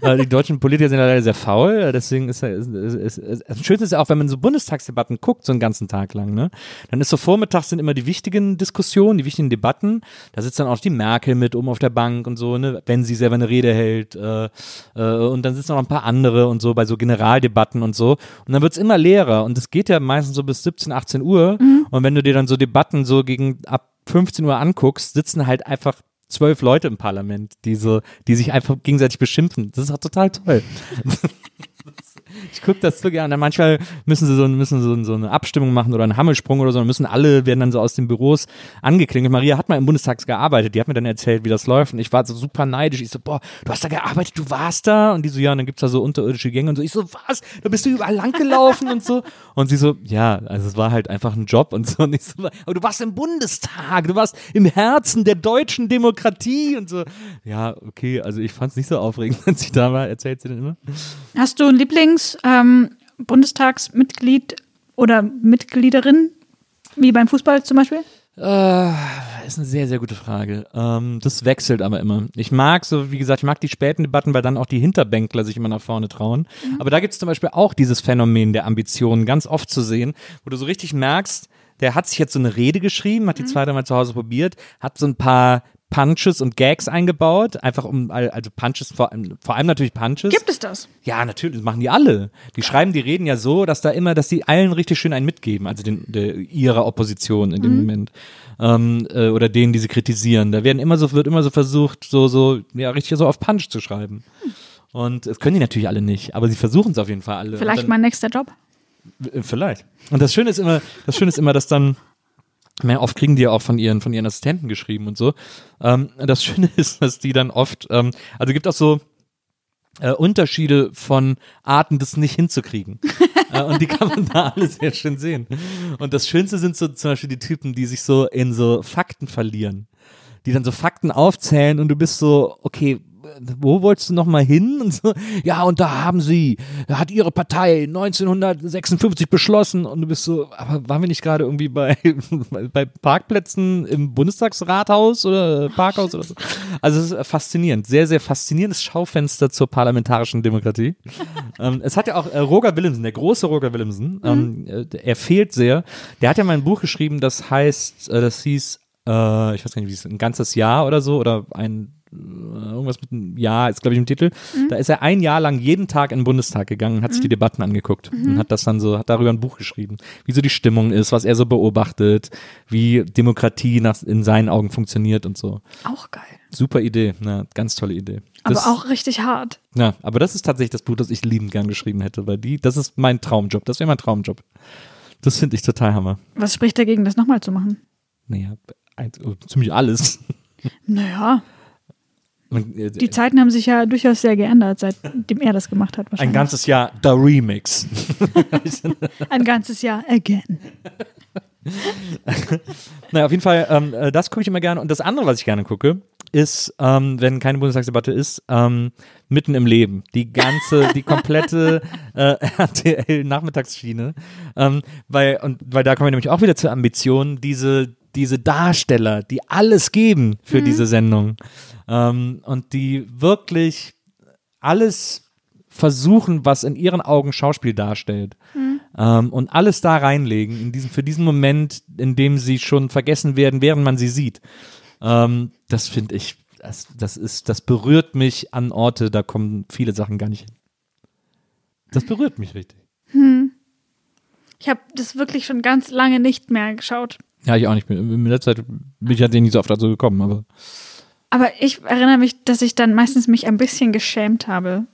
Äh, die deutschen Politiker sind ja leider sehr faul, äh, deswegen ist, ist das Schönste ist ja auch, wenn man so Bundestagsdebatten guckt, so einen ganzen Tag lang, ne? Dann ist so vormittags sind immer die wichtigen Diskussionen, die wichtigen Debatten. Da sitzt dann auch die Merkel mit oben auf der Bank und so, ne, wenn sie selber eine Rede hält. Äh, äh, und dann sitzen noch ein paar andere und so bei so Generaldebatten und so. Und dann wird's immer leerer. Und es geht ja meistens so bis 17, 18 Uhr. Und wenn du dir dann so Debatten so gegen ab 15 Uhr anguckst, sitzen halt einfach zwölf Leute im Parlament, die so, die sich einfach gegenseitig beschimpfen. Das ist auch total toll. <laughs> Ich gucke das so gerne. Manchmal müssen sie so, müssen so, so eine Abstimmung machen oder einen Hammelsprung oder so. Dann müssen alle, werden dann so aus den Büros angeklingelt. Maria hat mal im Bundestag gearbeitet. Die hat mir dann erzählt, wie das läuft. Und ich war so super neidisch. Ich so, boah, du hast da gearbeitet, du warst da. Und die so, ja, und dann gibt's da so unterirdische Gänge und so. Ich so, was? Da bist du überall lang gelaufen und so. Und sie so, ja, also es war halt einfach ein Job und so. Und ich so, aber du warst im Bundestag. Du warst im Herzen der deutschen Demokratie und so. Ja, okay, also ich fand's nicht so aufregend, <laughs> als ich da war. Erzählt sie denn immer? Hast du ein Lieblings-Bundestagsmitglied oder Mitgliederin, wie beim Fußball zum Beispiel? Äh, ist eine sehr, sehr gute Frage. Ähm, das wechselt aber immer. Ich mag so, wie gesagt, ich mag die späten Debatten, weil dann auch die Hinterbänkler sich immer nach vorne trauen. Aber da gibt es zum Beispiel auch dieses Phänomen der Ambitionen ganz oft zu sehen, wo du so richtig merkst, der hat sich jetzt so eine Rede geschrieben, hat die zwei, dreimal zu Hause probiert, hat so ein paar Punches und Gags eingebaut, einfach um, also Punches, vor, allem- vor allem natürlich Punches. Gibt es das? Ja, natürlich, das machen die alle. Die schreiben die Reden ja so, dass da immer, dass die allen richtig schön einen mitgeben, also den, der, ihrer Opposition in dem Moment. Ähm, äh, oder denen, die sie kritisieren. Da werden immer so, wird immer so versucht, so, so, ja, richtig so auf Punch zu schreiben. Und das können die natürlich alle nicht, aber sie versuchen es auf jeden Fall alle. Vielleicht Und mein nächster Job. dann, äh, Vielleicht. Und das Schöne ist immer, das Schöne ist immer, dass dann, meine, oft kriegen die ja auch von ihren, von ihren Assistenten geschrieben und so. Ähm, das Schöne <laughs> ist, dass die dann oft, ähm, also gibt auch so äh, Unterschiede von Arten, das nicht hinzukriegen. <laughs> äh, und die kann man da alle sehr schön sehen. Und das Schönste sind so zum Beispiel die Typen, die sich so in so Fakten verlieren. Die dann so Fakten aufzählen und du bist so, okay, wo wolltest du noch mal hin? Und so, ja, und da haben sie, da hat ihre Partei 1956 beschlossen und du bist so, aber waren wir nicht gerade irgendwie <laughs> bei, bei Parkplätzen im Bundestagsrathaus oder Parkhaus oder so? Also es ist faszinierend, sehr, sehr faszinierendes Schaufenster zur parlamentarischen Demokratie. <laughs> ähm, es hat ja auch äh, Roger Willemsen, der große Roger Willemsen, ähm, äh, er fehlt sehr. Der hat ja mal ein Buch geschrieben, das heißt, äh, das hieß, äh, ich weiß gar nicht, wie es ein ganzes Jahr oder so oder ein irgendwas mit einem Ja, ist glaube ich im Titel. Da ist er ein Jahr lang jeden Tag in den Bundestag gegangen, hat sich die Debatten angeguckt und hat das dann so, hat darüber ein Buch geschrieben, wie so die Stimmung ist, was er so beobachtet, wie Demokratie nach, in seinen Augen funktioniert und so. Auch geil. Super Idee, na, ganz tolle Idee. Aber Das- auch richtig hart. ja, aber das ist tatsächlich das Buch, das ich liebend gern geschrieben hätte, weil die, das ist mein Traumjob. Das wäre mein Traumjob. Das finde ich total hammer. Was spricht dagegen, das nochmal zu machen? Naja, ein, ziemlich alles. Naja, äh, die Zeiten haben sich ja durchaus sehr geändert, seitdem er das gemacht hat. ein ganzes Jahr der Remix. <laughs> ein ganzes Jahr again. <laughs> naja, auf jeden Fall, ähm, äh, das gucke ich immer gerne. Und das andere, was ich gerne gucke, ist, ähm, wenn keine Bundestagsdebatte ist, ähm, mitten im Leben. Die ganze, die komplette <laughs> äh, RTL-Nachmittagsschiene. Ähm, weil, und, weil da kommen wir nämlich auch wieder zur Ambition, diese, diese Darsteller, die alles geben für diese Sendung. Ähm, und die wirklich alles versuchen, was in ihren Augen Schauspiel darstellt. Ähm, und alles da reinlegen, in diesen, für diesen Moment, in dem sie schon vergessen werden, während man sie sieht. Ähm, das finde ich, das, das ist, das berührt mich an Orte, da kommen viele Sachen gar nicht hin. Das berührt mich richtig. Ich habe das wirklich schon ganz lange nicht mehr geschaut. Ja, ich auch nicht. In letzter Zeit bin ich halt nicht so oft dazu gekommen, aber Aber ich erinnere mich, dass ich dann meistens mich ein bisschen geschämt habe.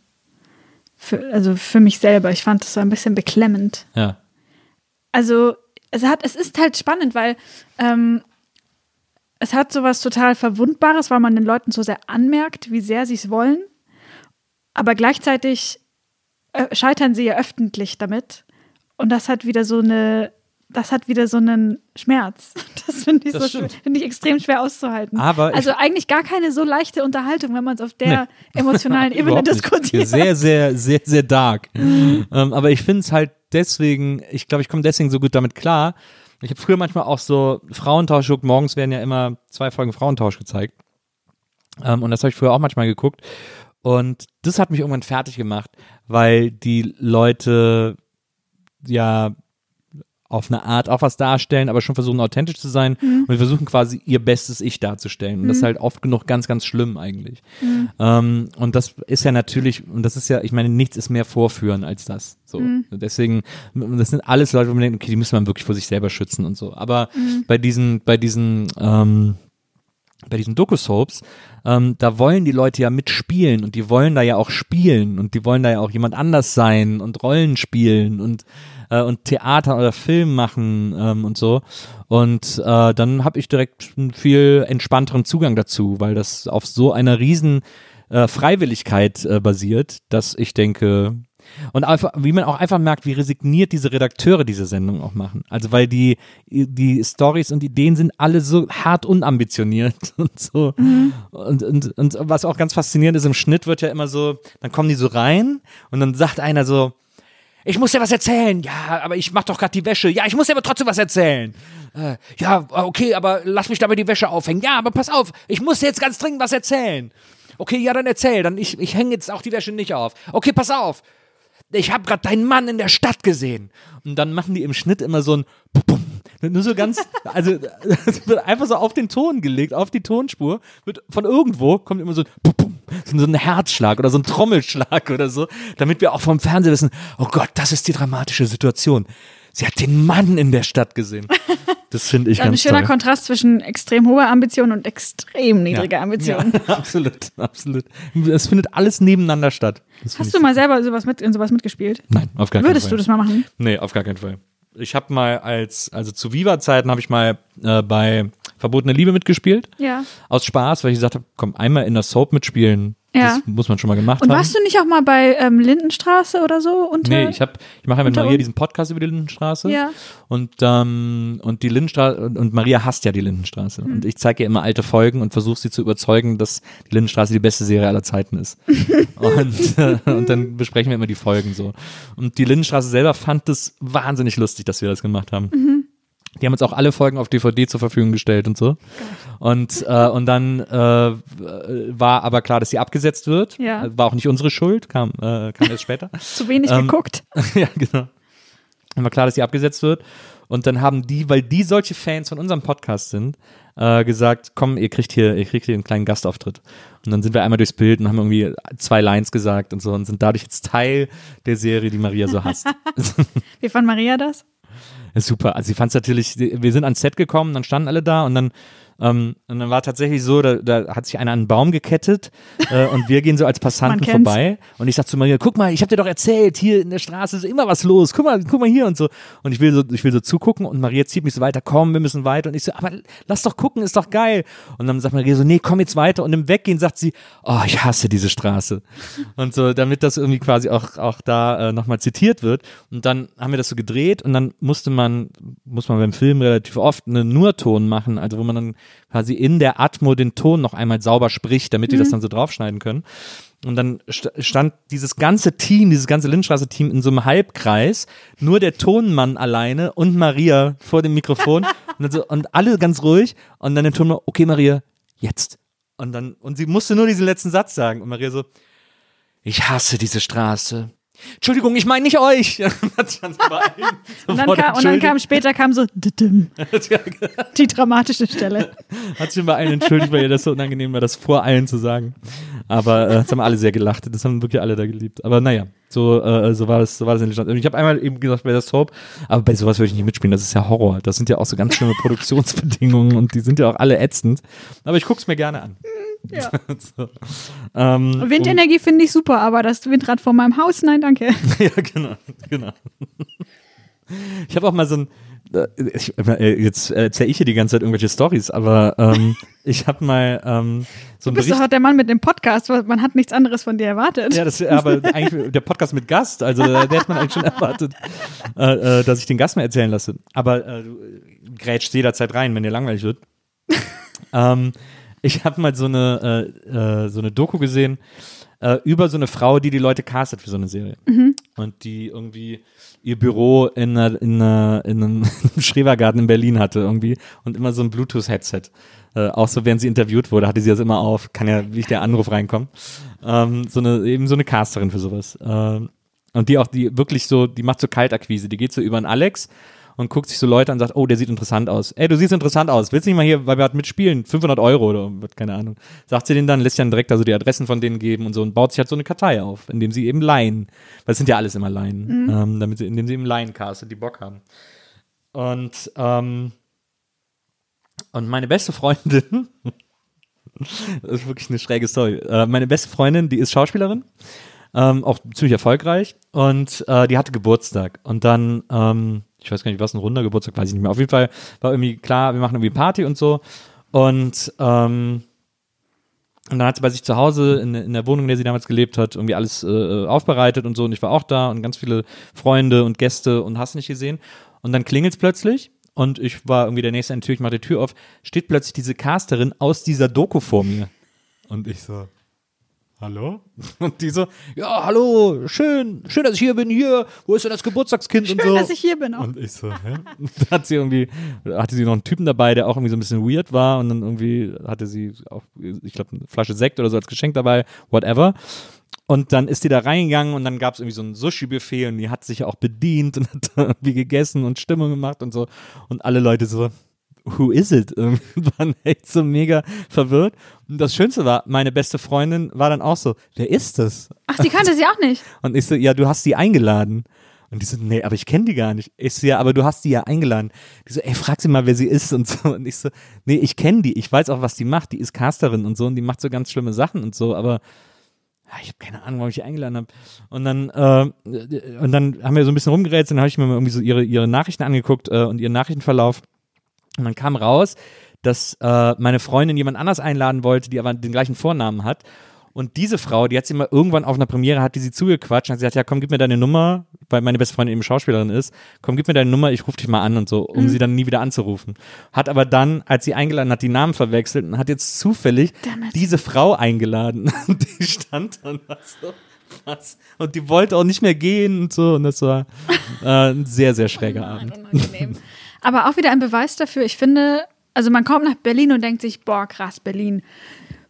Für, also für mich selber. Ich fand das so ein bisschen beklemmend. ja. Also es hat, es ist halt spannend, weil ähm, es hat sowas total Verwundbares, weil man den Leuten so sehr anmerkt, wie sehr sie es wollen. Aber gleichzeitig äh, scheitern sie ja öffentlich damit. Und das hat wieder so eine, das hat wieder so einen Schmerz. <laughs> Das finde ich, Das so finde ich extrem schwer auszuhalten. Aber also eigentlich gar keine so leichte Unterhaltung, wenn man es auf der <laughs> emotionalen Ebene diskutiert. Sehr, sehr, sehr, sehr dark. <laughs> Ähm, aber ich finde es halt deswegen, ich glaube, ich komme deswegen so gut damit klar. Ich habe früher manchmal auch so Frauentausch geguckt. Morgens werden ja immer zwei Folgen Frauentausch gezeigt. Ähm, und das habe ich früher auch manchmal geguckt. Und das hat mich irgendwann fertig gemacht, weil die Leute ja auf eine Art auch was darstellen, aber schon versuchen authentisch zu sein und wir versuchen quasi ihr bestes Ich darzustellen. Und das ist halt oft genug ganz, ganz schlimm eigentlich. Ähm, und das ist ja natürlich, und das ist ja, ich meine, nichts ist mehr vorführen als das. So. Deswegen, das sind alles Leute, wo man denkt, okay, die müssen man wirklich vor sich selber schützen und so. Aber bei diesen, bei diesen, ähm, bei diesen Doku-Soaps, ähm, da wollen die Leute ja mitspielen und die wollen da ja auch spielen und die wollen da ja auch jemand anders sein und Rollen spielen und äh, und Theater oder Film machen ähm, und so. Und äh, dann habe ich direkt einen viel entspannteren Zugang dazu, weil das auf so einer riesen äh, Freiwilligkeit äh, basiert, dass ich denke, und einfach, wie man auch einfach merkt, wie resigniert diese Redakteure diese Sendung auch machen. Also weil die, die Stories und Ideen sind alle so hart unambitioniert <laughs> und so. Und, und, und was auch ganz faszinierend ist, im Schnitt wird ja immer so, dann kommen die so rein und dann sagt einer so, ich muss dir was erzählen. Ja, aber ich mach doch gerade die Wäsche. Ja, ich muss dir aber trotzdem was erzählen. Äh, ja, okay, aber lass mich dabei die Wäsche aufhängen. Ja, aber pass auf, ich muss dir jetzt ganz dringend was erzählen. Okay, ja, dann erzähl. Dann ich, ich hänge jetzt auch die Wäsche nicht auf. Okay, pass auf. Ich habe gerade deinen Mann in der Stadt gesehen. Und dann machen die im Schnitt immer so ein Pum. Nur so ganz, also es <laughs> wird einfach so auf den Ton gelegt, auf die Tonspur. Wird von irgendwo kommt immer so ein so ein Herzschlag oder so ein Trommelschlag oder so, damit wir auch vom Fernseher wissen, oh Gott, das ist die dramatische Situation. Sie hat den Mann in der Stadt gesehen. Das finde ich <laughs> Ein ganz schöner toll. Kontrast zwischen extrem hoher Ambition und extrem niedriger Ambition. Ja, <laughs> absolut, absolut. Es findet alles nebeneinander statt. Das Hast du mal selber sowas mit, in sowas mitgespielt? Nein, auf gar Würdest keinen du Fall. das mal machen? Nee, auf gar keinen Fall. Ich habe mal als, also zu Viva-Zeiten habe ich mal äh, bei Verbotene Liebe mitgespielt. Ja. Aus Spaß, weil ich gesagt habe, komm, einmal in der Soap mitspielen. Ja. Das muss man schon mal gemacht Und haben. warst du nicht auch mal bei ähm, Lindenstraße oder so? Unter? Nee, ich habe, ich mache ja mit Maria diesen Podcast über die Lindenstraße. Ja. Und ähm, und die Lindenstraße und, und Maria hasst ja die Lindenstraße. Hm. Und ich zeige ihr immer alte Folgen und versuche sie zu überzeugen, dass die Lindenstraße die beste Serie aller Zeiten ist. <laughs> und äh, und dann besprechen wir immer die Folgen so. Und die Lindenstraße selber fand es wahnsinnig lustig, dass wir das gemacht haben. Mhm. Die haben uns auch alle Folgen auf DVD zur Verfügung gestellt und so. Und, äh, und dann äh, war aber klar, dass sie abgesetzt wird. Ja. War auch nicht unsere Schuld, kam, äh, kam erst später. <laughs> Zu wenig Ähm, geguckt. <laughs> ja, genau. Dann war klar, dass die abgesetzt wird. Und dann haben die, weil die solche Fans von unserem Podcast sind, äh, gesagt, komm, ihr kriegt hier, ihr kriegt hier einen kleinen Gastauftritt. Und dann sind wir einmal durchs Bild und haben irgendwie zwei Lines gesagt und so und sind dadurch jetzt Teil der Serie, die Maria so hasst. <laughs> Wie fand Maria das? Super. Also sie fand es natürlich, wir sind ans Set gekommen, dann standen alle da und dann ähm, und dann war tatsächlich so, da, da hat sich einer an einen Baum gekettet äh, und wir gehen so als Passanten <laughs> vorbei. Und ich sag zu Maria, guck mal, ich hab dir doch erzählt, hier in der Straße ist immer was los, guck mal, guck mal hier und so. Und ich will so, ich will so zugucken und Maria zieht mich so weiter, komm, wir müssen weiter. Und ich so, aber lass doch gucken, ist doch geil. Und dann sagt Maria so, nee, komm jetzt weiter. Und im Weggehen sagt sie, oh, ich hasse diese Straße. Und so, damit das irgendwie quasi auch, auch da äh, nochmal zitiert wird. Und dann haben wir das so gedreht und dann musste man, muss man beim Film relativ oft einen Nurton machen, also wo man dann quasi in der Atmo den Ton noch einmal sauber spricht, damit die das dann so draufschneiden können. Und dann st stand dieses ganze Team, dieses ganze Lindstraße-Team in so einem Halbkreis, nur der Tonmann alleine und Maria vor dem Mikrofon <laughs> und, so, und alle ganz ruhig und dann der Tonmann, okay Maria, jetzt. Und dann, und sie musste nur diesen letzten Satz sagen und Maria so, ich hasse diese Straße. Entschuldigung, ich meine nicht euch. <laughs> <laughs> Und dann, kam, und dann kam später kam so "Didim", <laughs> die dramatische Stelle. Hat sich bei allen entschuldigt, weil ihr das so unangenehm war, das vor allen zu sagen. Aber äh, das haben alle sehr gelacht. Das haben wirklich alle da geliebt. Aber naja, so, äh, so war das, so war das in Deutschland. Und Ich habe einmal eben gesagt bei der Soap, aber bei sowas würde ich nicht mitspielen. Das ist ja Horror. Das sind ja auch so ganz schlimme Produktionsbedingungen und die sind ja auch alle ätzend. Aber ich guck's mir gerne an. Ja. <laughs> so. ähm, Windenergie finde ich super, aber das Windrad vor meinem Haus, nein, danke. <laughs> Ja, genau, genau. Ich habe auch mal so ein, äh, ich, äh, jetzt erzähle ich hier die ganze Zeit irgendwelche Stories, aber ähm, <laughs> ich habe mal ähm, so Du ein bist Bericht. doch der Mann mit dem Podcast, man hat nichts anderes von dir erwartet. Ja, das aber eigentlich der Podcast mit Gast, also äh, der hat man eigentlich schon erwartet, äh, äh, dass ich den Gast mal erzählen lasse. Aber äh, du grätschst jederzeit rein, wenn dir langweilig wird. ähm, ich habe mal so eine, äh, äh, so eine Doku gesehen äh, über so eine Frau, die die Leute castet für so eine Serie. Und die irgendwie ihr Büro in, einer, in, einer, <laughs> in einem Schrebergarten in Berlin hatte irgendwie und immer so ein Bluetooth-Headset. Äh, auch so, während sie interviewt wurde, hatte sie das immer auf. Kann ja wie der Anruf reinkommen. Ähm, so eine, eben so eine Casterin für sowas. Ähm, und die auch, die wirklich so, die macht so Kaltakquise. Die geht so über einen Alex und guckt sich so Leute an und sagt, oh, der sieht interessant aus. Ey, du siehst interessant aus. Willst du nicht mal hier, weil wir halt mitspielen? 500 Euro oder keine Ahnung. Sagt sie denen dann, lässt sie dann direkt also die Adressen von denen geben und so und baut sich halt so eine Kartei auf, indem sie eben Laien, weil es sind ja alles immer Laien, ähm, damit sie, indem sie eben Laien castet, die Bock haben. Und, ähm, und meine beste Freundin, <laughs> das ist wirklich eine schräge Story. Äh, meine beste Freundin, die ist Schauspielerin, ähm, auch ziemlich erfolgreich und äh, die hatte Geburtstag. Und dann, ähm, ich weiß gar nicht, was ein runder Geburtstag, weiß ich nicht mehr. Auf jeden Fall war irgendwie klar, wir machen irgendwie Party und so. Und, ähm, und dann hat sie bei sich zu Hause in, in der Wohnung, in der sie damals gelebt hat, irgendwie alles äh, aufbereitet und so. Und ich war auch da und ganz viele Freunde und Gäste und hast nicht gesehen. Und dann klingelt's plötzlich und ich war irgendwie der Nächste an der Tür, ich mache die Tür auf, steht plötzlich diese Casterin aus dieser Doku vor mir. Und ich so, hallo? <laughs> Und die so, ja, hallo, schön, schön, dass ich hier bin, hier, wo ist denn das Geburtstagskind und Schön, so. dass ich hier bin. Auch. Und ich so, hä? <laughs> Da hat sie irgendwie, hatte sie noch einen Typen dabei, der auch irgendwie so ein bisschen weird war und dann irgendwie hatte sie auch, ich glaube, eine Flasche Sekt oder so als Geschenk dabei, whatever. Und dann ist die da reingegangen und dann gab es irgendwie so ein Sushi-Buffet und die hat sich ja auch bedient und hat irgendwie gegessen und Stimmung gemacht und so. Und alle Leute so, who is it? <laughs> Irgendwie waren echt so mega verwirrt. Und das Schönste war, meine beste Freundin war dann auch so, wer ist das? Ach, die kannte sie auch nicht. <laughs> Und ich so, ja, du hast sie eingeladen. Und die so, nee, aber ich kenne die gar nicht. Ich so, ja, aber du hast die ja eingeladen. Die so, ey, frag sie mal, wer sie ist und so. <laughs> Und ich so, nee, ich kenne die. Ich weiß auch, was die macht. Die ist Casterin und so und die macht so ganz schlimme Sachen und so, aber ja, ich habe keine Ahnung, warum ich die eingeladen habe. Und dann, äh, und dann haben wir so ein bisschen rumgerätselt, dann habe ich mir mal irgendwie so ihre, ihre Nachrichten angeguckt äh, und ihren Nachrichtenverlauf. Und dann kam raus, dass äh, meine Freundin jemand anders einladen wollte, die aber den gleichen Vornamen hat. Und diese Frau, die hat sie mal irgendwann auf einer Premiere, hat die sie zugequatscht und hat gesagt, ja komm, gib mir deine Nummer, weil meine beste Freundin eben Schauspielerin ist, komm, gib mir deine Nummer, ich rufe dich mal an und so, um sie dann nie wieder anzurufen. Hat aber dann, als sie eingeladen hat, die Namen verwechselt und hat jetzt zufällig diese Frau eingeladen. <laughs> Und die stand dann da so, was? Und die wollte auch nicht mehr gehen und so und das war äh, ein sehr, sehr schräger <laughs> Abend. Unangenehm. Aber auch wieder ein Beweis dafür. Ich finde, also man kommt nach Berlin und denkt sich, boah, krass, Berlin,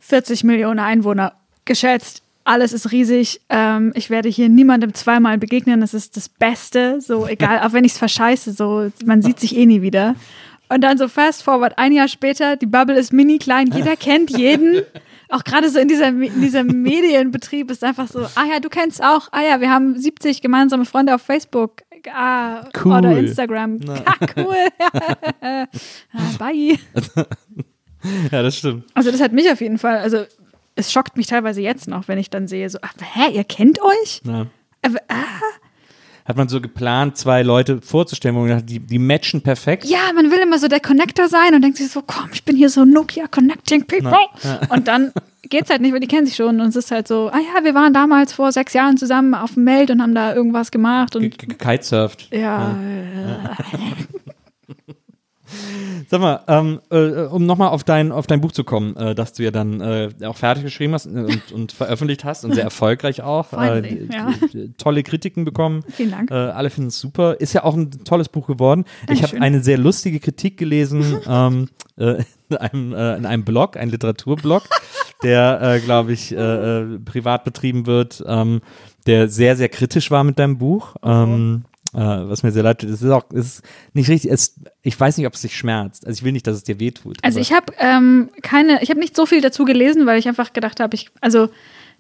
40 Millionen Einwohner, geschätzt. alles ist riesig. Ähm, ich werde hier niemandem zweimal begegnen. Das ist das Beste. So, <laughs> egal, auch wenn ich es verscheiße, so, man sieht sich eh nie wieder. Und dann so fast forward, ein Jahr später, die Bubble ist mini klein, jeder kennt jeden. <laughs> Auch gerade so in, dieser, in diesem <laughs> Medienbetrieb ist einfach so, ah ja, du kennst auch, ah ja, wir haben 70 gemeinsame Freunde auf Facebook. Ah, Cool. Oder Instagram. Ah, cool. <laughs> <laughs> ah, bye. Ja, das stimmt. Also das hat mich auf jeden Fall, also es schockt mich teilweise jetzt noch, wenn ich dann sehe, so, ach, hä, ihr kennt euch? Ja. Ah, Hat man so geplant, zwei Leute vorzustellen, wo man dachte, die, die matchen perfekt. ja, man will immer so der Connector sein und denkt sich so, komm, ich bin hier so Nokia Connecting People. Und dann geht's halt nicht, weil die kennen sich schon und es ist halt so, ah ja, wir waren damals vor sechs Jahren zusammen auf dem Meld und haben da irgendwas gemacht Ge- und Kitesurft. ja, <laughs> <laughs> Sag mal, ähm, äh, um nochmal auf dein, auf dein Buch zu kommen, äh, das du ja dann äh, auch fertig geschrieben hast und, und veröffentlicht hast und sehr erfolgreich auch. Finally, die- ja. tolle Kritiken bekommen. Vielen Dank. Äh, alle finden es super. Ist ja auch ein tolles Buch geworden. Ich habe eine sehr lustige Kritik gelesen <laughs> ähm, äh, in, einem, äh, in einem Blog, ein Literaturblog, der, äh, glaube ich, äh, äh, privat betrieben wird, ähm, der sehr, sehr kritisch war mit deinem Buch. Ähm, äh, was mir sehr leid tut. Es ist auch es ist nicht richtig. Es, ich weiß nicht, ob es dich schmerzt. Also ich will nicht, dass es dir wehtut. Also ich habe ähm, keine, ich habe nicht so viel dazu gelesen, weil ich einfach gedacht habe, ich, also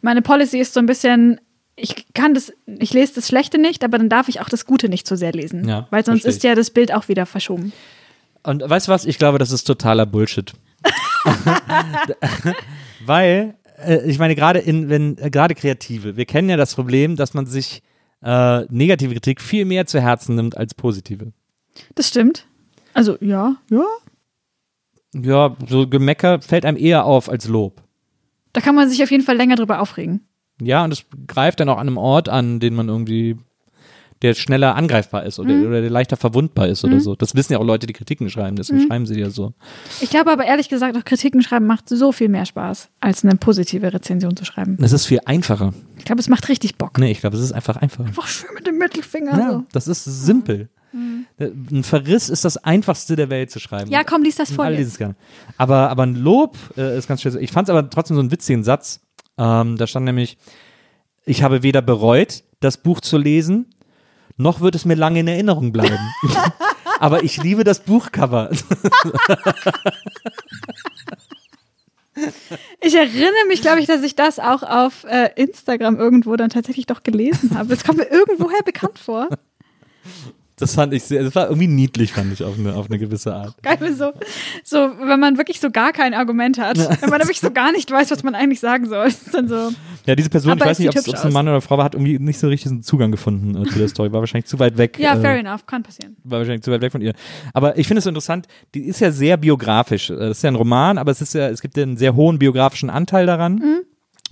meine Policy ist so ein bisschen, ich kann das, ich lese das Schlechte nicht, aber dann darf ich auch das Gute nicht so sehr lesen, Ja, weil sonst ist ja das Bild auch wieder verschoben. Und weißt du was? Ich glaube, das ist totaler Bullshit. <laughs> <laughs> Weil, äh, ich meine, gerade in, wenn, äh, gerade Kreative, wir kennen ja das Problem, dass man sich äh, negative Kritik viel mehr zu Herzen nimmt als positive. Das stimmt. Also ja, ja. Ja, so Gemecker fällt einem eher auf als Lob. Da kann man sich auf jeden Fall länger drüber aufregen. Ja, und es greift dann auch an einem Ort an, den man irgendwie, der schneller angreifbar ist oder, oder der leichter verwundbar ist oder so. Das wissen ja auch Leute, die Kritiken schreiben, deswegen schreiben sie ja so. Ich glaube aber ehrlich gesagt, auch Kritiken schreiben macht so viel mehr Spaß, als eine positive Rezension zu schreiben. Es ist viel einfacher. Ich glaube, es macht richtig Bock. Nee, ich glaube, es ist einfach einfacher. Einfach schön mit dem Mittelfinger. Ja, so. das ist simpel. Ein Verriss ist das einfachste der Welt zu schreiben. Ja, komm, lies das vor Alle lesen es gerne. Aber, aber ein Lob äh, ist ganz schön. Ich fand es aber trotzdem so einen witzigen Satz. Ähm, da stand nämlich, ich habe weder bereut, das Buch zu lesen, noch wird es mir lange in Erinnerung bleiben. <laughs> aber ich liebe das Buchcover. Ich erinnere mich, glaube ich, dass ich das auch auf äh, Instagram irgendwo dann tatsächlich doch gelesen habe. Das kommt mir irgendwoher bekannt vor. Das fand ich sehr, das war irgendwie niedlich, fand ich auf eine, auf eine gewisse Art. Geil, so, so, wenn man wirklich so gar kein Argument hat. Wenn man nämlich so gar nicht weiß, was man eigentlich sagen soll. Ist dann so, Ja, diese Person, ich weiß nicht, ob es ein. Mann oder Frau war, hat irgendwie nicht so richtig einen Zugang gefunden äh, zu der Story. War wahrscheinlich zu weit weg. ja, äh, fair enough, kann passieren. war wahrscheinlich zu weit weg von ihr. Aber ich finde es so interessant, die ist ja sehr biografisch. Äh, Das ist ja ein Roman, aber es ist ja, es gibt ja einen sehr hohen biografischen Anteil daran. Mhm.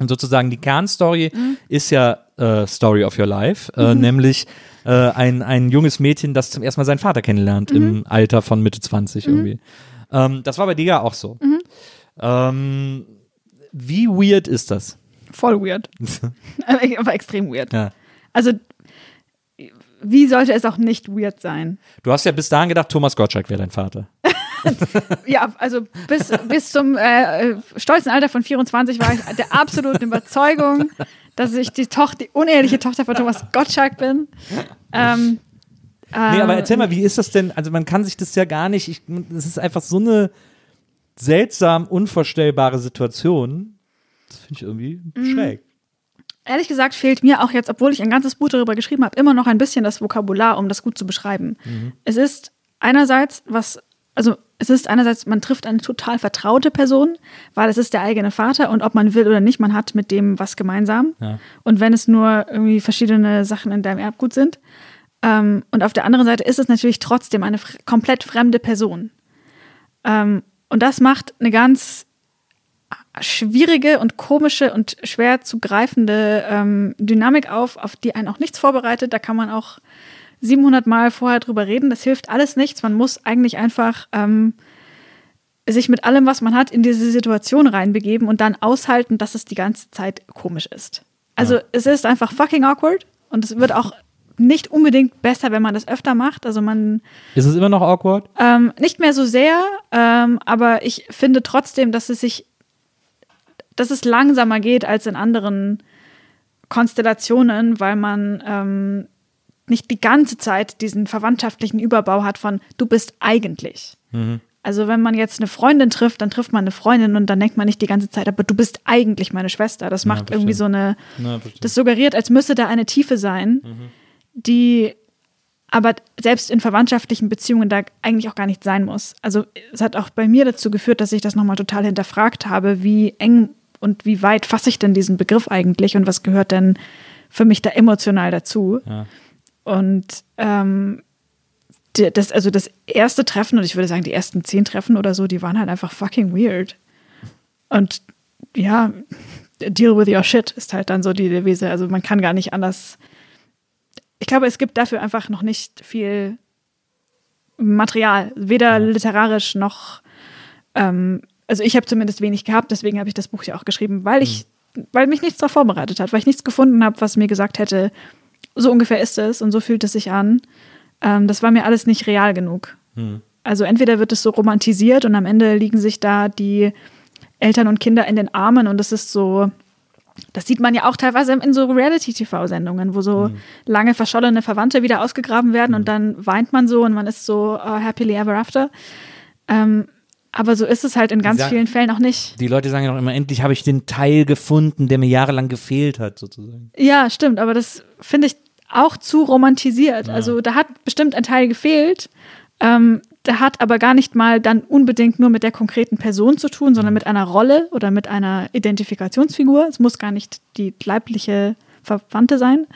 Und sozusagen die Kernstory ist ja äh, Story of Your Life, äh, Mhm. nämlich äh, ein, ein junges Mädchen, das zum ersten Mal seinen Vater kennenlernt Mhm. im Alter von Mitte 20 irgendwie. Ähm, das war bei dir ja auch so. Mhm. Ähm, wie weird ist das? Voll weird. aber, <laughs> aber extrem weird. Ja. Also, wie sollte es auch nicht weird sein? Du hast ja bis dahin gedacht, Thomas Gottschalk wäre dein Vater. <laughs> <laughs> Ja, also bis, bis zum äh, äh, stolzen Alter von 24 war ich der absoluten Überzeugung, dass ich die, Tochter, die uneheliche Tochter von Thomas Gottschalk bin. Ähm, Nee, aber äh, erzähl mal, wie ist das denn? Also man kann sich das ja gar nicht, ich, das ist einfach so eine seltsam unvorstellbare Situation. Das finde ich irgendwie Mhm. schräg. Ehrlich gesagt fehlt mir auch jetzt, obwohl ich ein ganzes Buch darüber geschrieben habe, immer noch ein bisschen das Vokabular, um das gut zu beschreiben. Es ist einerseits was, also es ist einerseits, man trifft eine total vertraute Person, weil es ist der eigene Vater und ob man will oder nicht, man hat mit dem was gemeinsam. Ja. Und wenn es nur irgendwie verschiedene Sachen in deinem Erbgut sind. Ähm, und auf der anderen Seite ist es natürlich trotzdem eine komplett fremde Person. Ähm, und das macht eine ganz schwierige und komische und schwer zu greifende ähm, Dynamik auf, auf die einen auch nichts vorbereitet. Da kann man auch 700 Mal vorher drüber reden. Das hilft alles nichts. Man muss eigentlich einfach ähm, sich mit allem, was man hat, in diese Situation reinbegeben und dann aushalten, dass es die ganze Zeit komisch ist. Also es ist einfach fucking awkward und es wird auch nicht unbedingt besser, wenn man das öfter macht. Also man Ist es immer noch awkward? ähm, nicht mehr so sehr, ähm, aber ich finde trotzdem, dass es sich, dass es langsamer geht als in anderen Konstellationen, weil man ähm, nicht die ganze Zeit diesen verwandtschaftlichen Überbau hat von du bist eigentlich. Also wenn man jetzt eine Freundin trifft, dann trifft man eine Freundin und dann denkt man nicht die ganze Zeit, aber du bist eigentlich meine Schwester. Das macht verstehe. irgendwie so eine, verstehe. das suggeriert, als müsste da eine Tiefe sein, die aber selbst in verwandtschaftlichen Beziehungen da eigentlich auch gar nicht sein muss. Also es hat auch bei mir dazu geführt, dass ich das nochmal total hinterfragt habe, wie eng und wie weit fasse ich denn diesen Begriff eigentlich und was gehört denn für mich da emotional dazu. Ja. Und ähm, die- das, also das erste Treffen, und ich würde sagen, die ersten zehn Treffen oder so, die waren halt einfach fucking weird. Und ja, deal with your shit ist halt dann so die Devise. Also man kann gar nicht anders. Ich glaube, es gibt dafür einfach noch nicht viel Material, weder literarisch noch. Ähm, also ich habe zumindest wenig gehabt, deswegen habe ich das Buch ja auch geschrieben, weil ich, weil mich nichts darauf vorbereitet hat, weil ich nichts gefunden habe, was mir gesagt hätte, so ungefähr ist es und so fühlt es sich an. Ähm, das war mir alles nicht real genug. Also entweder wird es so romantisiert und am Ende liegen sich da die Eltern und Kinder in den Armen und das ist so, das sieht man ja auch teilweise in so Reality-TV-Sendungen, wo so lange verschollene Verwandte wieder ausgegraben werden und dann weint man so und man ist so uh, happily ever after. Ähm, aber so ist es halt in ganz Sa- vielen Fällen auch nicht. Die Leute sagen ja noch immer, endlich habe ich den Teil gefunden, der mir jahrelang gefehlt hat, sozusagen. Ja, stimmt, aber das finde ich auch zu romantisiert. Also da hat bestimmt ein Teil gefehlt. Ähm, der hat aber gar nicht mal dann unbedingt nur mit der konkreten Person zu tun, sondern mit einer Rolle oder mit einer Identifikationsfigur. Es muss gar nicht die leibliche Verwandte sein.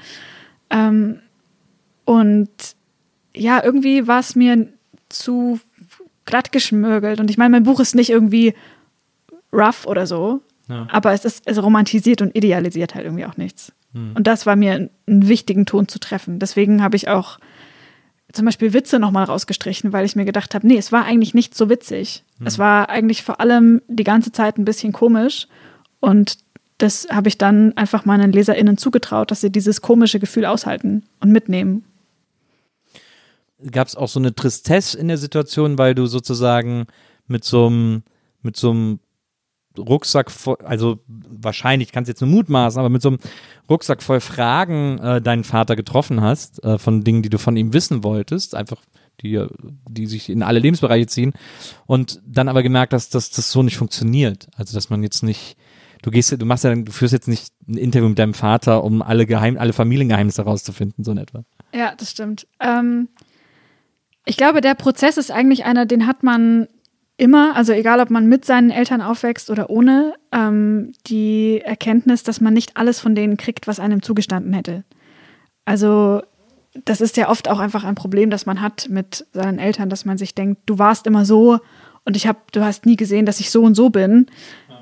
Ähm, und ja, irgendwie war es mir zu glatt geschmürgelt. Und ich meine, mein Buch ist nicht irgendwie rough oder so, Ja. aber es ist es romantisiert und idealisiert halt irgendwie auch nichts. Und das war mir einen wichtigen Ton zu treffen. Deswegen habe ich auch zum Beispiel Witze nochmal rausgestrichen, weil ich mir gedacht habe, nee, es war eigentlich nicht so witzig. Es war eigentlich vor allem die ganze Zeit ein bisschen komisch. Und das habe ich dann einfach meinen LeserInnen zugetraut, dass sie dieses komische Gefühl aushalten und mitnehmen. Gab es auch so eine Tristesse in der Situation, weil du sozusagen mit so einem, mit so einem Rucksack voll, also wahrscheinlich, kannst jetzt nur mutmaßen, aber mit so einem Rucksack voll Fragen äh, deinen Vater getroffen hast, äh, von Dingen, die du von ihm wissen wolltest, einfach die, die sich in alle Lebensbereiche ziehen und dann aber gemerkt hast, dass das so nicht funktioniert. Also dass man jetzt nicht, du gehst, du machst ja, du führst jetzt nicht ein Interview mit deinem Vater, um alle Geheim, alle Familiengeheimnisse herauszufinden, so in etwa. Ja, das stimmt. Ähm, ich glaube, der Prozess ist eigentlich einer, den hat man immer, also egal ob man mit seinen Eltern aufwächst oder ohne, ähm, die Erkenntnis, dass man nicht alles von denen kriegt, was einem zugestanden hätte. Also das ist ja oft auch einfach ein Problem, das man hat mit seinen Eltern, dass man sich denkt, du warst immer so und ich hab, du hast nie gesehen, dass ich so und so bin.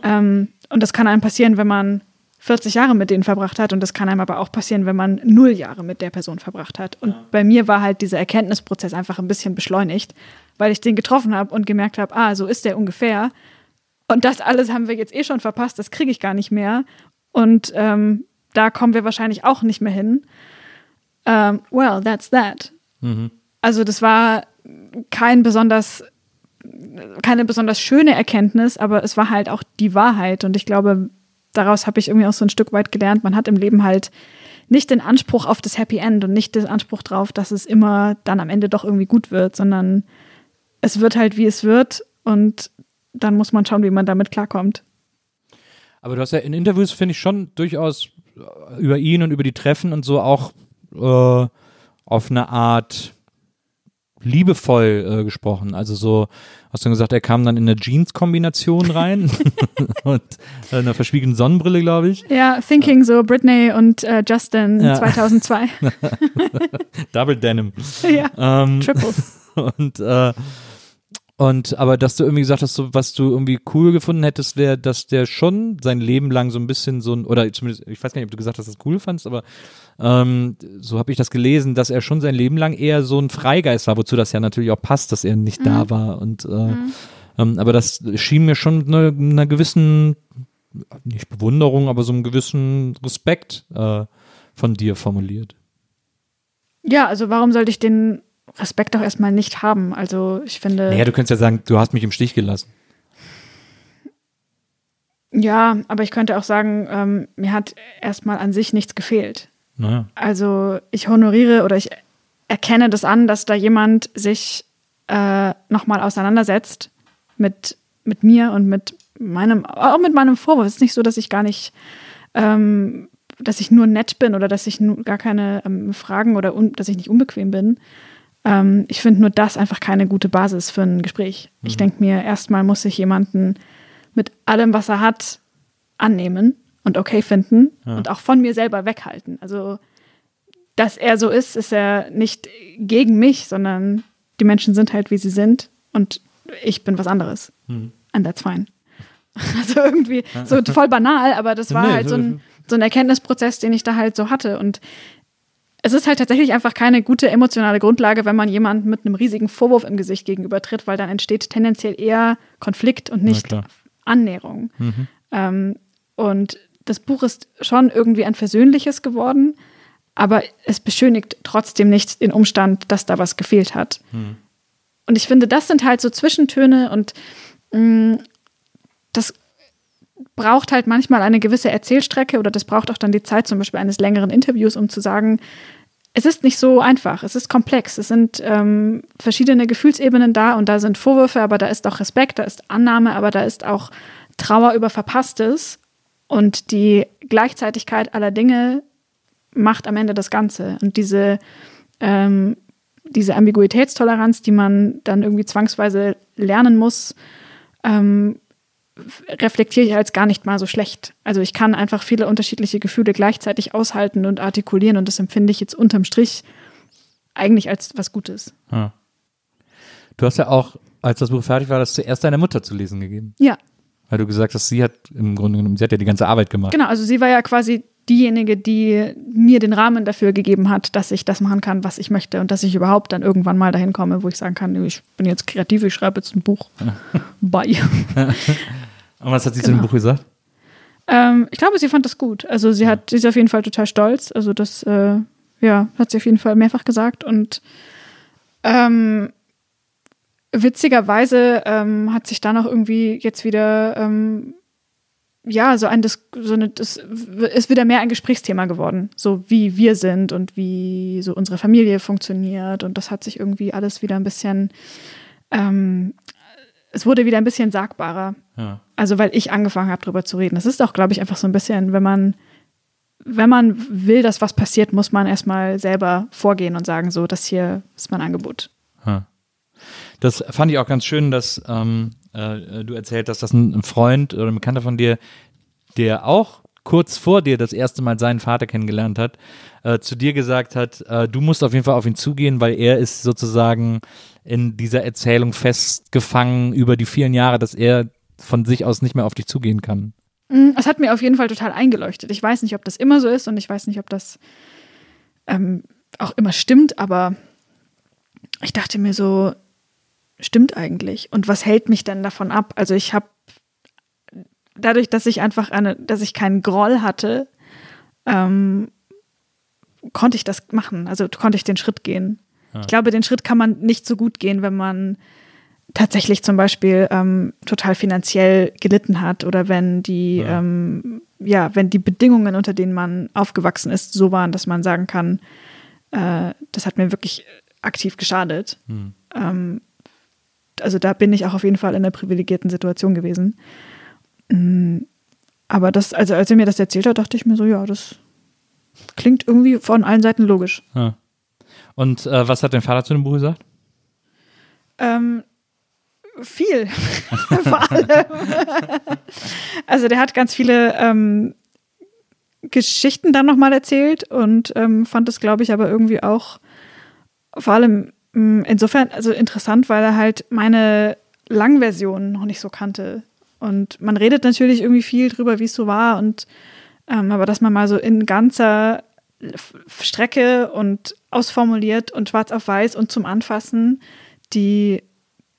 Ähm, und das kann einem passieren, wenn man 40 Jahre mit denen verbracht hat und das kann einem aber auch passieren, wenn man null Jahre mit der Person verbracht hat. Und bei mir war halt dieser Erkenntnisprozess einfach ein bisschen beschleunigt, weil ich den getroffen habe und gemerkt habe, ah, so ist der ungefähr. Und das alles haben wir jetzt eh schon verpasst, das kriege ich gar nicht mehr. Und ähm, da kommen wir wahrscheinlich auch nicht mehr hin. Ähm, well, that's that. Also das war kein besonders keine besonders schöne Erkenntnis, aber es war halt auch die Wahrheit. Und ich glaube, daraus habe ich irgendwie auch so ein Stück weit gelernt, man hat im Leben halt nicht den Anspruch auf das Happy End und nicht den Anspruch drauf, dass es immer dann am Ende doch irgendwie gut wird, sondern es wird halt, wie es wird und dann muss man schauen, wie man damit klarkommt. Aber du hast ja in Interviews, finde ich, schon durchaus äh, über ihn und über die Treffen und so auch äh, auf eine Art liebevoll äh, gesprochen. Also so, hast du gesagt, er kam dann in eine Jeans-Kombination rein <laughs> <laughs> und äh, einer verschwiegenen Sonnenbrille, glaube ich. Ja, Thinking so Britney und äh, Justin Ja. 2002. <laughs> Double Denim. ja, Ähm, Triple. und äh, und aber dass du irgendwie gesagt hast, so, was du irgendwie cool gefunden hättest, wäre, dass der schon sein Leben lang so ein bisschen so ein, oder zumindest, ich weiß gar nicht, ob du gesagt hast, dass du das cool fandst, aber ähm, so habe ich das gelesen, dass er schon sein Leben lang eher so ein Freigeist war, wozu das ja natürlich auch passt, dass er nicht da war. Und äh, ähm, aber das schien mir schon eine, einer gewissen, nicht Bewunderung, aber so einem gewissen Respekt äh, von dir formuliert. Ja, also warum sollte ich den Respekt doch erstmal nicht haben? Also ich finde. Naja, du könntest ja sagen, du hast mich im Stich gelassen. Ja, aber ich könnte auch sagen, ähm, mir hat erstmal an sich nichts gefehlt. Naja. Also ich honoriere oder ich erkenne das an, dass da jemand sich äh, nochmal auseinandersetzt mit, mit mir und mit meinem, auch mit meinem Vorwurf. Es ist nicht so, dass ich gar nicht, ähm, dass ich nur nett bin oder dass ich nur gar keine ähm, Fragen oder dass ich nicht unbequem bin. Ähm, ich finde nur das einfach keine gute Basis für ein Gespräch. Ich denke mir, erstmal muss ich jemanden mit allem, was er hat, annehmen und okay finden und auch von mir selber weghalten. Also, dass er so ist, ist er nicht gegen mich, sondern die Menschen sind halt, wie sie sind und ich bin was anderes. And that's fine. <laughs> Also irgendwie so voll banal, aber das <laughs> war Nee, halt so so- ein, so ein Erkenntnisprozess, den ich da halt so hatte. Und es ist halt tatsächlich einfach keine gute emotionale Grundlage, wenn man jemandem mit einem riesigen Vorwurf im Gesicht gegenübertritt, weil dann entsteht tendenziell eher Konflikt und nicht. Annäherung. Ähm, und das Buch ist schon irgendwie ein versöhnliches geworden, aber es beschönigt trotzdem nicht den Umstand, dass da was gefehlt hat. Und ich finde, das sind halt so Zwischentöne und mh, das braucht halt manchmal eine gewisse Erzählstrecke oder das braucht auch dann die Zeit zum Beispiel eines längeren Interviews, um zu sagen, es ist nicht so einfach, es ist komplex, es sind ähm, verschiedene Gefühlsebenen da und da sind Vorwürfe, aber da ist auch Respekt, da ist Annahme, aber da ist auch Trauer über Verpasstes und die Gleichzeitigkeit aller Dinge macht am Ende das Ganze. Und diese, ähm, diese Ambiguitätstoleranz, die man dann irgendwie zwangsweise lernen muss, ähm, reflektiere ich als gar nicht mal so schlecht. Also ich kann einfach viele unterschiedliche Gefühle gleichzeitig aushalten und artikulieren und das empfinde ich jetzt unterm Strich eigentlich als was Gutes. Ja. Du hast ja auch, als das Buch fertig war, das zuerst deiner Mutter zu lesen gegeben. Ja, Weil du gesagt hast, sie hat im Grunde genommen, sie hat ja die ganze Arbeit gemacht. genau. Also sie war ja quasi diejenige, die mir den Rahmen dafür gegeben hat, dass ich das machen kann, was ich möchte und dass ich überhaupt dann irgendwann mal dahin komme, wo ich sagen kann, ich bin jetzt kreativ, ich schreibe jetzt ein Buch. Bye. <laughs> Und was hat sie zu dem Genau. Buch gesagt? Ähm, ich glaube, sie fand das gut. Also sie hat, sie ist auf jeden Fall total stolz. Also das, äh, ja, hat sie auf jeden Fall mehrfach gesagt. Und ähm, witzigerweise ähm, hat sich da noch irgendwie jetzt wieder, ähm, ja, so ein, Dis so eine, das ist wieder mehr ein Gesprächsthema geworden. So wie wir sind und wie so unsere Familie funktioniert. Und das hat sich irgendwie alles wieder ein bisschen, ähm, es wurde wieder ein bisschen sagbarer. Ja. Also weil ich angefangen habe, darüber zu reden. Das ist auch, glaube ich, einfach so ein bisschen, wenn man, wenn man will, dass was passiert, muss man erstmal selber vorgehen und sagen, so, das hier ist mein Angebot. Das fand ich auch ganz schön, dass ähm, äh, du erzählt hast, dass ein, Freund oder ein Bekannter von dir, der auch kurz vor dir das erste Mal seinen Vater kennengelernt hat, äh, zu dir gesagt hat, äh, du musst auf jeden Fall auf ihn zugehen, weil er ist sozusagen in dieser Erzählung festgefangen über die vielen Jahre, dass er von sich aus nicht mehr auf dich zugehen kann. Mm, Es hat mir auf jeden Fall total eingeleuchtet. Ich weiß nicht, ob das immer so ist und ich weiß nicht, ob das ähm, auch immer stimmt, aber ich dachte mir so, stimmt eigentlich. Und was hält mich denn davon ab? Also ich habe dadurch, dass ich einfach eine, dass ich keinen Groll hatte, ähm, konnte ich das machen. Also konnte ich den Schritt gehen. Ich glaube, den Schritt kann man nicht so gut gehen, wenn man tatsächlich zum Beispiel ähm, total finanziell gelitten hat oder wenn die, ja. Ähm, ja, wenn die Bedingungen, unter denen man aufgewachsen ist, so waren, dass man sagen kann, äh, das hat mir wirklich aktiv geschadet. Hm. Ähm, also da bin ich auch auf jeden Fall in einer privilegierten Situation gewesen. Mm, Aber das, also als er mir das erzählt hat, dachte ich mir so, ja, das klingt irgendwie von allen Seiten logisch. Ja. Und äh, was hat dein Vater zu dem Buch gesagt? Ähm, viel. <laughs> Vor allem. also der hat ganz viele ähm, Geschichten dann nochmal erzählt und ähm, fand es, glaube ich, aber irgendwie auch vor allem mh, insofern also interessant, weil er halt meine Langversion noch nicht so kannte. Und man redet natürlich irgendwie viel drüber, wie es so war und ähm, aber dass man mal so in ganzer Strecke und ausformuliert und schwarz auf weiß und zum Anfassen die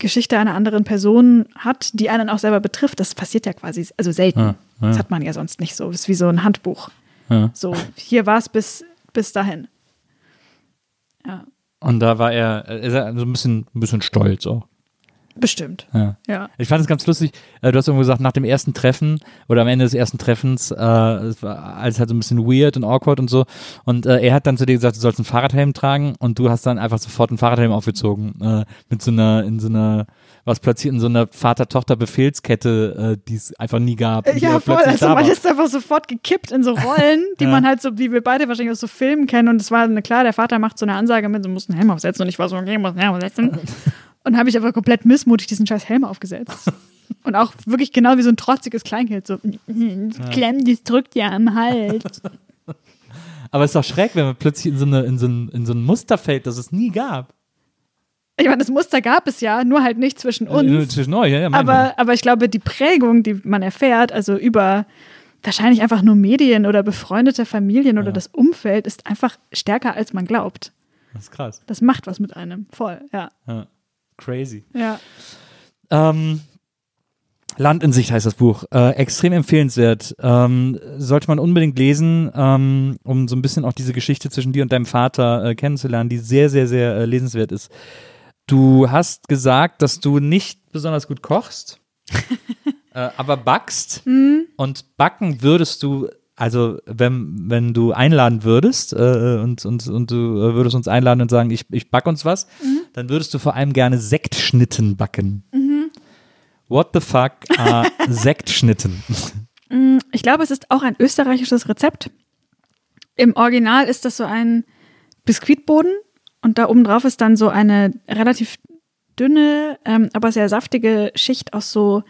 Geschichte einer anderen Person hat, die einen auch selber betrifft, das passiert ja quasi, also selten. Ja, ja. Das hat man ja sonst nicht so. Das ist wie so ein Handbuch. Ja. So, hier war es bis, bis dahin. Ja. Und da war er, ist er so ein bisschen, ein bisschen stolz auch. Bestimmt. Ja. Ja. Ich fand es ganz lustig, äh, du hast irgendwo gesagt, nach dem ersten Treffen oder am Ende des ersten Treffens, äh, es war alles halt so ein bisschen weird und awkward und so. Und äh, er hat dann zu dir gesagt, du sollst einen Fahrradhelm tragen und du hast dann einfach sofort einen Fahrradhelm aufgezogen. Äh, mit so einer, in so einer, was platziert in so einer Vater-Tochter-Befehlskette, äh, die es einfach nie gab. die Ja, voll. Also man ist einfach sofort gekippt in so Rollen, die <laughs> Ja. man halt so, wie wir beide wahrscheinlich aus so Filmen kennen. Und es war eine, klar, der Vater macht so eine Ansage mit, du musst einen Helm aufsetzen. Und ich war so, okay, ich muss einen Helm aufsetzen. <laughs> Und habe ich aber komplett missmutig diesen scheiß Helm aufgesetzt. <laughs> Und auch wirklich genau wie so ein trotziges Kleinkind. So, klemm, das drückt ja am Hals. <laughs> Aber es ist doch schräg, wenn man plötzlich in so, eine, in, so ein, in so ein Muster fällt, das es nie gab. Ich meine, das Muster gab es ja, nur halt nicht zwischen Äh, uns. Zwischen euch, ja, ja, Aber, aber ich glaube, die Prägung, die man erfährt, also über wahrscheinlich einfach nur Medien oder befreundete Familien oder das Umfeld, ist einfach stärker, als man glaubt. Das ist krass. Das macht was mit einem. Voll, ja. Ja. Crazy. Ja. Ähm, Land in Sicht heißt das Buch. Äh, extrem empfehlenswert. Ähm, sollte man unbedingt lesen, ähm, um so ein bisschen auch diese Geschichte zwischen dir und deinem Vater äh, kennenzulernen, die sehr, sehr, sehr äh, lesenswert ist. Du hast gesagt, dass du nicht besonders gut kochst, <laughs> äh, aber backst. Und backen würdest du, also wenn, wenn du einladen würdest äh, und, und, und du äh, würdest uns einladen und sagen, ich, ich back uns was, dann würdest du vor allem gerne Sektschnitten backen. What the fuck are <laughs> Sektschnitten? Ich glaube, es ist auch ein österreichisches Rezept. Im Original ist das so ein Biskuitboden und da oben drauf ist dann so eine relativ dünne, ähm, aber sehr saftige Schicht aus so,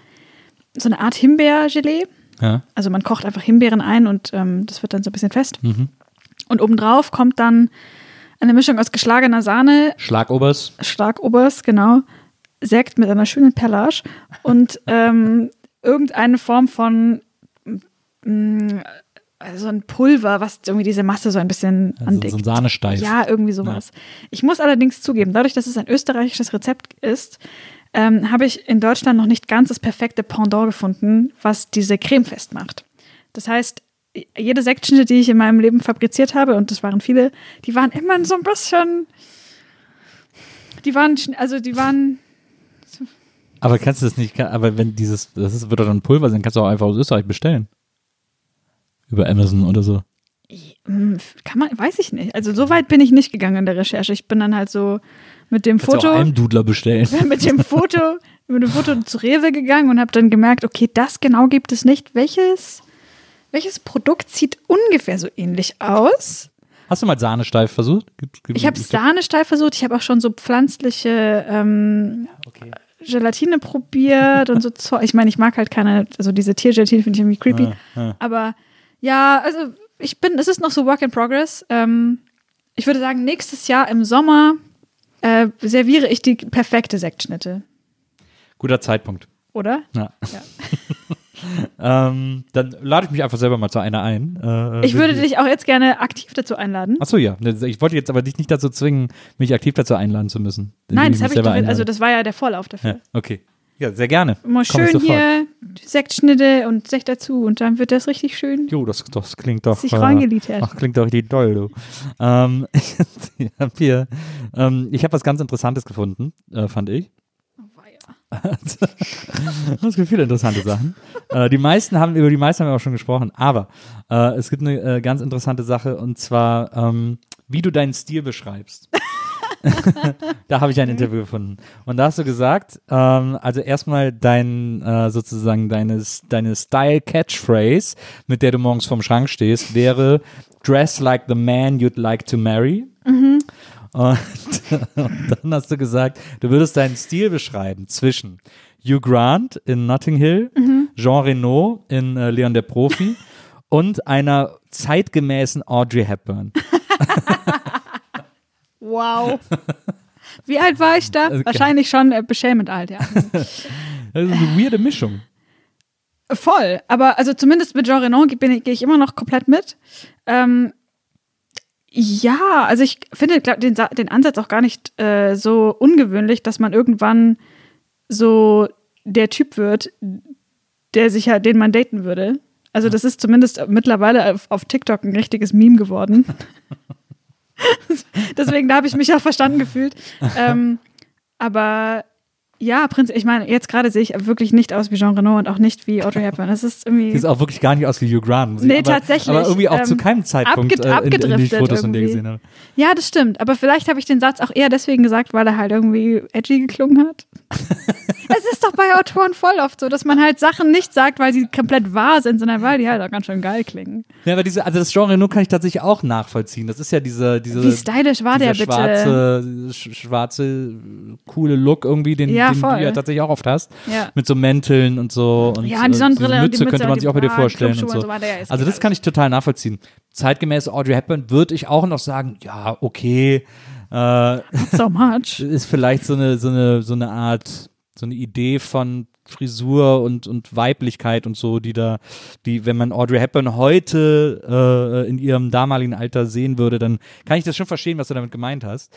so eine Art Himbeergelee. Ja. Also man kocht einfach Himbeeren ein und ähm, das wird dann so ein bisschen fest. Und obendrauf kommt dann eine Mischung aus geschlagener Sahne, Schlagobers. Schlagobers, genau, Sekt mit einer schönen Perlage und ähm, irgendeine Form von mm, also ein Pulver, was irgendwie diese Masse so ein bisschen Also andickt. so ein Sahnesteif. Ja, irgendwie sowas. Ich muss allerdings zugeben, dadurch, dass es ein österreichisches Rezept ist, ähm, habe ich in Deutschland noch nicht ganz das perfekte Pendant gefunden, was diese Creme festmacht. Das heißt, jede Sektschnitte, die ich in meinem Leben fabriziert habe, und das waren viele, die waren immer so ein bisschen, die waren, also die waren, Aber kannst du das nicht, aber wenn dieses, das ist, wird doch dann Pulver sein, kannst du auch einfach aus Österreich bestellen. Über Amazon oder so. Hm, kann man, weiß ich nicht. Also so weit bin ich nicht gegangen in der Recherche. Ich bin dann halt so mit dem Kannst du auch Foto. einem Dudler bestellen. <laughs> mit dem Foto, mit dem Foto zu Rewe gegangen und habe dann gemerkt, okay, das genau gibt es nicht. Welches, welches Produkt sieht ungefähr so ähnlich aus? Hast du mal Sahnesteif versucht? Gibt, gibt, Ich habe Sahne steif versucht, ich habe auch schon so pflanzliche ähm, Okay. Gelatine probiert und so Zeug. Ich meine, ich mag halt keine, also diese Tiergelatine finde ich irgendwie creepy. Ja, ja. Aber ja, also ich bin, es ist noch so Work in Progress. Ähm, ich würde sagen, nächstes Jahr im Sommer äh, serviere ich die perfekte Sektschnitte, Guter Zeitpunkt. oder? Ja. Ja. <laughs> ähm, dann lade ich mich einfach selber mal zu einer ein. Äh, Ich würde dich auch jetzt gerne aktiv dazu einladen. Achso, ja. Ich wollte jetzt aber dich nicht dazu zwingen, mich aktiv dazu einladen zu müssen. Nein, das habe ich doch, also das war ja der Vorlauf dafür. Ja, okay. Ja, sehr gerne. Mal Komm schön hier Sektschnitte und Sekt dazu und dann wird das richtig schön. Jo, das, das klingt doch. Sich äh, reingeliefert. Ach, klingt doch richtig toll, du. ähm, <laughs> ich habe hier, ähm, ich habe was ganz Interessantes gefunden, äh, fand ich. Es <laughs> gibt viele interessante Sachen. äh, die meisten haben, über die meisten haben wir auch schon gesprochen, aber äh, es gibt eine äh, ganz interessante Sache und zwar, ähm, wie du deinen Stil beschreibst. <laughs> da habe ich ein Interview gefunden. Und da hast du gesagt, ähm, also erstmal dein, äh, sozusagen deine, deine Style-Catchphrase, mit der du morgens vorm Schrank stehst, wäre Dress like the man you'd like to marry. Und, <laughs> und dann hast du gesagt, du würdest deinen Stil beschreiben zwischen Hugh Grant in Notting Hill, Jean Reno in äh, Leon der Profi <laughs> und einer zeitgemäßen Audrey Hepburn. Wow. <laughs> Wie alt war ich da? Okay. Wahrscheinlich schon äh, beschämend alt, ja. <laughs> Das ist eine weirde Mischung. Voll. Aber also zumindest mit Jean Renault gehe ich, geh ich immer noch komplett mit. Ähm, ja, also ich finde glaub, den, den Ansatz auch gar nicht äh, so ungewöhnlich, dass man irgendwann so der Typ wird, der sich ja, den man daten würde. Also das ist zumindest mittlerweile auf, auf TikTok ein richtiges Meme geworden. <laughs> <laughs> Deswegen da habe ich mich auch verstanden gefühlt. Ähm, aber Ja, Prinz, ich meine, jetzt gerade sehe ich wirklich nicht aus wie Jean Reno und auch nicht wie Audrey Hepburn. Es ist irgendwie. Sieht auch wirklich gar nicht aus wie Hugh Grant. muss Nee, aber, tatsächlich, Aber irgendwie auch zu ähm, keinem Zeitpunkt abge- äh, in, in abgedriftet Fotos von dir gesehen habe. Ja, das stimmt. Aber vielleicht habe ich den Satz auch eher deswegen gesagt, weil er halt irgendwie edgy geklungen hat. <laughs> es ist doch bei Autoren voll oft so, dass man halt Sachen nicht sagt, weil sie komplett wahr sind, sondern weil die halt auch ganz schön geil klingen. Ja, aber diese, also das Genre nur kann ich tatsächlich auch nachvollziehen. Das ist ja diese, diese Wie stylisch war der dieser bitte? schwarze, sch- schwarze, coole Look irgendwie, den, Ja, den voll. du ja tatsächlich auch oft hast. Ja. Mit so Mänteln und so. Und, Ja, und die Sonnenbrille diese und die Mütze Mütze könnte man sich auch bei die dir vorstellen und so. und so weiter. Ja, also das kann ich total nachvollziehen. Zeitgemäß Audrey Hepburn würde ich auch noch sagen, ja, okay, äh, So much. <laughs> ist vielleicht so eine, so eine, so eine Art, so eine Idee von Frisur und, und Weiblichkeit und so, die da, die, wenn man Audrey Hepburn heute äh, in ihrem damaligen Alter sehen würde, dann kann ich das schon verstehen, was du damit gemeint hast.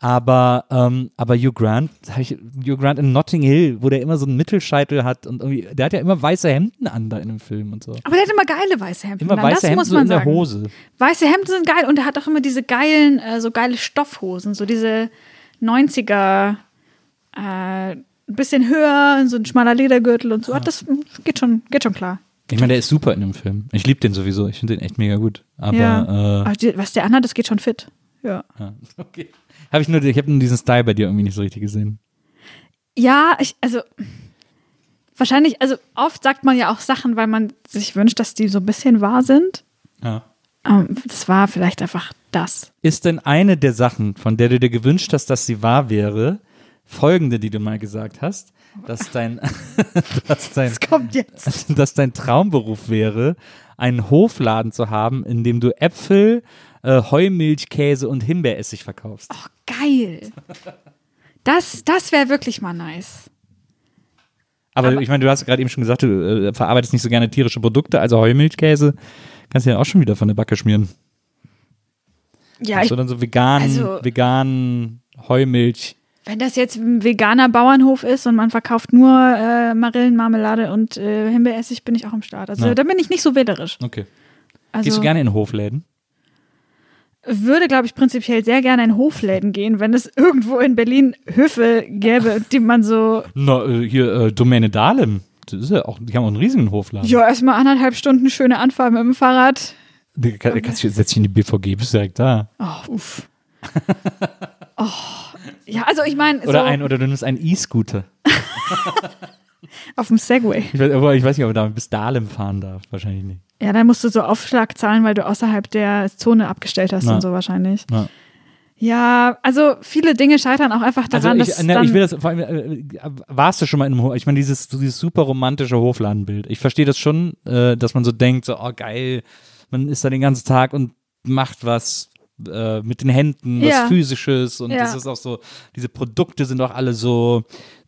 Aber, ähm, aber Hugh Grant, ich, Hugh Grant in Notting Hill, wo der immer so einen Mittelscheitel hat und irgendwie, der hat ja immer weiße Hemden an da in dem Film und so. Aber der hat immer geile weiße Hemden. Immer an, weiße das Hemden muss so man in der sagen. Hose. Weiße Hemden sind geil und er hat auch immer diese geilen, äh, so geile Stoffhosen, so diese 90er, äh, ein bisschen höher, so ein schmaler Ledergürtel und so. Das geht schon, geht schon klar. Ich meine, der ist super in dem Film. Ich liebe den sowieso. Ich finde den echt mega gut. Aber ja. äh, Aber die, was der anhat, das geht schon fit. Ja. Ja, <laughs> okay. Hab ich nur, ich habe nur diesen Style bei dir irgendwie nicht so richtig gesehen. Ja, ich, also wahrscheinlich, also oft sagt man ja auch Sachen, weil man sich wünscht, dass die so ein bisschen wahr sind. Ja. Ähm, das war vielleicht einfach das. Ist denn eine der Sachen, von der du dir gewünscht hast, dass sie wahr wäre, folgende, die du mal gesagt hast, dass dein, <laughs> dass dein, Kommt jetzt. <laughs> dass dein Traumberuf wäre, einen Hofladen zu haben, in dem du Äpfel, äh, Heumilch, Käse und Himbeeressig verkaufst. Oh, geil. Das, das wäre wirklich mal nice. Aber, ich meine, du hast gerade eben schon gesagt, du äh, verarbeitest nicht so gerne tierische Produkte, also Heumilchkäse kannst du ja auch schon wieder von der Backe schmieren. Ja, ich, Sondern so vegan, also- vegan Heumilch. wenn das jetzt ein veganer Bauernhof ist und man verkauft nur äh, Marillenmarmelade und äh, Himbeeressig, bin ich auch am Start. Also Ja. da bin ich nicht so wählerisch. Okay. Also Gehst du gerne in Hofläden? Würde, glaube ich, prinzipiell sehr gerne in Hofläden gehen, wenn es irgendwo in Berlin Höfe gäbe, die man so Na, äh, hier, äh, Domäne Dahlem. Das ist ja auch, die haben auch einen riesigen Hofladen. Ja, erstmal anderthalb Stunden schöne Anfahrt mit dem Fahrrad. Du kann, kannst, setz dich in die BVG, bist direkt da. Oh, uff. <laughs> oh. Ja, also ich meine, so Oder, ein, oder du nimmst einen E-Scooter. <laughs> auf dem Segway. Ich weiß, aber ich weiß nicht, ob man da bis Dahlem fahren darf. Wahrscheinlich nicht. Ja, dann musst du so Aufschlag zahlen, weil du außerhalb der Zone abgestellt hast Na. und so wahrscheinlich. Ja. Ja, also viele Dinge scheitern auch einfach Also daran, ich, dass ne, ich will das vor allem, äh, warst du schon mal in einem Hof? Ich meine, dieses, dieses super romantische Hofladenbild. Ich verstehe das schon, äh, dass man so denkt, so, oh geil, man ist da den ganzen Tag und macht was äh, mit den Händen, was Ja. Physisches und Ja. das ist auch so, diese Produkte sind auch alle so,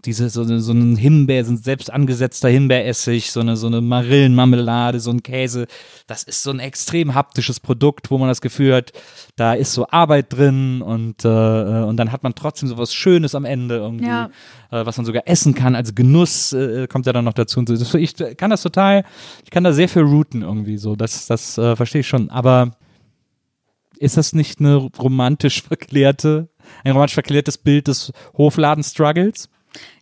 diese, so, so ein Himbeer, so ein selbst angesetzter Himbeeressig, so eine, so eine Marillenmarmelade, so ein Käse. Das ist so ein extrem haptisches Produkt, wo man das Gefühl hat, da ist so Arbeit drin und, äh, und dann hat man trotzdem so was Schönes am Ende irgendwie, Ja. äh, was man sogar essen kann. Also Genuss äh, kommt ja dann noch dazu. Und so. Ich kann das total, ich kann da sehr viel routen irgendwie so. Das, das äh, verstehe ich schon. Aber ist das nicht eine romantisch verklärte, ein romantisch verklärtes Bild des Hofladen-Struggles?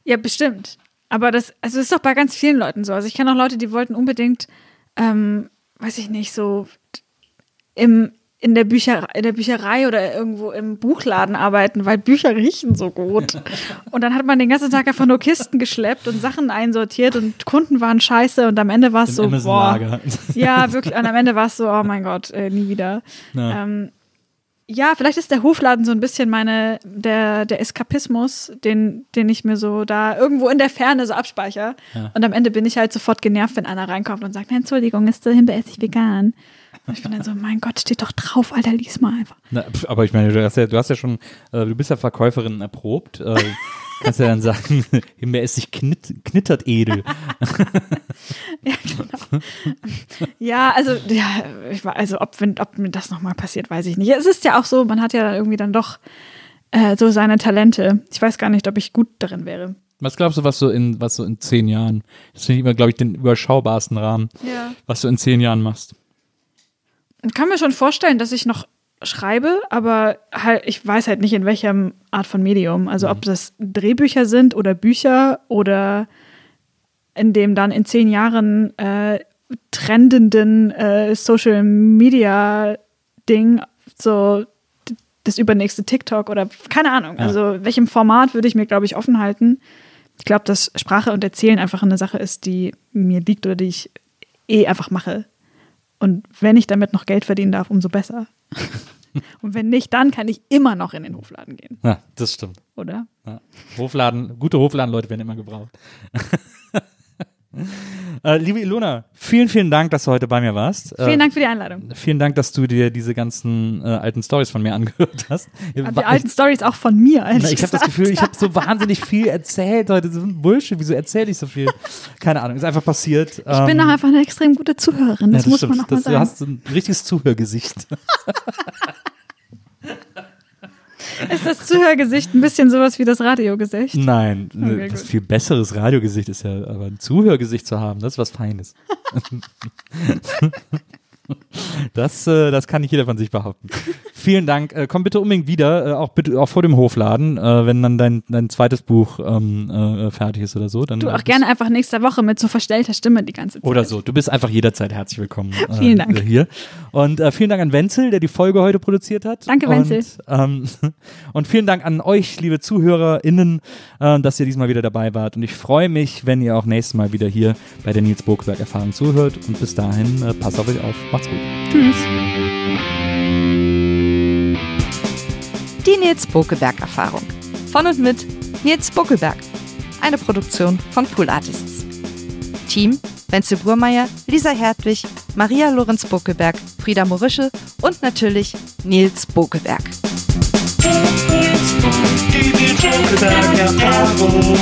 Ja, bestimmt. Aber das, also das ist doch bei ganz vielen Leuten so. Also ich kenne auch Leute, die wollten unbedingt, ähm, weiß ich nicht, so im, in, der Bücher, in der Bücherei oder irgendwo im Buchladen arbeiten, weil Bücher riechen so gut. <laughs> Und dann hat man den ganzen Tag einfach nur Kisten geschleppt und Sachen einsortiert und Kunden waren scheiße und am Ende war es so, boah. Ja, wirklich. Und am Ende war es so, oh mein Gott, äh, nie wieder. Ja. Ähm, ja, vielleicht ist der Hofladen so ein bisschen meine, der, der Eskapismus, den, den ich mir so da irgendwo in der Ferne so abspeichere. Und am Ende bin ich halt sofort genervt, wenn einer reinkommt und sagt, "Nein, Entschuldigung, ist der Himbeeressig vegan? Und <laughs> ich bin dann so, mein Gott, steht doch drauf, Alter, lies mal einfach. Na, pf, aber ich meine, du hast ja, du hast ja schon, äh, du bist ja Verkäuferin erprobt. Äh, kannst ja dann sagen, <laughs> Himbeeressig knitt, knittert edel. <laughs> Ja, genau. ja, also, ja, ich, war- also ob, wenn, ob mir das nochmal passiert, weiß ich nicht. Es ist ja auch so, man hat ja dann irgendwie dann doch äh, so seine Talente. Ich weiß gar nicht, ob ich gut darin wäre. Was glaubst du, was so in, was so in zehn Jahren, das finde ich immer, glaube ich, den überschaubarsten Rahmen, Ja. was du in zehn Jahren machst? Ich kann mir schon vorstellen, dass ich noch schreibe, aber halt, ich weiß halt nicht, in welcher Art von Medium. Also ob das Drehbücher sind oder Bücher oder in dem dann in zehn Jahren äh, trendenden äh, Social Media Ding, so das übernächste TikTok oder keine Ahnung. Ja. Also welchem Format würde ich mir, glaube ich, offen halten. Ich glaube, dass Sprache und Erzählen einfach eine Sache ist, die mir liegt oder die ich eh einfach mache. Und wenn ich damit noch Geld verdienen darf, umso besser. <laughs> und wenn nicht, dann kann ich immer noch in den Hofladen gehen, Ja, das stimmt. oder? Ja. Hofladen, gute Hofladenleute werden immer gebraucht. <laughs> äh, liebe Ilona, vielen, vielen Dank, dass du heute bei mir warst. Vielen äh, Dank für die Einladung. Vielen Dank, dass du dir diese ganzen äh, alten Stories von mir <laughs> angehört hast. Und die alten Stories auch von mir. Na, ich habe das. Gefühl, ich habe so wahnsinnig viel erzählt heute. Das ist ein Bullshit. Wieso erzähle ich so viel? Keine Ahnung, ist einfach passiert. Ich bin auch einfach eine extrem gute Zuhörerin, das, muss man auch mal das, sagen. Du hast ein richtiges Zuhörgesicht. <laughs> Ist das Zuhörgesicht ein bisschen sowas wie das Radiogesicht? Nein, Okay, das gut. viel besseres Radiogesicht ist ja, aber ein Zuhörgesicht zu haben, das ist was Feines. <laughs> Das, äh, das kann nicht jeder von sich behaupten. Vielen Dank. Äh, komm bitte unbedingt wieder, äh, auch bitte auch vor dem Hofladen, äh, wenn dann dein, dein zweites Buch ähm, äh, fertig ist oder so. Dann, Du auch gerne einfach nächste Woche mit so verstellter Stimme die ganze Zeit. Oder so. Du bist einfach jederzeit herzlich willkommen <laughs> äh, Vielen Dank. hier. Und vielen Dank an Wenzel, der die Folge heute produziert hat. Danke, Wenzel. Und, ähm, <laughs> und vielen Dank an euch, liebe ZuhörerInnen, dass ihr diesmal wieder dabei wart. Und ich freue mich, wenn ihr auch nächstes Mal wieder hier bei der Nils Burgberg Erfahrung zuhört. Und bis dahin, äh, passt auf euch auf. Macht's gut. Tschüss. Die Nils Bokelberg Erfahrung. Von und mit Nils Bokelberg. Eine Produktion von Pool Artists. Team Wenzel Burmeier, Lisa Hertwig, Maria Lorenz Bokelberg, Frieda Morische und natürlich Nils Bokelberg. Die Nils Bokelberg Erfahrung.